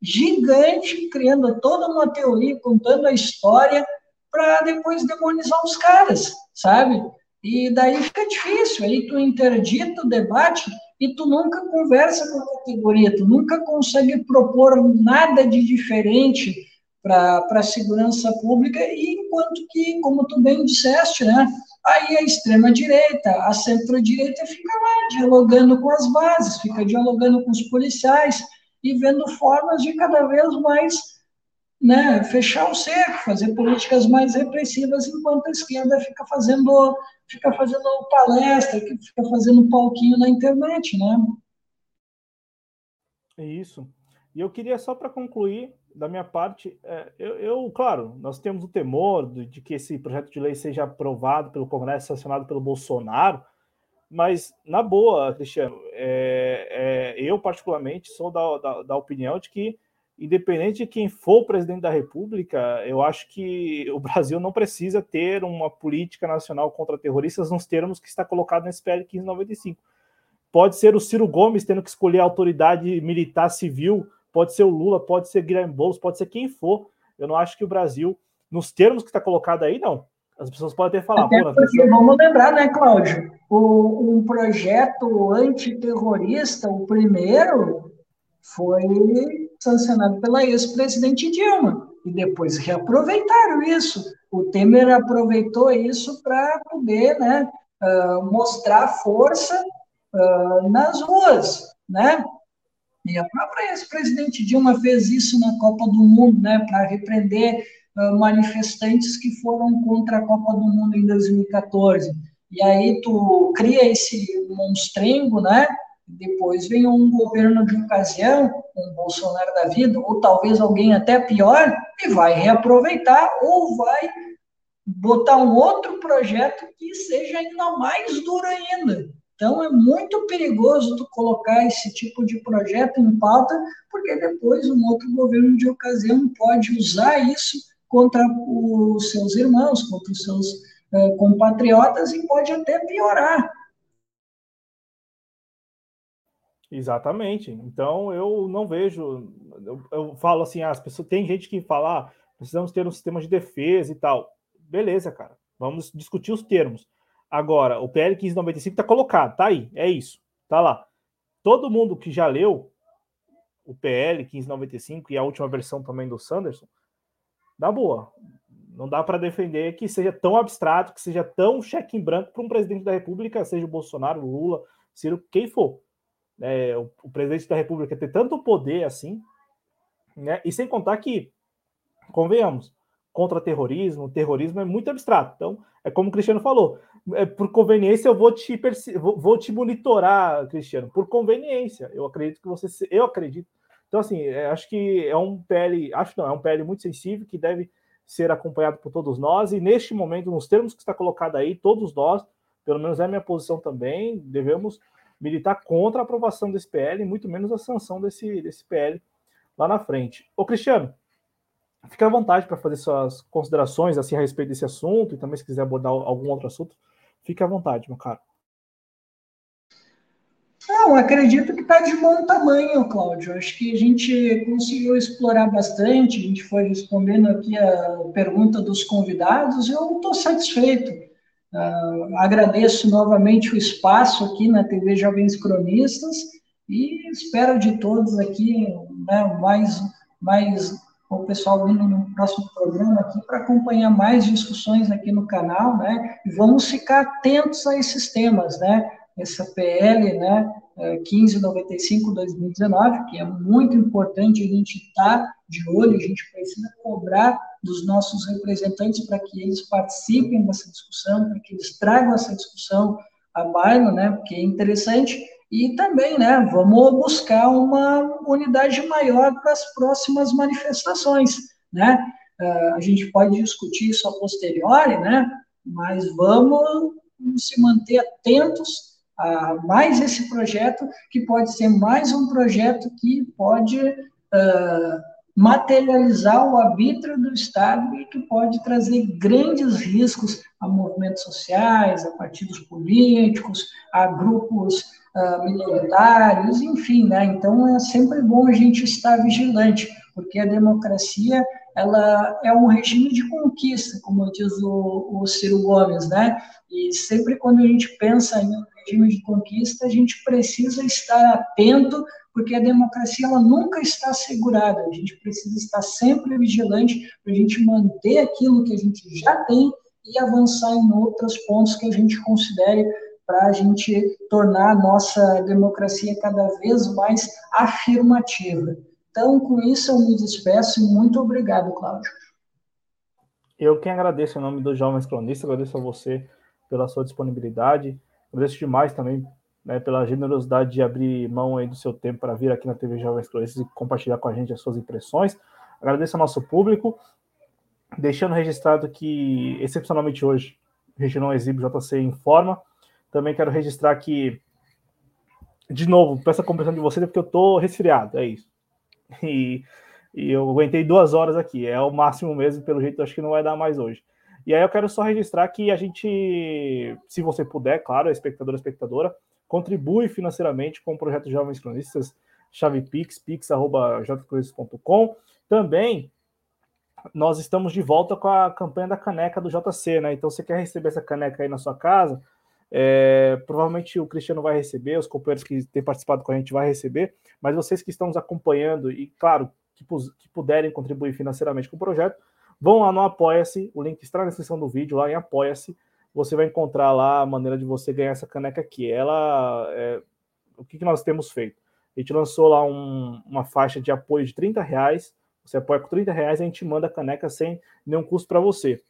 S2: gigante criando toda uma teoria, contando a história, para depois demonizar os caras, sabe? E daí fica difícil, aí tu interdita o debate e tu nunca conversa com a categoria, tu nunca consegue propor nada de diferente para a segurança pública, e enquanto que, como tu bem disseste, né, aí a extrema-direita, a centro-direita fica lá dialogando com as bases, fica dialogando com os policiais e vendo formas de cada vez mais né, fechar o cerco, fazer políticas mais repressivas, enquanto a esquerda fica fazendo, fica fazendo palestra, fica fazendo palquinho na internet, né?
S1: Isso. E eu queria só para concluir, da minha parte, é, eu, eu, claro, nós temos o temor de, de, que esse projeto de lei seja aprovado pelo Congresso, sancionado pelo Bolsonaro, mas na boa, Cristiano, é, é, eu particularmente sou da, da, da, opinião de que, independente de quem for o presidente da República, eu acho que o Brasil não precisa ter uma política nacional contra terroristas nos termos que está colocado nesse PL 1595. Pode ser o Ciro Gomes tendo que escolher a autoridade militar civil pode ser o Lula, pode ser Guilherme Boulos, pode ser quem for. Eu não acho que o Brasil, nos termos que está colocado aí, não. As pessoas podem até falar.
S2: Até porque, vamos lembrar, né, Cláudio? O, um projeto antiterrorista, o primeiro, foi sancionado pela ex-presidente Dilma. E depois reaproveitaram isso. O Temer aproveitou isso para poder né, uh, mostrar força uh, nas ruas. Né? E a própria ex-presidente Dilma fez isso na Copa do Mundo, né, para repreender manifestantes que foram contra a Copa do Mundo em 2014. E aí tu cria esse monstrengo, né? Depois vem um governo de ocasião, um Bolsonaro da vida, ou talvez alguém até pior, e vai reaproveitar ou vai botar um outro projeto que seja ainda mais duro ainda. Então, é muito perigoso tu colocar esse tipo de projeto em pauta, porque depois um outro governo de ocasião pode usar isso contra os seus irmãos, contra os seus uh, compatriotas e pode até piorar.
S1: Exatamente. Então, eu não vejo. Eu, eu falo assim: ah, as pessoas. Tem gente que fala, ah, precisamos ter um sistema de defesa e tal. Beleza, cara. Vamos discutir os termos. Agora, o PL 1595 está colocado, tá aí, é isso, tá lá. Todo mundo que já leu o PL 1595 e a última versão também do Sanderson, dá boa. Não dá para defender que seja tão abstrato, que seja tão cheque em branco para um presidente da República, seja o Bolsonaro, Lula, Ciro, quem for. É, o, o, presidente da República ter tanto poder assim, né? E sem contar que, convenhamos, contra terrorismo, terrorismo é muito abstrato. Então, é como o Cristiano falou, é, por conveniência eu vou te vou, vou te monitorar, Cristiano, por conveniência. Eu acredito que você eu acredito. Então assim, é, acho que é um PL, acho não, é um PL muito sensível que deve ser acompanhado por todos nós e neste momento, nos termos que está colocado aí, todos nós, pelo menos é a minha posição também, devemos militar contra a aprovação desse PL, muito menos a sanção desse, desse PL lá na frente. Ô Cristiano, fica à vontade para fazer suas considerações assim a respeito desse assunto e também se quiser abordar algum outro assunto, Fique à vontade, meu caro.
S2: Não, acredito que está de bom tamanho, Cláudio. Acho que a gente conseguiu explorar bastante, a gente foi respondendo aqui a pergunta dos convidados, eu estou satisfeito. Uh, agradeço novamente o espaço aqui na TV Jovens Cronistas e espero de todos aqui né, mais, mais o pessoal vindo no próximo programa aqui para acompanhar mais discussões aqui no canal, né? E vamos ficar atentos a esses temas, né? Essa PL, né? 1595-2019, é, que é muito importante a gente estar tá de olho, a gente precisa cobrar dos nossos representantes para que eles participem dessa discussão, para que eles tragam essa discussão à baila, né? Porque é interessante e também, né, vamos buscar uma unidade maior para as próximas manifestações, né? Uh, a gente pode discutir isso a posteriori, né? Mas vamos se manter atentos a mais esse projeto, que pode ser mais um projeto que pode uh, materializar o arbítrio do Estado e que pode trazer grandes riscos a movimentos sociais, a partidos políticos, a grupos uh, minoritários, enfim, né? Então é sempre bom a gente estar vigilante, porque a democracia ela é um regime de conquista, como diz o, o Ciro Gomes, né? E sempre quando a gente pensa em um regime de conquista, a gente precisa estar atento, porque a democracia ela nunca está assegurada. A gente precisa estar sempre vigilante para a gente manter aquilo que a gente já tem e avançar em outros pontos que a gente considere para a gente tornar a nossa democracia cada vez mais afirmativa. Então, com isso, eu me despeço e muito obrigado, Cláudio.
S1: Eu quem agradeço em nome dos Jovens Cronistas, agradeço a você pela sua disponibilidade, agradeço demais também né, pela generosidade de abrir mão aí do seu tempo para vir aqui na TV Jovens Cronistas e compartilhar com a gente as suas impressões. Agradeço ao nosso público, deixando registrado que, excepcionalmente hoje, a gente não exibe JC em forma. Também quero registrar que, de novo, peço a compreensão de vocês, porque eu estou resfriado, é isso. <laughs> E, e eu aguentei duas horas aqui, é o máximo mesmo, pelo jeito, acho que não vai dar mais hoje. E aí eu quero só registrar que a gente, se você puder, claro, espectador, espectadora, contribui financeiramente com o projeto Jovens Cronistas, chave Pix, pix.jcronistas.com. Também nós estamos de volta com a campanha da caneca do JC, né? Então, você quer receber essa caneca aí na sua casa, é, provavelmente o Cristiano vai receber, os companheiros que têm participado com a gente vai receber, mas vocês que estão nos acompanhando e, claro, que, que puderem contribuir financeiramente com o projeto, Vão lá no Apoia-se, o link está na descrição do vídeo, lá em Apoia-se. Você vai encontrar lá a maneira de você ganhar essa caneca aqui. Ela, é, o que, que nós temos feito? A gente lançou lá um, uma faixa de apoio de 30 reais. Você apoia com 30 reais e a gente manda a caneca sem nenhum custo para você.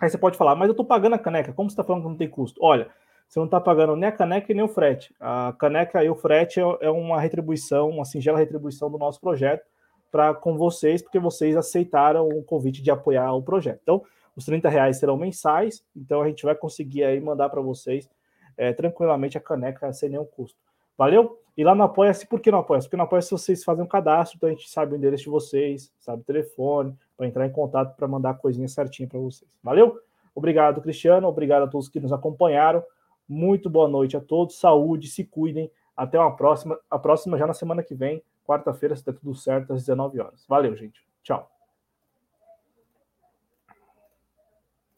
S1: Aí você pode falar, mas eu estou pagando a caneca, como você está falando que não tem custo? Olha, você não está pagando nem a caneca e nem o frete. A caneca e o frete é, é uma retribuição, uma singela retribuição do nosso projeto para com vocês, porque vocês aceitaram o convite de apoiar o projeto. Então, os 30 reais serão mensais, então a gente vai conseguir aí mandar para vocês é, tranquilamente a caneca sem nenhum custo. Valeu? E lá no Apoia-se, por que não Apoia-se? Porque no Apoia-se vocês fazem um cadastro, então a gente sabe o endereço de vocês, sabe o telefone, para entrar em contato para mandar a coisinha certinha para vocês. Valeu? Obrigado, Cristiano. Obrigado a todos que nos acompanharam. Muito boa noite a todos. Saúde, se cuidem. Até uma próxima. A próxima já na semana que vem quarta-feira, se der tudo certo, às 19 horas. Valeu, gente. Tchau.